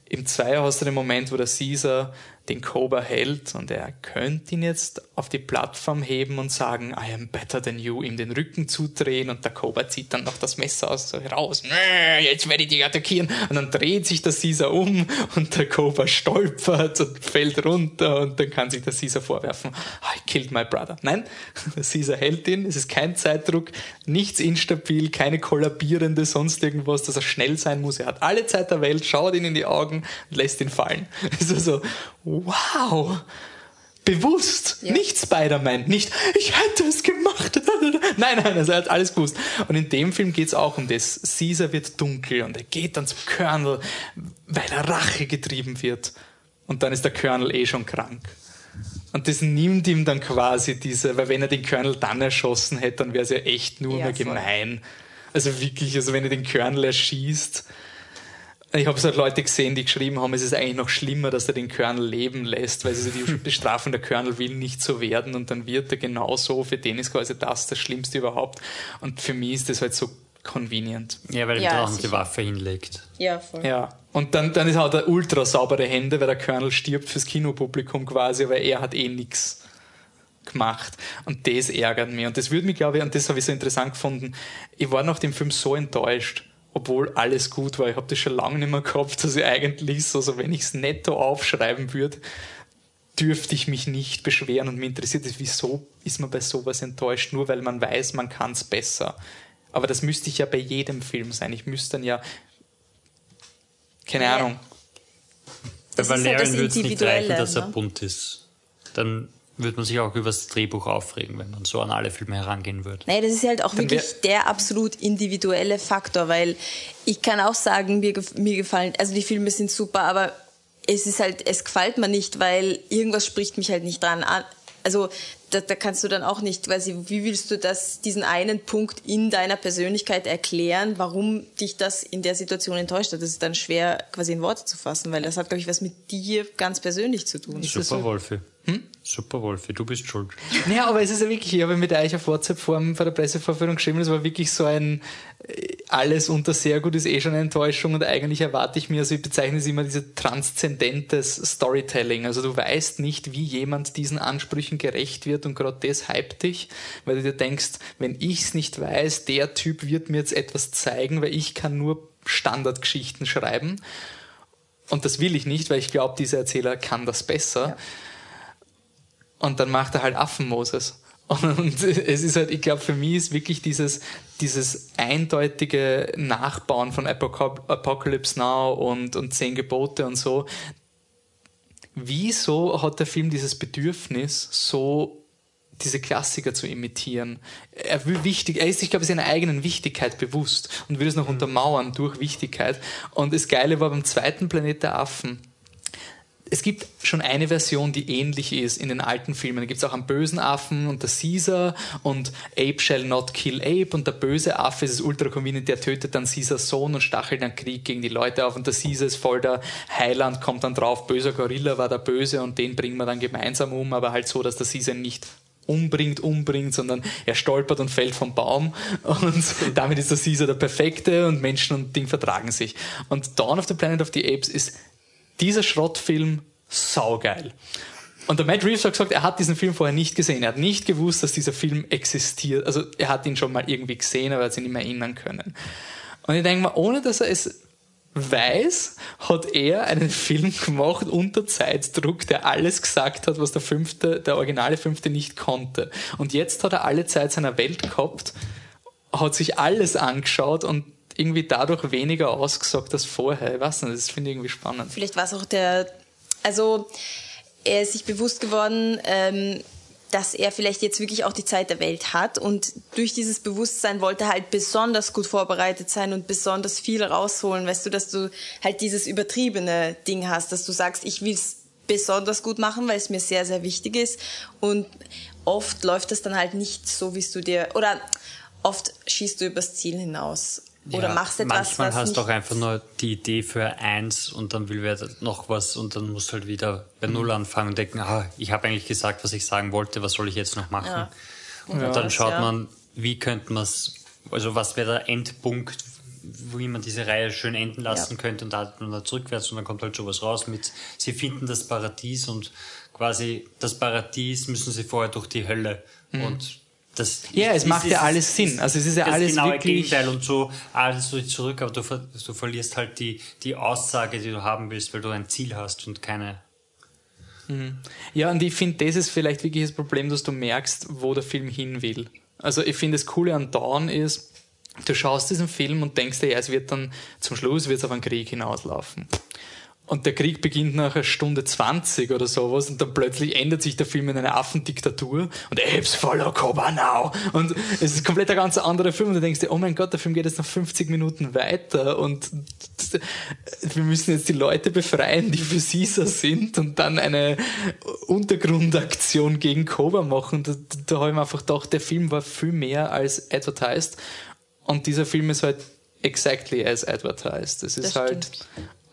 im Zweier hast du den Moment, wo der Caesar den Cobra hält und er könnte ihn jetzt auf die Plattform heben und sagen, I am better than you, ihm den Rücken zudrehen und der Cobra zieht dann noch das Messer aus, so raus, "Nö, jetzt werde ich dich attackieren und dann dreht sich der Caesar um und der Cobra stolpert und fällt runter und dann kann sich der Caesar vorwerfen, I killed my brother. Nein, der Caesar hält ihn, es ist kein Zeitdruck, nichts instabil, keine kollabierende, sonst irgendwas, dass er schnell sein muss. Er hat alle Zeit der Welt, schaut ihn in die Augen und lässt ihn fallen. [LAUGHS] Ist so, wow, bewusst, Ja. nicht Spider-Man, nicht, ich hätte es gemacht. [LAUGHS] Nein, nein, also er hat alles gewusst. Und in dem Film geht es auch um das. Caesar wird dunkel und er geht dann zum Colonel, weil er Rache getrieben wird. Und dann ist der Colonel eh schon krank. Und das nimmt ihm dann quasi diese, weil wenn er den Colonel dann erschossen hätte, dann wäre es ja echt nur Ja, mehr voll. gemein. Also wirklich, also wenn er den Colonel erschießt, ich habe so Leute gesehen, die geschrieben haben, es ist eigentlich noch schlimmer, dass er den Colonel leben lässt, weil sie die [LAUGHS] bestrafen, der Colonel will nicht so werden und dann wird er genauso. Für den ist quasi das das Schlimmste überhaupt. Und für mich ist das halt so convenient. Ja, weil Ja, er noch die. Waffe hinlegt. Ja, voll. Ja. Und dann, dann ist halt er ultra saubere Hände, weil der Colonel stirbt fürs Kinopublikum quasi, aber er hat eh nichts gemacht. Und das ärgert mich. Und das würde mich, glaube ich, und das habe ich so interessant gefunden, ich war nach dem Film so enttäuscht, obwohl alles gut war. Ich habe das schon lange nicht mehr gehabt, dass ich eigentlich so, so wenn ich es netto aufschreiben würde, dürfte ich mich nicht beschweren und mich interessiert es, wieso ist man bei sowas enttäuscht, nur weil man weiß, man kann es besser. Aber das müsste ich ja bei jedem Film sein. Ich müsste dann ja, keine Ja. Ahnung, Bei halt Valerian das würde es nicht reichen, dass er ne? bunt ist. Dann würde man sich auch über das Drehbuch aufregen, wenn man so an alle Filme herangehen würde. Nein, das ist halt auch Dann wirklich der absolut individuelle Faktor, weil ich kann auch sagen, mir, gef- mir gefallen, also die Filme sind super, aber es ist halt, es gefällt mir nicht, weil irgendwas spricht mich halt nicht dran an. also da, da kannst du dann auch nicht, quasi, wie willst du das, diesen einen Punkt in deiner Persönlichkeit erklären, warum dich das in der Situation enttäuscht hat? Das ist dann schwer quasi in Worte zu fassen, weil das hat, glaube ich, was mit dir ganz persönlich zu tun. Super, Wolfi. Hm? Super, Wolfi, du bist schuld. Ja, aber es ist ja wirklich, ich habe mit euch auf WhatsApp-Form vor der Pressevorführung geschrieben, es war wirklich so ein, äh, alles unter sehr gut ist eh schon eine Enttäuschung und eigentlich erwarte ich mir, also ich bezeichne es immer diese transzendentes Storytelling. Also du weißt nicht, wie jemand diesen Ansprüchen gerecht wird und gerade das hypt dich, weil du dir denkst, wenn ich es nicht weiß, der Typ wird mir jetzt etwas zeigen, weil ich kann nur Standardgeschichten schreiben. Und das will ich nicht, weil ich glaube, dieser Erzähler kann das besser. Ja. Und dann macht er halt Affenmoses. Und [LAUGHS] es ist halt, ich glaube, für mich ist wirklich dieses, dieses eindeutige Nachbauen von Apocalypse Now und, und Zehn Gebote und so. Wieso hat der Film dieses Bedürfnis, so diese Klassiker zu imitieren? Er will wichtig, er ist sich, glaube ich, seiner eigenen Wichtigkeit bewusst und will es noch mhm. untermauern durch Wichtigkeit. Und das Geile war beim zweiten Planet der Affen, es gibt schon eine Version, die ähnlich ist in den alten Filmen. Da gibt es auch einen bösen Affen und der Caesar und Ape shall not kill Ape und der böse Affe ist ultra convenient, der tötet dann Caesars Sohn und stachelt dann Krieg gegen die Leute auf und der Caesar ist voll der Heiland, kommt dann drauf, böser Gorilla war der Böse und den bringen wir dann gemeinsam um, aber halt so, dass der Caesar nicht umbringt, umbringt, sondern er stolpert und fällt vom Baum und [LAUGHS] damit ist der Caesar der Perfekte und Menschen und Ding vertragen sich. Und Dawn of the Planet of the Apes ist dieser Schrottfilm saugeil. Und der Matt Reeves hat gesagt, er hat diesen Film vorher nicht gesehen. Er hat nicht gewusst, dass dieser Film existiert. Also er hat ihn schon mal irgendwie gesehen, aber er hat sich nicht mehr erinnern können. Und ich denke mal, ohne dass er es weiß, hat er einen [LAUGHS] Film gemacht unter Zeitdruck, der alles gesagt hat, was der fünfte, der originale fünfte nicht konnte. Und jetzt hat er alle Zeit seiner Welt gehabt, hat sich alles angeschaut und irgendwie dadurch weniger ausgesagt als vorher. Ich weiß nicht, das finde ich irgendwie spannend. Vielleicht war es auch der, also er ist sich bewusst geworden, ähm, dass er vielleicht jetzt wirklich auch die Zeit der Welt hat und durch dieses Bewusstsein wollte er halt besonders gut vorbereitet sein und besonders viel rausholen, weißt du, dass du halt dieses übertriebene Ding hast, dass du sagst, ich will es besonders gut machen, weil es mir sehr, sehr wichtig ist und oft läuft das dann halt nicht so, wie du dir, oder oft schießt du übers Ziel hinaus oder ja, machst etwas, manchmal hast du auch einfach nur die Idee für eins und dann will wer noch was und dann musst du halt wieder bei Null anfangen und denken, ah, ich habe eigentlich gesagt, was ich sagen wollte, was soll ich jetzt noch machen? Ja. Und ja, dann schaut man, wie könnte man es, also was wäre der Endpunkt, wie man diese Reihe schön enden lassen könnte und da hat man da zurückwärts und dann kommt halt schon was raus mit, sie finden das Paradies und quasi das Paradies müssen sie vorher durch die Hölle mhm. und das ja, es macht ja alles Sinn. Also es ist ja das alles genaue wirklich Gegenteil und so alles du zurück, aber du, du verlierst halt die, die Aussage, die du haben willst, weil du ein Ziel hast und keine. Mhm. Ja, und ich finde, das ist vielleicht wirklich das Problem, dass du merkst, wo der Film hin will. Also ich finde, das Coole an Dawn ist, du schaust diesen Film und denkst dir, ja, es wird dann zum Schluss wird's auf einen Krieg hinauslaufen und der Krieg beginnt nach einer Stunde 20 oder sowas und dann plötzlich ändert sich der Film in eine Affendiktatur und Apes follow Cobra now und es ist komplett ein ganz anderer Film und du denkst dir, oh mein Gott, der Film geht jetzt noch 50 Minuten weiter und wir müssen jetzt die Leute befreien, die für Caesar sind und dann eine Untergrundaktion gegen Cobra machen. Da, da habe ich mir einfach gedacht, der Film war viel mehr als advertised und dieser Film ist halt exactly as advertised. Das ist das halt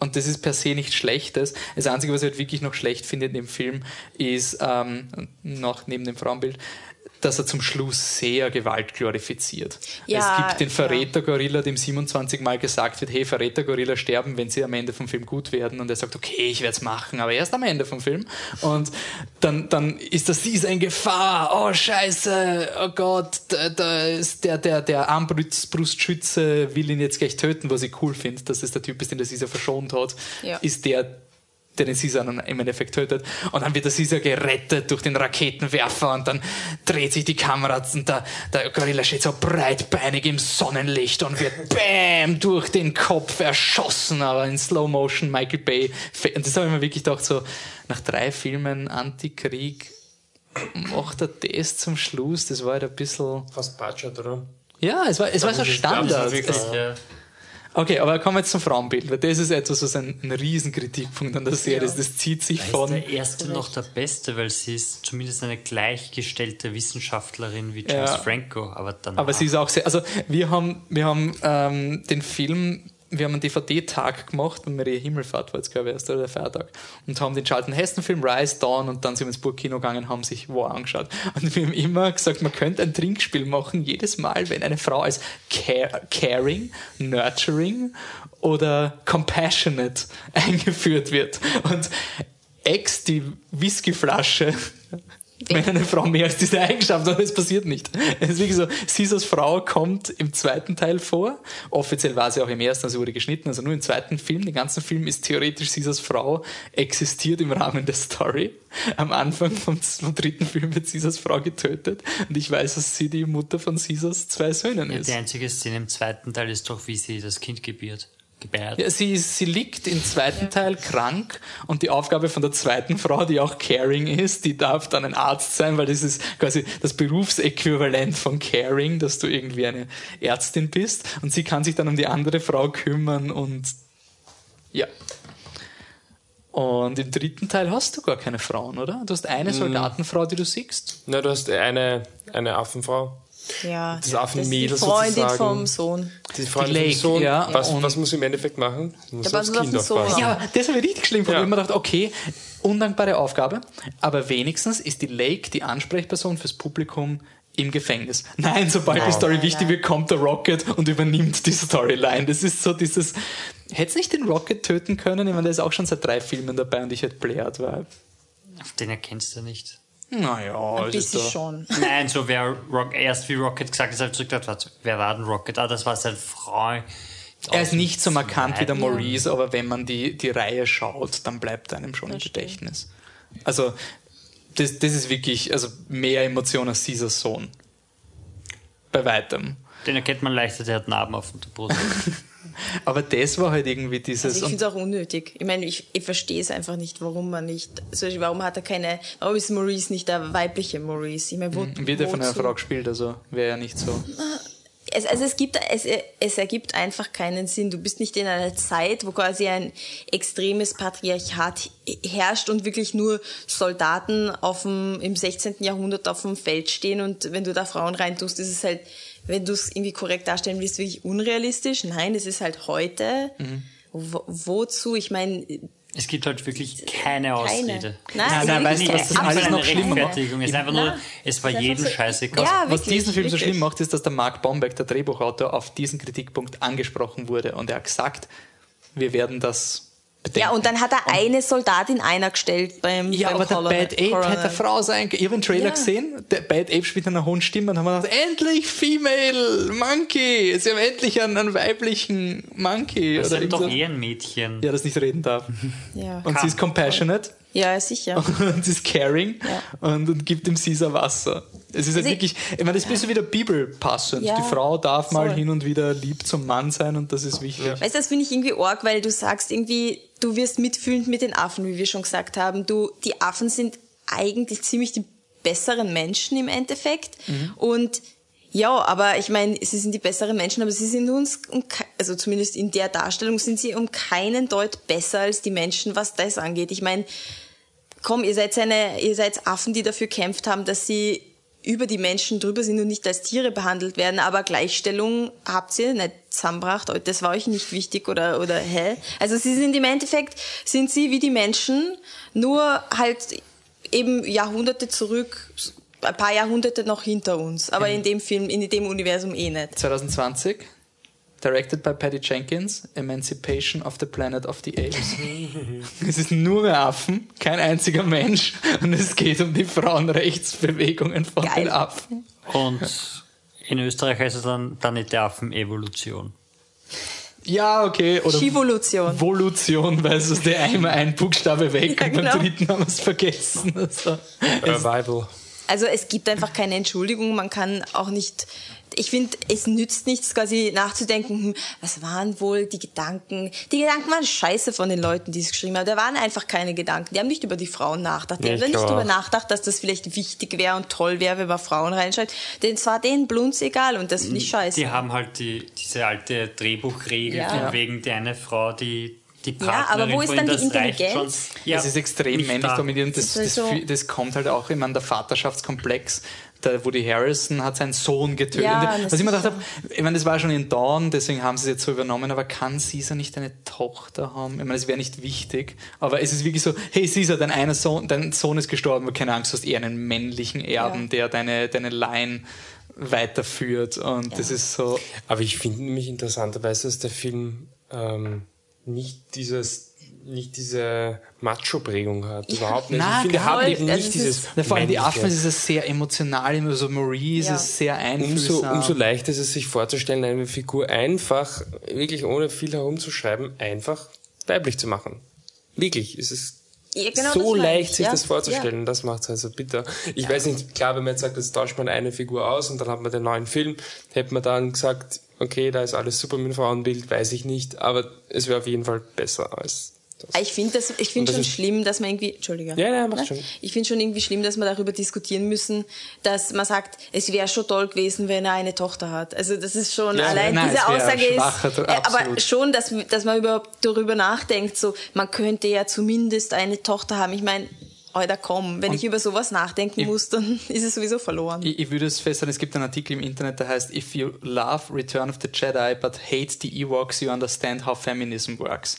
und das ist per se nichts Schlechtes. Das Einzige, was ich halt wirklich noch schlecht finde in dem Film, ist, ähm, noch neben dem Frauenbild, dass er zum Schluss sehr Gewalt glorifiziert. Ja, es gibt den Verräter-Gorilla, dem 27 Mal gesagt wird, hey, Verräter-Gorilla sterben, wenn sie am Ende vom Film gut werden. Und er sagt, okay, ich werde es machen, aber erst am Ende vom Film. Und dann, dann ist das, sie ist in Gefahr, oh scheiße, oh Gott, da, ist der, der, der Armbrustschütze will ihn jetzt gleich töten, was ich cool finde, dass es der Typ ist, den der Caesar verschont hat, ja. ist der, der den Caesar dann im Endeffekt tötet. Und dann wird der Caesar gerettet durch den Raketenwerfer und dann dreht sich die Kamera und der, der Gorilla steht so breitbeinig im Sonnenlicht und wird [LAUGHS] BÄM durch den Kopf erschossen, aber in Slow Motion Michael Bay. Und das habe ich mir wirklich gedacht, so nach drei Filmen Antikrieg macht er das zum Schluss. Das war halt ein bisschen. Fast Budget, oder? Ja, es war, es war so Standard. Es, Okay, aber kommen wir jetzt zum Frauenbild, weil das ist etwas, was ein, ein Riesenkritikpunkt an der Serie ist. Das zieht sich Da von. ist der erste noch der Beste, weil sie ist zumindest eine gleichgestellte Wissenschaftlerin wie James Ja. Franco. Aber dann Aber sie ist auch sehr. Also, wir haben, wir haben ähm, den Film. Wir haben einen DVD-Tag gemacht, wenn Maria Himmelfahrt war jetzt, glaube ich, erst oder der Feiertag. Und haben den Charlton Heston-Film Rise Dawn und dann sind wir ins Burgkino gegangen und haben sich War angeschaut. Und wir haben immer gesagt, man könnte ein Trinkspiel machen, jedes Mal, wenn eine Frau als care, caring, nurturing oder compassionate [LAUGHS] eingeführt wird. Und Ex, die Whiskyflasche, wenn eine Frau mehr als diese Eigenschaft hat, es passiert nicht. Es ist wirklich so, Caesars Frau kommt im zweiten Teil vor. Offiziell war sie auch im ersten, also wurde geschnitten, also nur im zweiten Film. Den ganzen Film ist theoretisch Caesars Frau existiert im Rahmen der Story. Am Anfang vom, vom dritten Film wird Caesars Frau getötet und ich weiß, dass sie die Mutter von Caesars zwei Söhnen Ja, ist. die einzige Szene im zweiten Teil ist doch, wie sie das Kind gebiert. Gebärt. Ja, sie, sie liegt im zweiten Teil krank und die Aufgabe von der zweiten Frau, die auch Caring ist, die darf dann ein Arzt sein, weil das ist quasi das Berufsäquivalent von Caring, dass du irgendwie eine Ärztin bist und sie kann sich dann um die andere Frau kümmern und ja. Und im dritten Teil hast du gar keine Frauen, oder? Du hast eine Soldatenfrau, die du siehst. Na, du hast eine, eine Affenfrau. Ja, Das Affenmädel das die Freundin sozusagen. vom Sohn. Die Freundin Die vom Lake, Sohn. ja, was, und- was muss sie im Endeffekt machen? Sie muss Der aufs auf Kind Sohn aufpassen. auf. Ja, das habe ich richtig schlimm gefunden. Ja. Ich habe mir gedacht, okay, undankbare Aufgabe, aber wenigstens ist die Lake die Ansprechperson fürs Publikum im Gefängnis. Nein, sobald die Story wichtig wird, kommt der Rocket und übernimmt die Storyline. Das ist so dieses. Hätte nicht den Rocket töten können? Ich meine, der ist auch schon seit drei Filmen dabei und ich hätte Blair weil. Auf den erkennst du nicht. Naja, Ein also bisschen da- schon. [LAUGHS] Nein, so wer Rock, erst wie Rocket gesagt hat, habe ich zurückgedacht, warte, wer war denn Rocket? Ah, das war seine Frau. Er ist nicht so markant wie der. Maurice, aber wenn man die, die Reihe schaut, dann bleibt einem schon im Gedächtnis. Also, das, das ist wirklich also mehr Emotion als Caesars Sohn. Bei weitem. Den erkennt man leichter, der hat Narben auf der Brust. [LAUGHS] Aber das war halt irgendwie Also dieses. ich und finde es auch unnötig. Ich meine, ich, ich verstehe es einfach nicht, warum man nicht, zum Beispiel, warum hat er keine, warum ist Maurice nicht der weibliche Maurice? Ich meine, wo, wird ja von einer? Frau gespielt, also wäre ja nicht so. Es, also es gibt, es, es ergibt einfach keinen Sinn. Du bist nicht in einer Zeit, wo quasi ein extremes Patriarchat herrscht und wirklich nur Soldaten auf dem, im 16. Jahrhundert auf dem Feld stehen und wenn du da Frauen reintust, ist es halt, wenn du es irgendwie korrekt darstellen willst, wirklich unrealistisch. Nein, es ist halt heute. Mhm. Wo, wozu? Ich meine, Es gibt halt wirklich keine Ausrede. Nein, Nein, nein, weißt du, was das alles eine noch schlimmer macht? Es ist einfach nur, Nein. es war jedem so- scheißegal. Ja, Was wirklich, diesen Film so wirklich. schlimm macht, ist, dass der Mark Bombeck, der Drehbuchautor, auf diesen Kritikpunkt angesprochen wurde und er hat gesagt, wir werden das bedenken. ja, und dann hat er eine Soldatin einer gestellt beim Ja, beim aber der Colonel- Bad Ape Colonel. hätte eine Frau sein können. Ich habe den Trailer Ja. gesehen, der Bad Ape spielt in einer hohen Stimme und haben wir gedacht, endlich Female Monkey! Sie haben endlich einen, einen weiblichen Monkey. Das oder ist doch irgend so. eh ein Mädchen. Ja, das nicht reden darf. [LAUGHS] Ja, Und sie ist compassionate ja sicher. [LAUGHS] und sie ist caring Ja. und, und gibt dem Caesar Wasser. Es ist halt ich- wirklich, ich meine, das ist ein bisschen wie der Bibel passend. Ja, Die Frau darf mal voll. hin und wieder lieb zum Mann sein und das ist wichtig. Weißt du, das finde ich irgendwie arg, weil du sagst irgendwie, du wirst mitfühlend mit den Affen, wie wir schon gesagt haben. Du, die Affen sind eigentlich ziemlich die besseren Menschen im Endeffekt. Und ja, aber ich meine, sie sind die besseren Menschen, aber sie sind uns, um, also zumindest in der Darstellung, sind sie um keinen Deut besser als die Menschen, was das angeht. Ich meine, komm, ihr seid eine, ihr seid Affen, die dafür kämpft haben, dass sie über die Menschen drüber sind und nicht als Tiere behandelt werden, aber Gleichstellung habt ihr nicht zusammengebracht, das war euch nicht wichtig oder, oder hä? Also sie sind im Endeffekt, sind sie wie die Menschen, nur halt eben Jahrhunderte zurück, ein paar Jahrhunderte noch hinter uns, aber in dem Film, in dem Universum eh nicht. 2020, directed by Patty Jenkins, Emancipation of the Planet of the Apes. [LAUGHS] es ist nur mehr Affen, kein einziger Mensch und es geht um die Frauenrechtsbewegungen von Geil. den Affen. Und in Österreich heißt es dann Planet der Affen Evolution. Ja, okay. Oder Schivolution. Volution, weil es ist der einmal ein Buchstabe weg Ja, und beim genau. dritten haben wir es vergessen. Also, Revival. Also es gibt einfach keine Entschuldigung. Man kann auch nicht ich finde, es nützt nichts, quasi nachzudenken, hm, was waren wohl die Gedanken? Die Gedanken waren scheiße von den Leuten, die es geschrieben haben. Da waren einfach keine Gedanken. Die haben nicht über die Frauen nachgedacht. Die haben ich da nicht darüber nachgedacht, dass das vielleicht wichtig wäre und toll wäre, wenn man Frauen reinschreibt. Denn es war denen blunz egal und das finde ich scheiße. Die haben halt die, diese alte Drehbuchregel Ja. von Ja. wegen die eine Frau, die die Ja, Partnerin aber wo ist dann die Intelligenz? Ja, es ist extrem männlich da. dominierend. Das, Das das, das kommt halt auch immer an der Vaterschaftskomplex. Der Woody Harrison hat seinen Sohn getötet. Ja, Was ich mir gedacht habe, ich meine, das war schon in Dawn, deswegen haben sie es jetzt so übernommen, aber kann Caesar nicht eine Tochter haben? Ich meine, es wäre nicht wichtig, aber es ist wirklich so, hey Caesar, dein einer Sohn, dein Sohn ist gestorben, aber keine Angst, du hast eher einen männlichen Erben, Ja. der deine, deine Line weiterführt und das ist so, Aber ich finde nämlich interessanterweise, dass der Film ähm, nicht dieses nicht diese Macho-Prägung hat. Überhaupt nicht. Na, ich finde, voll. eben nicht es dieses. ist- Ja, vor allem die. Affen ist es sehr emotional, immer so Maurice Ja. ist sehr Umso, einfühlsam. umso leichter ist es sich vorzustellen, eine Figur einfach, wirklich ohne viel herumzuschreiben, einfach weiblich zu machen. Wirklich, es ist Ja, genau das so leicht, ich, sich ja. das vorzustellen. Das macht es also bitter. Ich weiß nicht, klar, wenn man jetzt sagt, jetzt tauscht man eine Figur aus und dann hat man den neuen Film, hätte man dann gesagt, okay, da ist alles super mit dem Frauenbild, weiß ich nicht, aber es wäre auf jeden Fall besser als das. Ich finde das, ich Und finde das schon ist- schlimm, dass man irgendwie, Entschuldige. Ja, ja, mach Ne? schon. Ich finde schon irgendwie schlimm, dass wir darüber diskutieren müssen, dass man sagt, es wäre schon toll gewesen, wenn er eine Tochter hat. Also das ist schon Ja, allein nein, diese Aussage ist, äh, aber schon, dass, dass man überhaupt darüber nachdenkt, so, man könnte ja zumindest eine Tochter haben. Ich meine, Alter, komm, wenn ich über sowas nachdenken Ich- muss, dann [LAUGHS] ist es sowieso verloren. Ich, ich würde es feststellen, es gibt einen Artikel im Internet, der heißt If you love Return of the Jedi but hate the Ewoks, you understand how feminism works.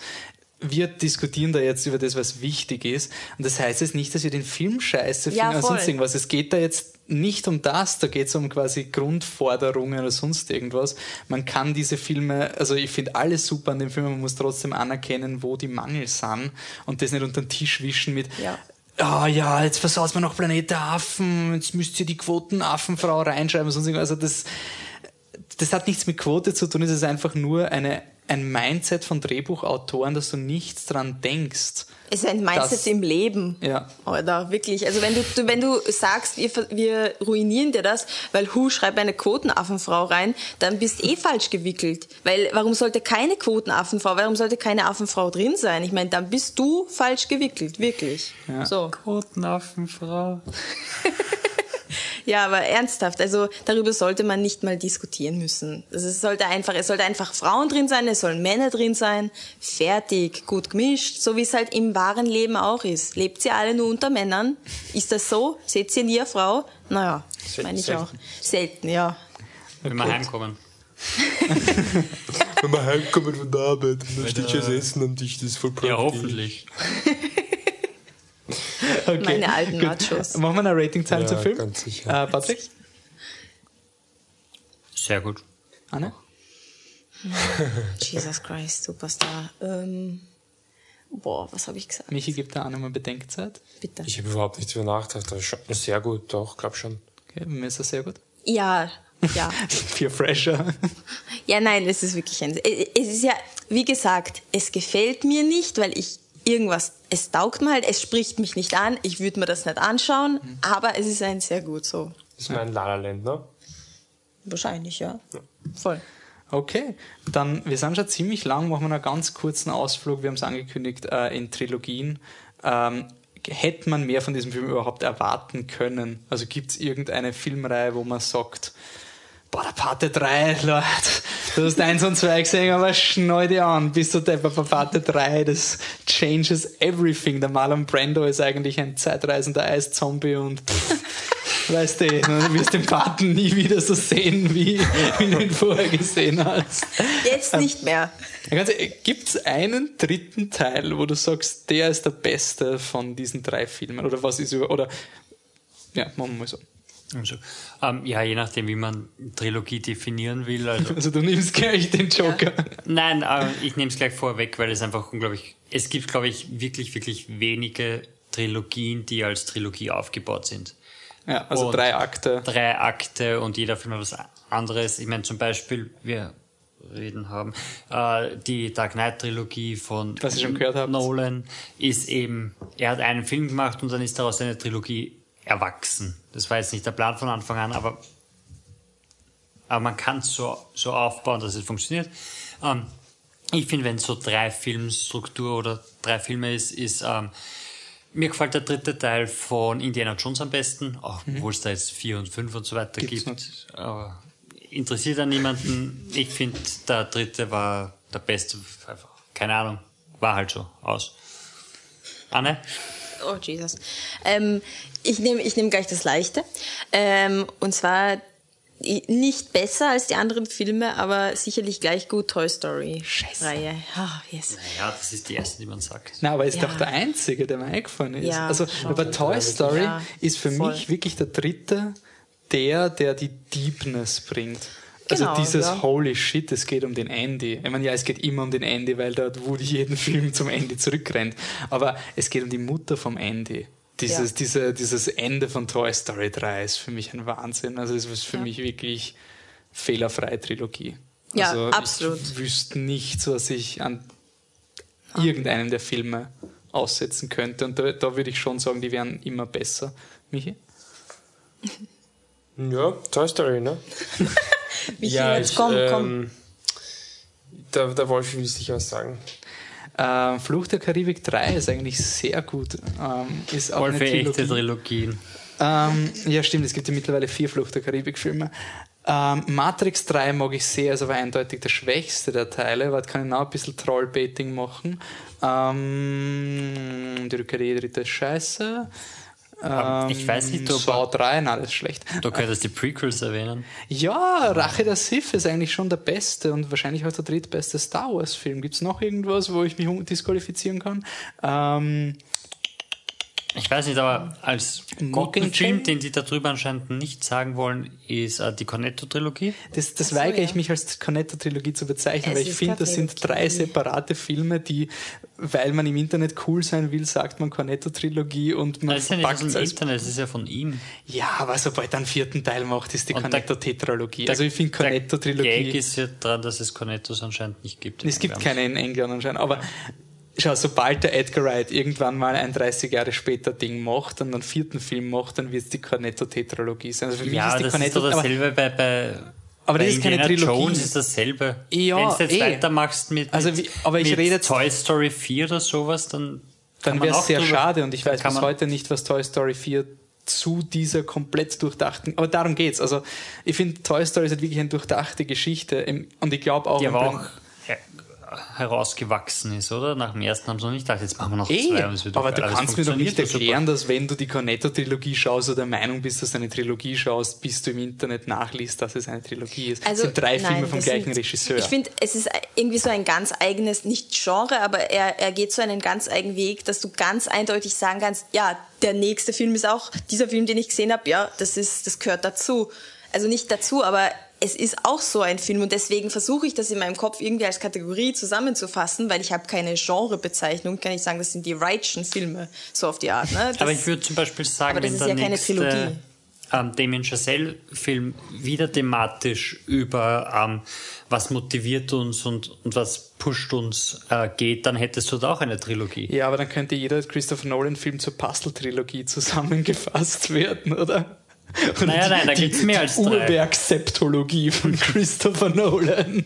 Wir diskutieren da jetzt über das, was wichtig ist. Und das heißt jetzt nicht, dass wir den Film scheiße Ja, finden oder voll. sonst irgendwas. Es geht da jetzt nicht um das, da geht es um quasi Grundforderungen oder sonst irgendwas. Man kann diese Filme, also ich finde alles super an dem Film, man muss trotzdem anerkennen, wo die Mangel sind und das nicht unter den Tisch wischen mit, Ja. ah ja, jetzt versaut man noch Planet der Affen, jetzt müsst ihr die Quotenaffenfrau reinschreiben. Sonst irgendwas. Also das, das hat nichts mit Quote zu tun, es ist einfach nur eine, ein Mindset von Drehbuchautoren, dass du nichts dran denkst. Es ist ein Mindset Das- im Leben. Ja. Oder wirklich. Also wenn du, du wenn du sagst, wir, wir ruinieren dir das, weil Hu schreibt eine Quotenaffenfrau rein, dann bist eh falsch gewickelt. Weil warum sollte keine Quotenaffenfrau, warum sollte keine Affenfrau drin sein? Ich meine, dann bist du falsch gewickelt, wirklich. Ja. So. Quotenaffenfrau. [LAUGHS] Ja, aber ernsthaft, also darüber sollte man nicht mal diskutieren müssen. Also es sollte einfach, es sollte einfach Frauen drin sein, es sollen Männer drin sein, fertig, gut gemischt, so wie es halt im wahren Leben auch ist. Lebt ihr alle nur unter Männern? Ist das so? Seht ihr nie eine Frau? Naja, meine ich auch. Selten, ja. Wenn wir heimkommen. [LAUGHS] Wenn wir heimkommen von der Arbeit und dann steht schon das Essen am Tisch, das ist voll Ja, praktisch. hoffentlich. [LAUGHS] [LAUGHS] Okay. Meine alten Gut. Machos. Machen wir eine Ratingzahl Ja, zum Film? ganz sicher. Äh, Patrick? Sehr gut. Anne? [LAUGHS] Jesus Christ, Superstar. Ähm, boah, was habe ich gesagt? Michi gibt da Anne mal Bedenkzeit. Bitte. Ich habe überhaupt nicht drüber nachgedacht, aber schon sehr gut, doch, glaub schon. Okay, mir ist das sehr gut. Ja, ja. [LAUGHS] Für Fresher. Ja, nein, es ist wirklich ein. Es ist ja, wie gesagt, es gefällt mir nicht, weil ich irgendwas, es taugt mir halt, es spricht mich nicht an, ich würde mir das nicht anschauen, aber es ist ein sehr gut so. Das ist mein La La Land, ne? Wahrscheinlich, ja. Voll. Okay, dann, wir sind schon ziemlich lang, machen wir einen ganz kurzen Ausflug, wir haben es angekündigt, äh, in Trilogien. Ähm, hätte man mehr von diesem Film überhaupt erwarten können? Also gibt es irgendeine Filmreihe, wo man sagt, boah, der Pate 3, Leute, du hast eins und zwei gesehen, aber schnall dir an, bist du der bei Pate 3, das changes everything. Der Marlon Brando ist eigentlich ein zeitreisender Eiszombie und pff, weißt du, du wirst den Paten nie wieder so sehen, wie, wie du ihn vorher gesehen hast. Jetzt nicht mehr. Gibt es einen dritten Teil, wo du sagst, der ist der beste von diesen drei Filmen? Oder was ist über, oder, ja, machen wir mal so. Also, ähm, ja, je nachdem, wie man Trilogie definieren will. Also, Also du nimmst gleich den Joker. nein, äh, ich nehme es gleich vorweg, weil es einfach unglaublich. Es gibt, glaube ich, wirklich, wirklich wenige Trilogien, die als Trilogie aufgebaut sind. Ja, also Und drei Akte. Drei Akte und jeder Film hat was anderes. Ich meine, zum Beispiel, wir reden haben, äh, die Dark Knight Trilogie von Was ihr schon gehört habt. Nolan ist eben, er hat einen Film gemacht und dann ist daraus eine Trilogie erwachsen. Das war jetzt nicht der Plan von Anfang an, aber aber man kann es so, so aufbauen, dass es funktioniert. Ähm, ich finde, wenn es so drei Filmstruktur oder drei Filme ist, ist ähm, mir gefällt der dritte Teil von Indiana Jones am besten, auch obwohl es da jetzt vier und fünf und so weiter Gibt's gibt. Aber interessiert an niemanden. Ich finde, der dritte war der beste. Einfach. Keine Ahnung. War halt so. Aus. Anne? Oh, Jesus. Ähm, ich nehme ich nehm gleich das Leichte. Ähm, und zwar nicht besser als die anderen Filme, aber sicherlich gleich gut Toy Story Reihe. Ah, yes. Ja, das ist die erste, die man sagt. Na, aber ist Ja. doch der einzige, der mir eingefallen ist. Ja, also schon. aber Toy Story Ja, ist für voll. mich wirklich der dritte, der, der die Deepness bringt. Also Genau, dieses ja. Holy Shit, es geht um den Andy. Ich meine, ja, es geht immer um den Andy, weil dort Woody jeden [LAUGHS] Film zum Andy zurückrennt. Aber es geht um die Mutter vom Andy. Dieses, Ja. diese, dieses Ende von Toy Story 3 ist für mich ein Wahnsinn. Also es ist für Ja. mich wirklich fehlerfreie Trilogie. Ja, also absolut. Ich wüsste nichts, was ich an irgendeinem der Filme aussetzen könnte. Und da, da würde ich schon sagen, die wären immer besser. Michi? Ja, Toy Story, ne? [LAUGHS] Michi, ja, jetzt ich, komm, ähm, komm. Der, der Wolf will sicher was sagen. Äh, Fluch der Karibik 3 ist eigentlich sehr gut. Ähm, ist auch eine für echte Trilogie. Trilogien. Ähm, ja, stimmt, es gibt ja mittlerweile vier Fluch der Karibik-Filme. Ähm, Matrix 3 mag ich sehr, ist aber eindeutig der schwächste der Teile, weil da kann ich noch ein bisschen Trollbaiting machen. Ähm, die Rückkehr der Jedi-Ritter ist scheiße. Aber ich weiß nicht, ob- Saw 3, nein, das ist schlecht. Du könntest die Prequels erwähnen. Ja, Rache der Sith ist eigentlich schon der beste und wahrscheinlich auch der drittbeste Star Wars-Film. Gibt es noch irgendwas, wo ich mich disqualifizieren kann? Ähm, Ich weiß nicht, aber als guten Mockingjay? Film, den die darüber anscheinend nicht sagen wollen, ist äh, die Cornetto-Trilogie. Das, das so, weigere ja. ich mich als Cornetto-Trilogie zu bezeichnen, Es weil ich finde, das sind drei separate Filme, die, weil man im Internet cool sein will, sagt man Cornetto-Trilogie und man Das ist ja nicht aus dem als Internet, das ist ja von ihm. Ja, aber sobald er einen vierten Teil macht, ist die Cornetto-Tetralogie. Also ich finde Der Gag Cornetto-Trilogie. ist ja dran, dass es Cornettos anscheinend nicht gibt. Es gibt keine in England anscheinend, aber schau, sobald der Edgar Wright irgendwann mal ein 30 Jahre später Ding macht und einen vierten Film macht, dann wird es die Cornetto-Tetralogie sein. Also für mich Ja, ist die das ist Cornetto, aber, dasselbe bei, bei, aber bei das ist keine Indiana Trilogie. Jones ist dasselbe. Ja, Wenn du jetzt eh. weitermachst mit, Also wie- aber ich mit rede Toy Story 4 oder sowas, dann dann wäre es sehr drüber- schade und ich weiß bis heute nicht, was Toy Story 4 zu dieser komplett durchdachten, aber darum geht's. Also ich finde, Toy Story ist halt wirklich eine durchdachte Geschichte und ich glaube auch, aber Prin- auch herausgewachsen ist, oder? Nach dem ersten haben sie noch nicht gedacht, jetzt machen wir noch Eh, zwei. und es wird aber doch du alles kannst mir doch nicht erklären, dass wenn du die Cornetto-Trilogie schaust oder der Meinung bist, dass du eine Trilogie schaust, bis du im Internet nachliest, dass es eine Trilogie ist. es sind drei Filme Also, nein, vom das gleichen sind- Regisseur. Ich finde, es ist irgendwie so ein ganz eigenes, nicht Genre, aber er, er geht so einen ganz eigenen Weg, dass du ganz eindeutig sagen kannst, ja, der nächste Film ist auch dieser Film, den ich gesehen habe, ja, das ist, das gehört dazu. Also nicht dazu, aber es ist auch so ein Film und deswegen versuche ich das in meinem Kopf irgendwie als Kategorie zusammenzufassen, weil ich habe keine Genrebezeichnung, kann ich sagen, das sind die Wrightschen Filme, so auf die Art. Ne? Das, [LAUGHS] Aber ich würde zum Beispiel sagen, Aber das wenn ist der ja keine nächste Trilogie. ähm, Damien Chazelle-Film wieder thematisch über ähm, was motiviert uns und, und was pusht uns äh, geht, dann hättest du da auch eine Trilogie. ja, aber dann könnte jeder Christopher Nolan-Film zur Puzzle-Trilogie [LAUGHS] zusammengefasst werden, oder? Und Naja, nein, da die- gibt's mehr als drei. Urwerk-Septologie von [LAUGHS] Christopher Nolan.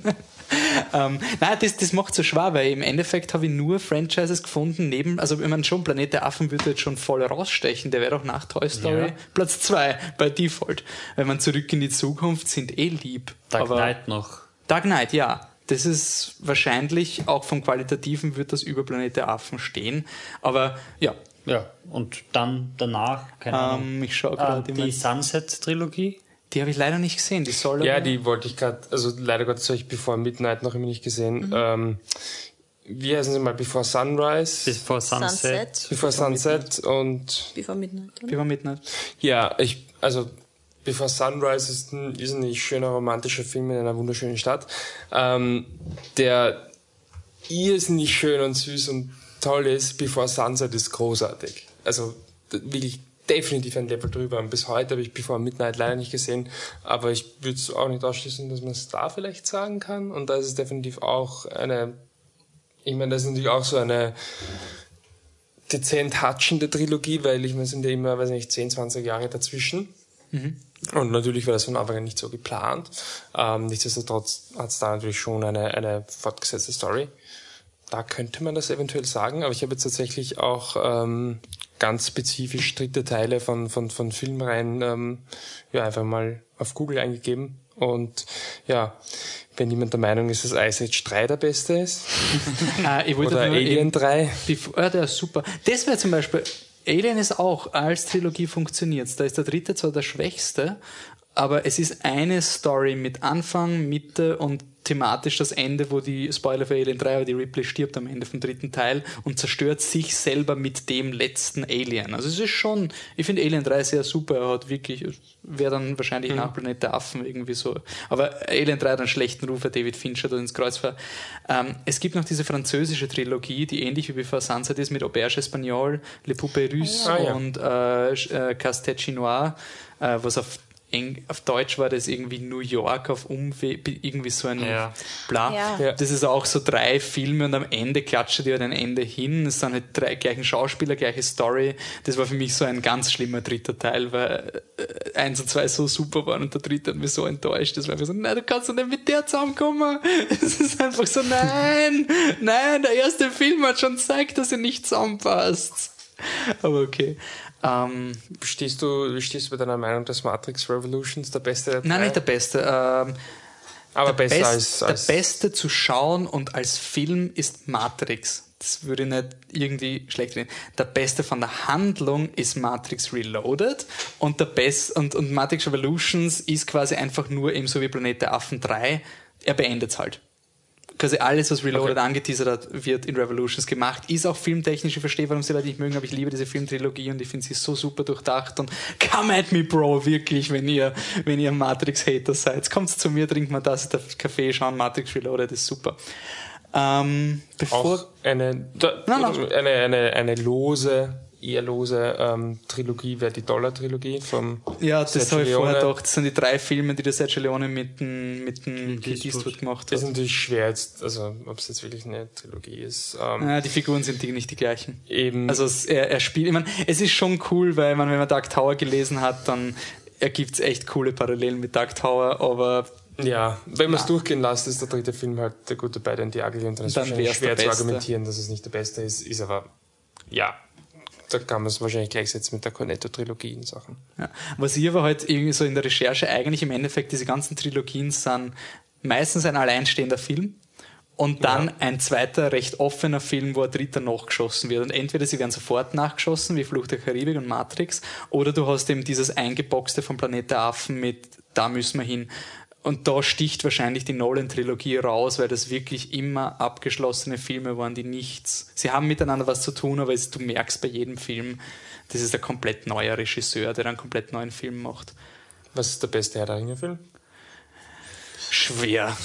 ähm, nein, das, das macht so schwer, weil im Endeffekt habe ich nur Franchises gefunden, neben, also ich meine schon, Planet der Affen würde jetzt schon voll rausstechen, der wäre doch nach Toy Story Ja. Platz 2 bei Default. Wenn man zurück in die Zukunft sind eh lieb. Dark aber Knight noch. Dark Knight, ja. Das ist wahrscheinlich, auch vom Qualitativen wird das über Planet der Affen stehen. Aber ja, Ja, und dann danach, keine Ahnung. ähm, ich schaue Äh, gerade, die die, Sunset-Trilogie. die habe ich leider nicht gesehen. Die soll Ja, die wollte ich gerade, also leider Gottes habe ich Before Midnight noch immer nicht gesehen. Ähm, wie heißen sie mal? Before Sunrise? Before Sunset. Sunset, Before Sunset und Before Midnight. oder? Before Midnight. ja, ich, also Before Sunrise ist ein irrsinnig schöner romantischer Film in einer wunderschönen Stadt, ähm, der irrsinnig schön und süß und toll ist. Before Sunset ist großartig. Also wirklich definitiv ein Level drüber. Und bis heute habe ich Before Midnight leider nicht gesehen, aber ich würde es auch nicht ausschließen, dass man es da vielleicht sagen kann. Und da ist es definitiv auch eine, ich meine, das ist natürlich auch so eine dezent hatschende Trilogie, weil ich meine, es sind ja immer, weiß nicht, 10, 20 Jahre dazwischen. Und natürlich war das von Anfang an nicht so geplant. Ähm, nichtsdestotrotz hat es da natürlich schon eine, eine fortgesetzte Story. Da könnte man das eventuell sagen, aber ich habe jetzt tatsächlich auch ähm, ganz spezifisch dritte Teile von, von, von Filmreihen ähm, ja, einfach mal auf Google eingegeben. Und ja, wenn jemand der Meinung ist, dass Ice Age 3 der beste ist, [LAUGHS] ich wollte oder Alien eben- 3, Bef- Ja, der ist super. Das wäre zum Beispiel, Alien ist auch als Trilogie funktioniert. Da ist der dritte zwar der schwächste, aber es ist eine Story mit Anfang, Mitte und thematisch das Ende, wo die Spoiler für Alien 3, aber die Ripley stirbt am Ende vom dritten Teil und zerstört sich selber mit dem letzten Alien. Also es ist schon, ich finde Alien 3 sehr super, er hat wirklich, wäre dann wahrscheinlich nach Planet der Affen irgendwie so. Aber Alien 3 hat einen schlechten Ruf, weil David Fincher dort ins Kreuz war. Ähm, es gibt noch diese französische Trilogie, die ähnlich wie Before Sunset ist, mit Auberge Espagnol, Le Poupées Russes Ah, ja. und äh, äh, Casse-Tête Chinois, äh, was auf Eng, auf Deutsch war das irgendwie New York auf Umweg, irgendwie so ein Ja. bla. Ja. Das ist auch so drei Filme und am Ende klatscht die halt ein Ende hin. Es sind halt drei gleichen Schauspieler, gleiche Story. Das war für mich so ein ganz schlimmer dritter Teil, weil äh, eins und zwei so super waren und der dritte hat mich so enttäuscht. Das war einfach so, nein, du kannst doch nicht mit der zusammenkommen. [LAUGHS] Es ist einfach so, nein, nein, der erste Film hat schon gezeigt, dass er nicht zusammenpasst. Aber okay. Ähm, stehst du, wie stehst du bei deiner Meinung, dass Matrix Revolutions der beste der nein, nicht der beste. Ähm, aber der besser Best- als, als Der beste zu schauen und als Film ist Matrix. Das würde ich nicht irgendwie schlecht reden. Der beste von der Handlung ist Matrix Reloaded und der Best und, und Matrix Revolutions ist quasi einfach nur eben so wie Planet der Affen 3. Er beendet es halt. Quasi alles, was Reloaded Okay. angeteasert hat, wird in Revolutions gemacht. Ist auch filmtechnisch, ich verstehe, warum sie Leute nicht mögen, aber ich liebe diese Filmtrilogie und ich finde sie so super durchdacht und come at me, Bro, wirklich, wenn ihr, wenn ihr Matrix-Hater seid. Kommt zu mir, trinkt mal das, der Kaffee, schauen Matrix Reloaded, ist super. Ähm, bevor, auch eine, da, Nein, nein. eine, eine, eine lose, eher lose ähm, Trilogie wäre die Dollar-Trilogie vom ja, das Sergio habe ich vorher gedacht, das sind die drei Filme, die der Sergio Leone mit dem, mit dem Clint Eastwood. Gemacht Das ist hat. natürlich schwer jetzt, also ob es jetzt wirklich eine Trilogie ist. Ähm, Ja, die Figuren sind die nicht die gleichen. Eben. Also es, er, er spielt, ich meine, es ist schon cool, weil man, wenn man Dark Tower gelesen hat, dann ergibt es echt coole Parallelen mit Dark Tower, aber Ja, wenn man es durchgehen lässt, ist der dritte Film halt der gute bei den Diagli und dann ist es schwer zu argumentieren, dass es nicht der beste ist, ist aber ja, da kann man es wahrscheinlich gleichsetzen mit der Cornetto-Trilogie in Sachen. Ja. Was ich aber halt irgendwie so in der Recherche eigentlich im Endeffekt, diese ganzen Trilogien sind meistens ein alleinstehender Film und dann ein zweiter, recht offener Film, wo ein dritter nachgeschossen wird. Und entweder sie werden sofort nachgeschossen, wie Fluch der Karibik und Matrix, oder du hast eben dieses eingeboxte von Planet der Affen mit Da müssen wir hin. Und da sticht wahrscheinlich die Nolan-Trilogie raus, weil das wirklich immer abgeschlossene Filme waren, die nichts. Sie haben miteinander was zu tun, aber es, du merkst bei jedem Film, das ist ein komplett neuer Regisseur, der einen komplett neuen Film macht. Was ist der beste Herr der Ringe-Film? Schwer.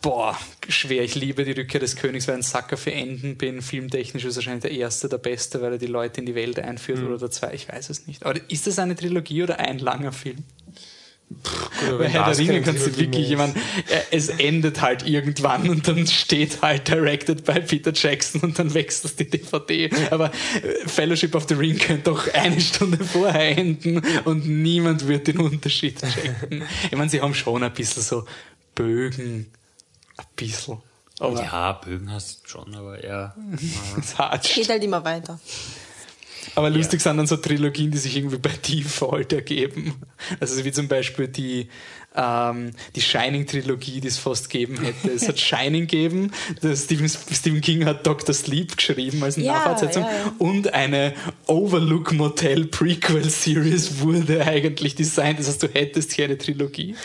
Boah, schwer. Ich liebe die Rückkehr des Königs, weil ich ein Sacker für Enden bin. Filmtechnisch ist wahrscheinlich der erste, der beste, weil er die Leute in die Welt einführt oder der zwei, ich weiß es nicht. Aber ist das eine Trilogie oder ein langer Film? Oder Bei Herr der das Ringe kannst du wirklich mehr ist. jemand, äh, es endet halt irgendwann und dann steht halt directed by Peter Jackson und dann wechselt die DVD. Aber äh, Fellowship of the Ring könnte doch eine Stunde vorher enden und niemand wird den Unterschied checken. Ich meine, sie haben schon ein bisschen so Bögen. Ein bisschen. Aber Ja, Bögen hast du schon, aber ja. [LAUGHS] es. Geht halt immer weiter. Aber lustig sind dann so Trilogien, die sich irgendwie bei [LAUGHS] Default ergeben. Also wie zum Beispiel die, ähm, die Shining-Trilogie, die es fast geben hätte. Es hat [LAUGHS] Shining gegeben, Stephen, Stephen King hat Dr. Sleep geschrieben als Ja, Nachfortsetzung ja, ja. und eine Overlook Motel Prequel-Series wurde eigentlich designt. Das heißt, du hättest hier eine Trilogie.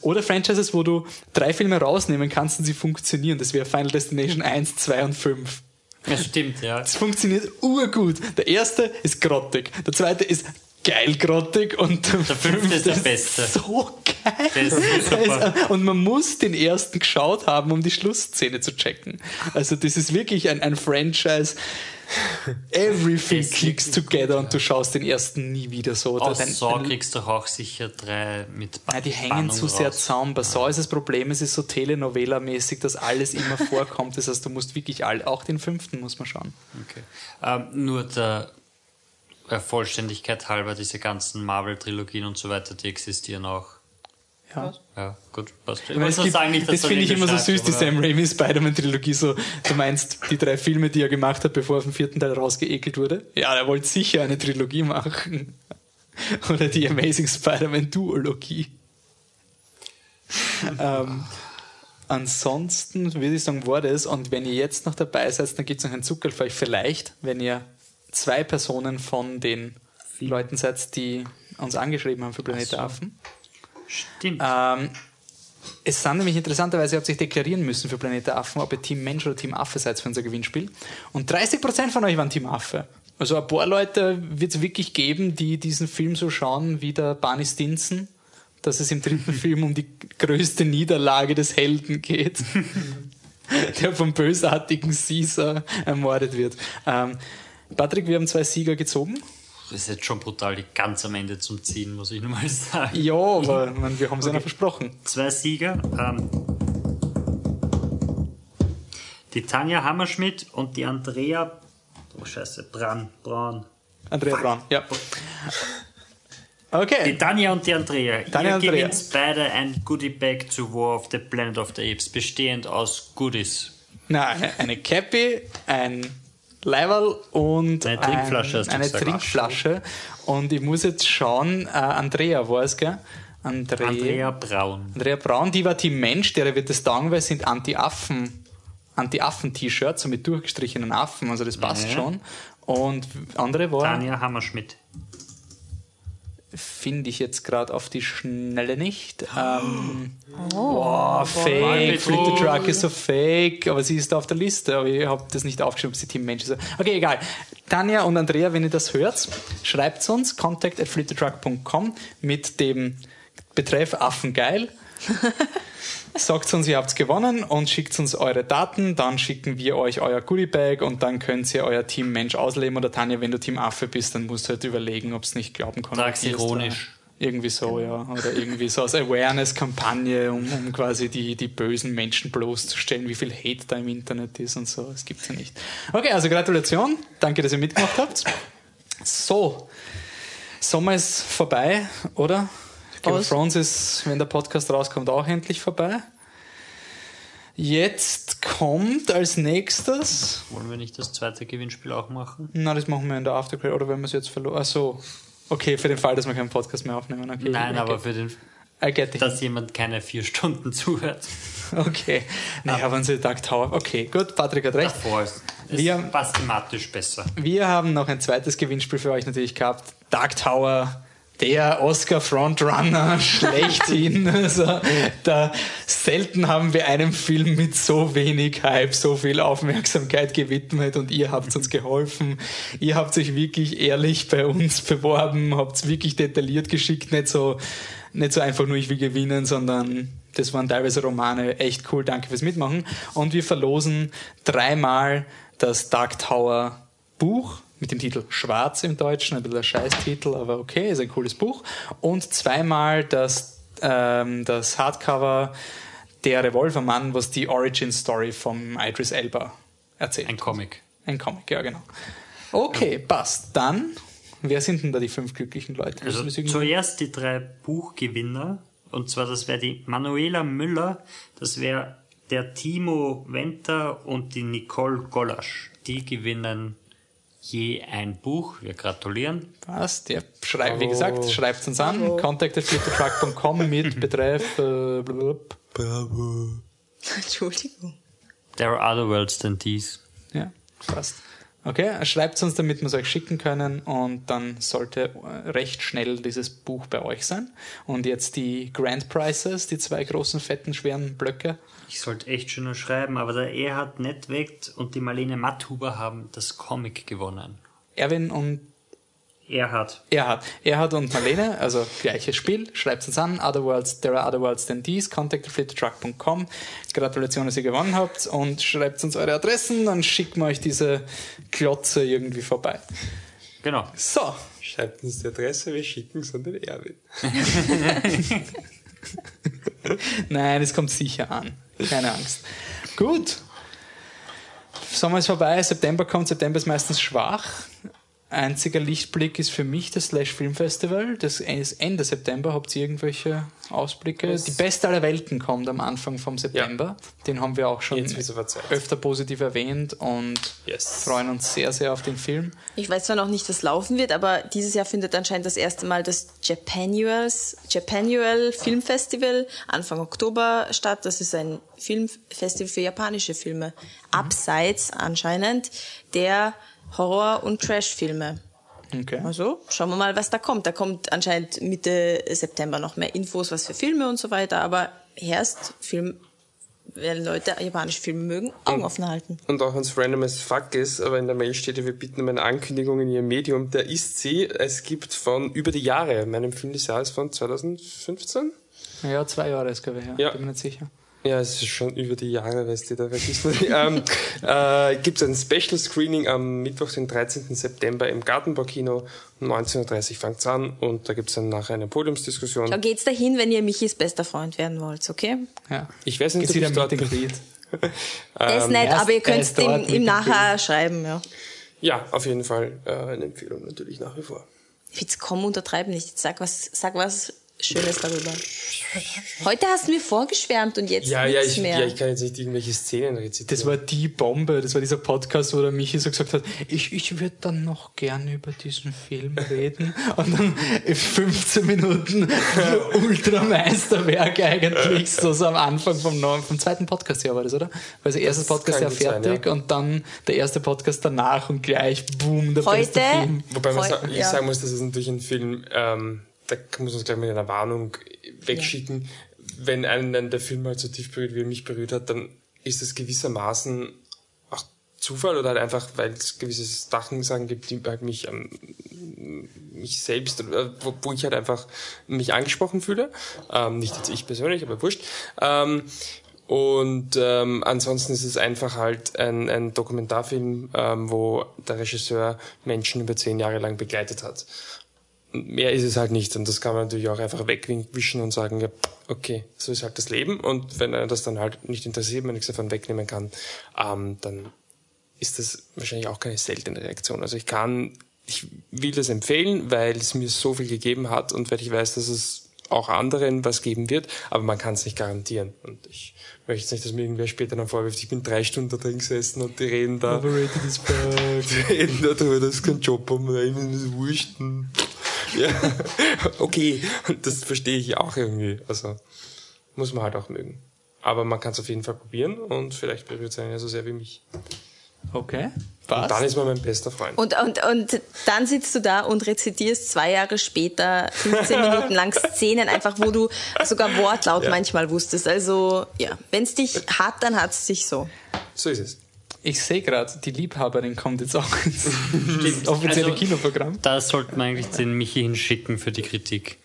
Oder Franchises, wo du drei Filme rausnehmen kannst und sie funktionieren. Das wäre Final Destination 1, 2 und 5. Ja, stimmt, ja. Es funktioniert urgut. Der erste ist grottig, der zweite ist geil grottig und der, Der fünfte ist der beste. so geil. Ist so super. ist- und man muss den ersten geschaut haben, um die Schlussszene zu checken. Also das ist wirklich ein, ein Franchise. Everything clicks together und du schaust den ersten nie wieder so. Aus Dein- Saw dein- kriegst du auch sicher drei mit Nein, die hängen Spannung zu sehr raus. zusammen. Bei Saw ist das Problem, es ist so Telenovela-mäßig, dass alles immer [LAUGHS] vorkommt. Das heißt, du musst wirklich all, auch den fünften muss man schauen. Okay. Ähm, nur der äh, Vollständigkeit halber, diese ganzen Marvel-Trilogien und so weiter, die existieren auch. Ja. Ja, gut, passt. Ich gibt, sagen, nicht, dass das finde ich immer so süß, die Sam Raimi Spider-Man-Trilogie. So, du meinst, die drei Filme, die er gemacht hat, bevor er vom vierten Teil rausgeekelt wurde? Ja, er wollte sicher eine Trilogie machen. [LAUGHS] Oder die Amazing Spider-Man-Duologie. ähm, ansonsten würde ich sagen, war das. Und wenn ihr jetzt noch dabei seid, dann gibt es noch einen Zuckerl für euch. Vielleicht, wenn ihr zwei Personen von den Leuten seid, die uns angeschrieben haben für Planet Affen. Stimmt. Ähm, es sind nämlich interessanterweise, ihr habt sich deklarieren müssen für Planet der Affen, ob ihr Team Mensch oder Team Affe seid für unser Gewinnspiel. Und 30% von euch waren Team Affe. Also ein paar Leute wird es wirklich geben, die diesen Film so schauen wie der Barney Stinson, dass es im dritten [LAUGHS] Film um die größte Niederlage des Helden geht, [LAUGHS] der vom bösartigen Caesar ermordet wird. Ähm, Patrick, wir haben zwei Sieger gezogen. Ist jetzt schon brutal, die ganz am Ende zum Ziehen, muss ich nur mal [LAUGHS] sagen. Ja, aber meine, wir haben es ja noch versprochen. Zwei Sieger. Ähm, die Tanja Hammerschmidt und die Andrea. Oh Scheiße, Bran, Braun. Andrea Braun, ja. Die Okay. Tanja und die Andrea. Tanja Ihr Andrea. gewinnt beide ein Goodie Bag zu War of the Planet of the Apes, bestehend aus Goodies. Na, eine, eine Cappy, ein Leiberl und Eine Trinkflasche, ein, du eine gesagt. Trinkflasche. Und ich muss jetzt schauen, äh, Andrea war es, gell? Andre Andrea Braun. Andrea Braun, die war Team Mensch, der wird das taugen, weil es sind Anti-Affen, Anti-Affen-T-Shirts, so mit durchgestrichenen Affen, also das passt Ja. schon. Und andere war, Tanja Hammerschmidt. Finde ich jetzt gerade auf die Schnelle nicht. Ähm, Oh. Boah, fake. Mann, Fleet the. Truck ist so fake, aber sie ist da auf der Liste, aber ich habe das nicht aufgeschrieben, ob sie Team Mensch ist. Okay, egal. Tanja und Andrea, wenn ihr das hört, schreibt uns contact at fleetthetruck.com mit dem Betreff Affengeil. [LAUGHS] Sagt uns, ihr habt gewonnen und schickt uns eure Daten, dann schicken wir euch euer Goodiebag und dann könnt ihr euer Team Mensch ausleben. Oder Tanja, wenn du Team Affe bist, dann musst du halt überlegen, ob es nicht glauben kann. Sag's ironisch. Irgendwie so, ja. Oder irgendwie so als Awareness-Kampagne, um, um quasi die, die bösen Menschen bloßzustellen, wie viel Hate da im Internet ist und so. Das gibt's ja nicht. Okay, also Gratulation. Danke, dass ihr mitgemacht habt. So. Sommer ist vorbei, oder? Game of? Thrones ist, wenn der Podcast rauskommt, auch endlich vorbei. Jetzt kommt als nächstes. Wollen wir nicht das zweite Gewinnspiel auch machen? Na, das machen wir in der Aftercredit, oder wenn wir es jetzt verloren. Ach so. Okay, für den Fall, dass wir keinen Podcast mehr aufnehmen. Okay, Nein, aber für den, dass jemand keine vier Stunden zuhört. Okay. Naja, wenn sie Dark Tower. Okay, gut, Patrick hat recht. Davor ist Wir- passt thematisch besser. Wir haben noch ein zweites Gewinnspiel für euch natürlich gehabt. Dark Tower, der Oscar-Frontrunner [LAUGHS] schlechthin. also, da, selten haben wir einem Film mit so wenig Hype, so viel Aufmerksamkeit gewidmet und ihr habt uns geholfen. Ihr habt euch wirklich ehrlich bei uns beworben, habt wirklich detailliert geschickt, nicht so, nicht so einfach nur ich will gewinnen, sondern das waren teilweise Romane. Echt cool, danke fürs Mitmachen. Und wir verlosen dreimal das Dark Tower Buch mit dem Titel Schwarz im Deutschen, ein bisschen ein Scheißtitel, aber okay, ist ein cooles Buch. Und zweimal das, ähm, das Hardcover Der Revolvermann, was die Origin Story vom Idris Elba erzählt. Ein Comic. Ein Comic, ja genau. Okay, passt. Dann, wer sind denn da die fünf glücklichen Leute? Also zuerst die drei Buchgewinner. Und zwar, das wäre die Manuela Müller, das wäre der Timo Wenter und die Nicole Golasch. Die gewinnen je ein Buch. Wir gratulieren. Passt, ja. Schreib, wie gesagt, schreibt uns an. contact.flippertruck.com mit [LAUGHS] Betreff äh, blablabla. [LAUGHS] Entschuldigung. There are other worlds than these. Ja, passt. Okay, schreibt uns, damit wir es euch schicken können und dann sollte äh, recht schnell dieses Buch bei euch sein. Und jetzt die Grand Prizes, die zwei großen, fetten, schweren Blöcke. Ich sollte echt schöner schreiben, aber der Erhard Nettwegt und die Marlene Matthuber haben das Comic gewonnen. Erwin und Erhard. Erhard. Erhard und Marlene, also gleiches Spiel. Schreibt uns an. Otherworlds, there are other worlds than these. Contact flittertruck.com. Gratulation, dass ihr gewonnen habt. Und schreibt uns eure Adressen, dann schicken wir euch diese Klotze irgendwie vorbei. Genau. So, Schreibt uns die Adresse, wir schicken es an den Erwin. [LAUGHS] Nein, es kommt sicher an. Keine Angst. Gut. Sommer ist vorbei, September kommt. September ist meistens schwach. Einziger Lichtblick ist für mich das Slash Film Festival. Das ist Ende September. Habt ihr irgendwelche Ausblicke? Die beste aller Welten kommt am Anfang vom September. Den haben wir auch schon öfter positiv erwähnt und Yes. freuen uns sehr, sehr auf den Film. Ich weiß zwar noch nicht, was laufen wird, aber dieses Jahr findet anscheinend das erste Mal das Japanuals, Japanual Film Festival Anfang Oktober statt. Das ist ein Filmfestival für japanische Filme. Abseits anscheinend der Horror- und Trash-Filme. Okay. Also schauen wir mal, was da kommt. Da kommt anscheinend Mitte September noch mehr Infos, was für Filme und so weiter. Aber erst Film, wenn Leute japanische Filme mögen, Augen offen halten. Und auch wenn es random as fuck ist, aber in der Mail steht, ja, wir bitten um eine Ankündigung in Ihrem Medium. Da ist sie. Es gibt von über die Jahre, meinem Film des Jahres von 2015. Ja, zwei Jahre ist, glaube ich. Ja. Ja. Bin mir nicht sicher. Ja, es ist schon über die Jahre, weißt du, da vergisst man nicht. [LAUGHS] ähm, äh, gibt es ein Special Screening am Mittwoch, den 13. September im Gartenbaukino. Um 19.30 Uhr fängt's an und da gibt es dann nachher eine Podiumsdiskussion. Da geht's dahin, wenn ihr Michis bester Freund werden wollt, okay? Ja. Ich weiß nicht, ob ich dort mit dem bin. Lied. Der ist nett, er ist- aber ihr könnt ist ihm, dem nachher schreiben, ja. Ja, auf jeden Fall äh, eine Empfehlung natürlich nach wie vor. Jetzt komm, untertreib nicht. Sag was, sag was Schönes darüber. Heute hast du mir vorgeschwärmt und jetzt Ja, ja nichts ich, mehr. ja, ich kann jetzt nicht irgendwelche Szenen rezitieren. Das war die Bombe, das war dieser Podcast, wo der Michi so gesagt hat, ich, ich würde dann noch gerne über diesen Film reden. Und dann 15 Minuten [LAUGHS] Ultrameisterwerk eigentlich, so, so am Anfang vom, neuen, vom zweiten Podcastjahr war das, oder? Weil das erste Das Podcast ja gut sein, fertig ja. und dann der erste Podcast danach und gleich, boom, der Heute- beste Film. Wobei man Voll, sa ich ja. sagen muss, das ist natürlich ein Film, ähm, da muss man es gleich mit einer Warnung wegschicken. Wenn einen dann der Film halt so tief berührt, wie er mich berührt hat, dann ist es gewissermaßen auch Zufall oder halt einfach, weil es gewisse Sachen sagen gibt, die halt mich, ähm, mich selbst, äh, wo, wo ich halt einfach mich angesprochen fühle. Ähm, nicht jetzt ich persönlich, aber wurscht. Ähm, und ähm, ansonsten ist es einfach halt ein, ein Dokumentarfilm, ähm, wo der Regisseur Menschen über zehn Jahre lang begleitet hat. Mehr ist es halt nicht und das kann man natürlich auch einfach wegwischen und sagen, ja, okay, so ist halt das Leben und wenn er das dann halt nicht interessiert, man nichts davon wegnehmen kann, ähm, dann ist das wahrscheinlich auch keine seltene Reaktion. Also ich kann, ich will das empfehlen, weil es mir so viel gegeben hat und weil ich weiß, dass es auch anderen was geben wird, aber man kann es nicht garantieren. Und ich möchte jetzt nicht, dass mir irgendwer später dann vorwirft, ich bin drei Stunden da drin gesessen und die reden da, Overrated is back. [LAUGHS] die reden da drüber, dass sie keinen Job haben, nein, das ist wurscht. Ja, [LAUGHS] okay, und das verstehe ich auch irgendwie. Also muss man halt auch mögen. Aber man kann es auf jeden Fall probieren und vielleicht berührt es einen ja so sehr wie mich. Okay, Und passt. dann ist man mein bester Freund. Und, und, und dann sitzt du da und rezitierst zwei Jahre später 15 [LAUGHS] Minuten lang Szenen, einfach wo du sogar Wortlaut Ja. manchmal wusstest. Also ja, wenn es dich hat, dann hat es dich so. So ist es. Ich sehe gerade, die Liebhaberin kommt jetzt auch [LAUGHS] ins, offizielle Also- Kinoprogramm. Da sollte man eigentlich den Michi hinschicken für die Kritik.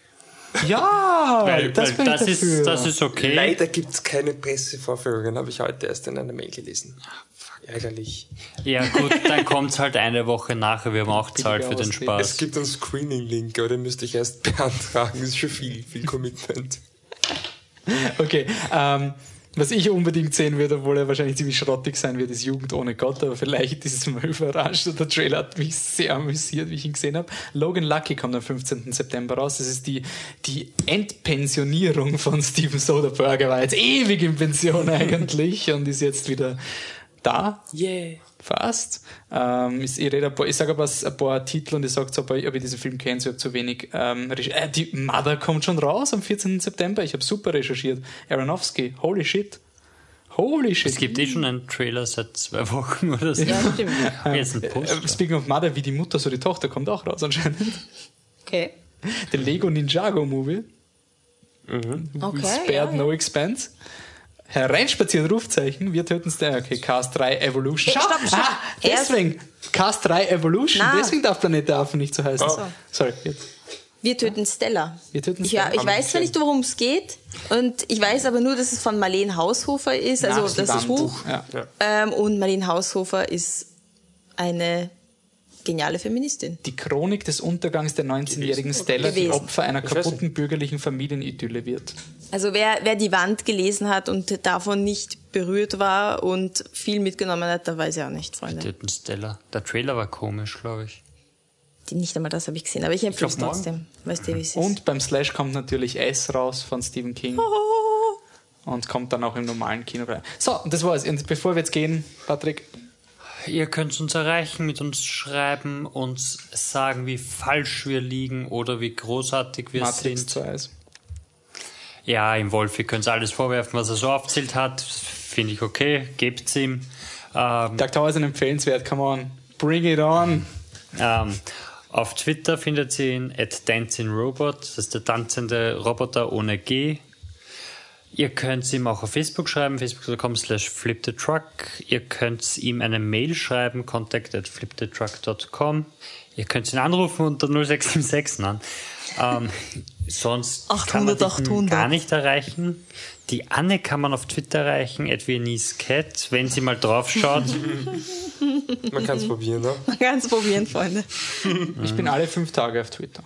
Ja, Weil, das weil bin das, ich dafür. ist, das ist okay. Leider gibt's keine Pressevorführungen, habe ich heute erst in einer Mail gelesen. Ärgerlich. Ja gut, dann kommt's halt eine Woche nachher. Wir haben auch Zeit für den Billiger Es Spaß. gibt einen Screening-Link, aber den müsste ich erst beantragen. Das ist schon viel, viel Commitment. Okay, ähm, was ich unbedingt sehen würde, obwohl er wahrscheinlich ziemlich schrottig sein wird, ist Jugend ohne Gott, aber vielleicht ist es mal [LAUGHS] überrascht der Trailer hat mich sehr amüsiert, wie ich ihn gesehen habe. Logan Lucky kommt am 15. September raus. Das ist die, die Endpensionierung von Steven Soderbergh. Er war jetzt ewig in Pension [LAUGHS] eigentlich und ist jetzt wieder da. Yeah. Fast. Ähm, ich, rede ein paar, ich sage aber ein paar Titel und ich sage ob, ich- ob ich diesen Film kenne, ich habe zu wenig. Ähm, äh, die Mother kommt schon raus am 14. September. Ich habe super recherchiert. Aronofsky, holy shit. Holy shit. Es gibt eh schon einen Trailer seit zwei Wochen oder so. Ja, stimmt. [LAUGHS] Jetzt ein Äh, Poster. Speaking of Mother, wie die Mutter, so die Tochter kommt auch raus anscheinend. Okay. Der Lego Ninjago Movie. Okay. Spared ja, no expense. Hereinspazieren, Rufzeichen. Wir töten es Okay, Cast 3 Evolution. Hey, stopp, stopp. Ah, deswegen. Cast 3 Evolution. Na. Deswegen darf Planet der Affen nicht so heißen. Oh. Sorry, jetzt. Wir töten Stella. Wir töten Ich, ja, Stella. ich weiß zwar nicht, worum es geht. Und ich weiß aber nur, dass es von Marlene Haushofer ist. Also Nach das Wand. Buch. Ja. Ähm, und Marlene Haushofer ist eine geniale Feministin. Die Chronik des Untergangs der 19-jährigen Stella, die. Opfer einer kaputten bürgerlichen Familienidylle wird. Also wer, wer die Wand gelesen hat und davon nicht berührt war und viel mitgenommen hat, der weiß ja auch nicht, Freunde. Töten Stella. Der Trailer war komisch, glaube ich. die, nicht einmal das habe ich gesehen, aber ich empfehle es glaub, morgen. trotzdem, weil es ist. Und beim Slash kommt natürlich S raus von Stephen King. Und kommt dann auch im normalen Kino rein. So, das war's. Und bevor wir jetzt gehen, Patrick, Ihr könnt uns erreichen, mit uns schreiben, uns sagen, wie falsch wir liegen oder wie großartig wir Matrix sind. 2 ist. Ja, im Wolf, ihr könnt alles vorwerfen, was er so aufzählt hat. Finde ich okay, gebt's ihm. Ähm, Dark Tower ist ein empfehlenswert, come on. Bring it on. ähm, auf Twitter findet ihr ihn at dancingRobot, das ist der tanzende Roboter ohne G. Ihr könnt ihm auch auf Facebook schreiben, facebook.com slash flipthetruck. Ihr könnt ihm eine Mail schreiben, contact at flipthetruck.com. Ihr könnt ihn anrufen unter 0676 nein. Ähm, [LAUGHS] sonst kann man 800, 800. gar nicht erreichen. Die Anne kann man auf Twitter erreichen, at Viennese Cat, wenn sie mal drauf schaut. Man kann es probieren, ne? Man kann es probieren, Freunde. Ich bin alle fünf Tage auf Twitter.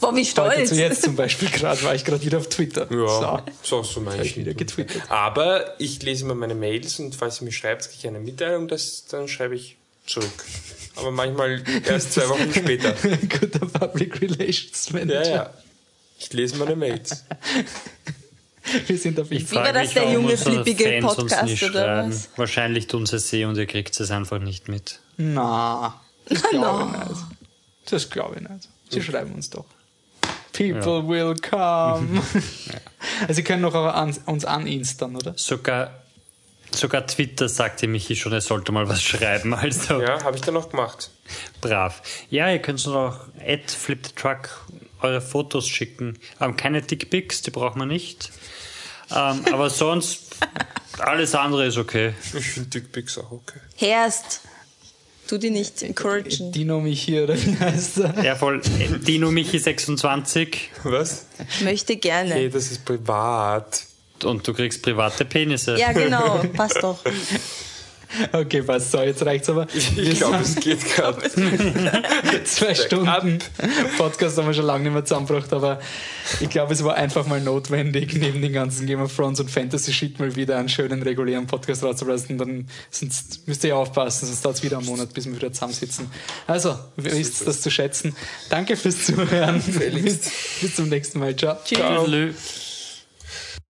Wie Heute stolz. zu jetzt zum Beispiel gerade war ich gerade wieder auf Twitter. Ja, So, so, so meine ich. wieder getwittert. Aber ich lese immer meine Mails und falls ihr mir schreibt, kriege ich eine Mitteilung, das, dann schreibe ich zurück. Aber manchmal erst zwei Wochen später. [LAUGHS] Guter Public Relations Ja, Manager. ja. Ich lese meine Mails. Wir sind auf Ich Wie war das, mich, der junge, flippige Fans uns Podcast, nicht oder schreiben. was? Wahrscheinlich tun sie es eh und ihr kriegt es einfach nicht mit. Na, das [LAUGHS] glaube ich nicht. Das glaube ich nicht. Sie schreiben uns doch. People will come. [LAUGHS] Also Sie können noch auch an, uns aninstern, oder? Sogar, sogar Twitter sagte Michi schon, er sollte mal was [LAUGHS] schreiben. Also Ja, habe ich dann noch gemacht. brav. Ja, ihr könnt uns noch at flip the truck eure Fotos schicken. Ähm, keine Dickpics, die braucht man nicht. Ähm, aber sonst [LAUGHS] alles andere ist okay. Ich finde Dickpics auch okay. Herst, tu die nicht encouragen. Dino mich hier, oder wie heißt er? Ja, voll. Äh, Dino Michi 26 Was? Möchte gerne. Hey, das ist privat. und du kriegst private Penisse. Ja, genau, [LAUGHS] passt doch. Okay, passt. So, jetzt reicht's aber. Ich glaube, es geht [LAUGHS] gerade. zwei Stunden Podcast haben wir schon lange nicht mehr zusammengebracht, aber ich glaube, es war einfach mal notwendig, neben den ganzen Game of Thrones und Fantasy-Shit mal wieder einen schönen regulären Podcast rauszulassen. Dann sonst müsst ihr ja aufpassen, sonst dauert es wieder einen Monat, bis wir wieder zusammensitzen. Also, wisst das zu schätzen. Danke fürs Zuhören. bis, bis zum nächsten Mal. Ciao. Tschüss.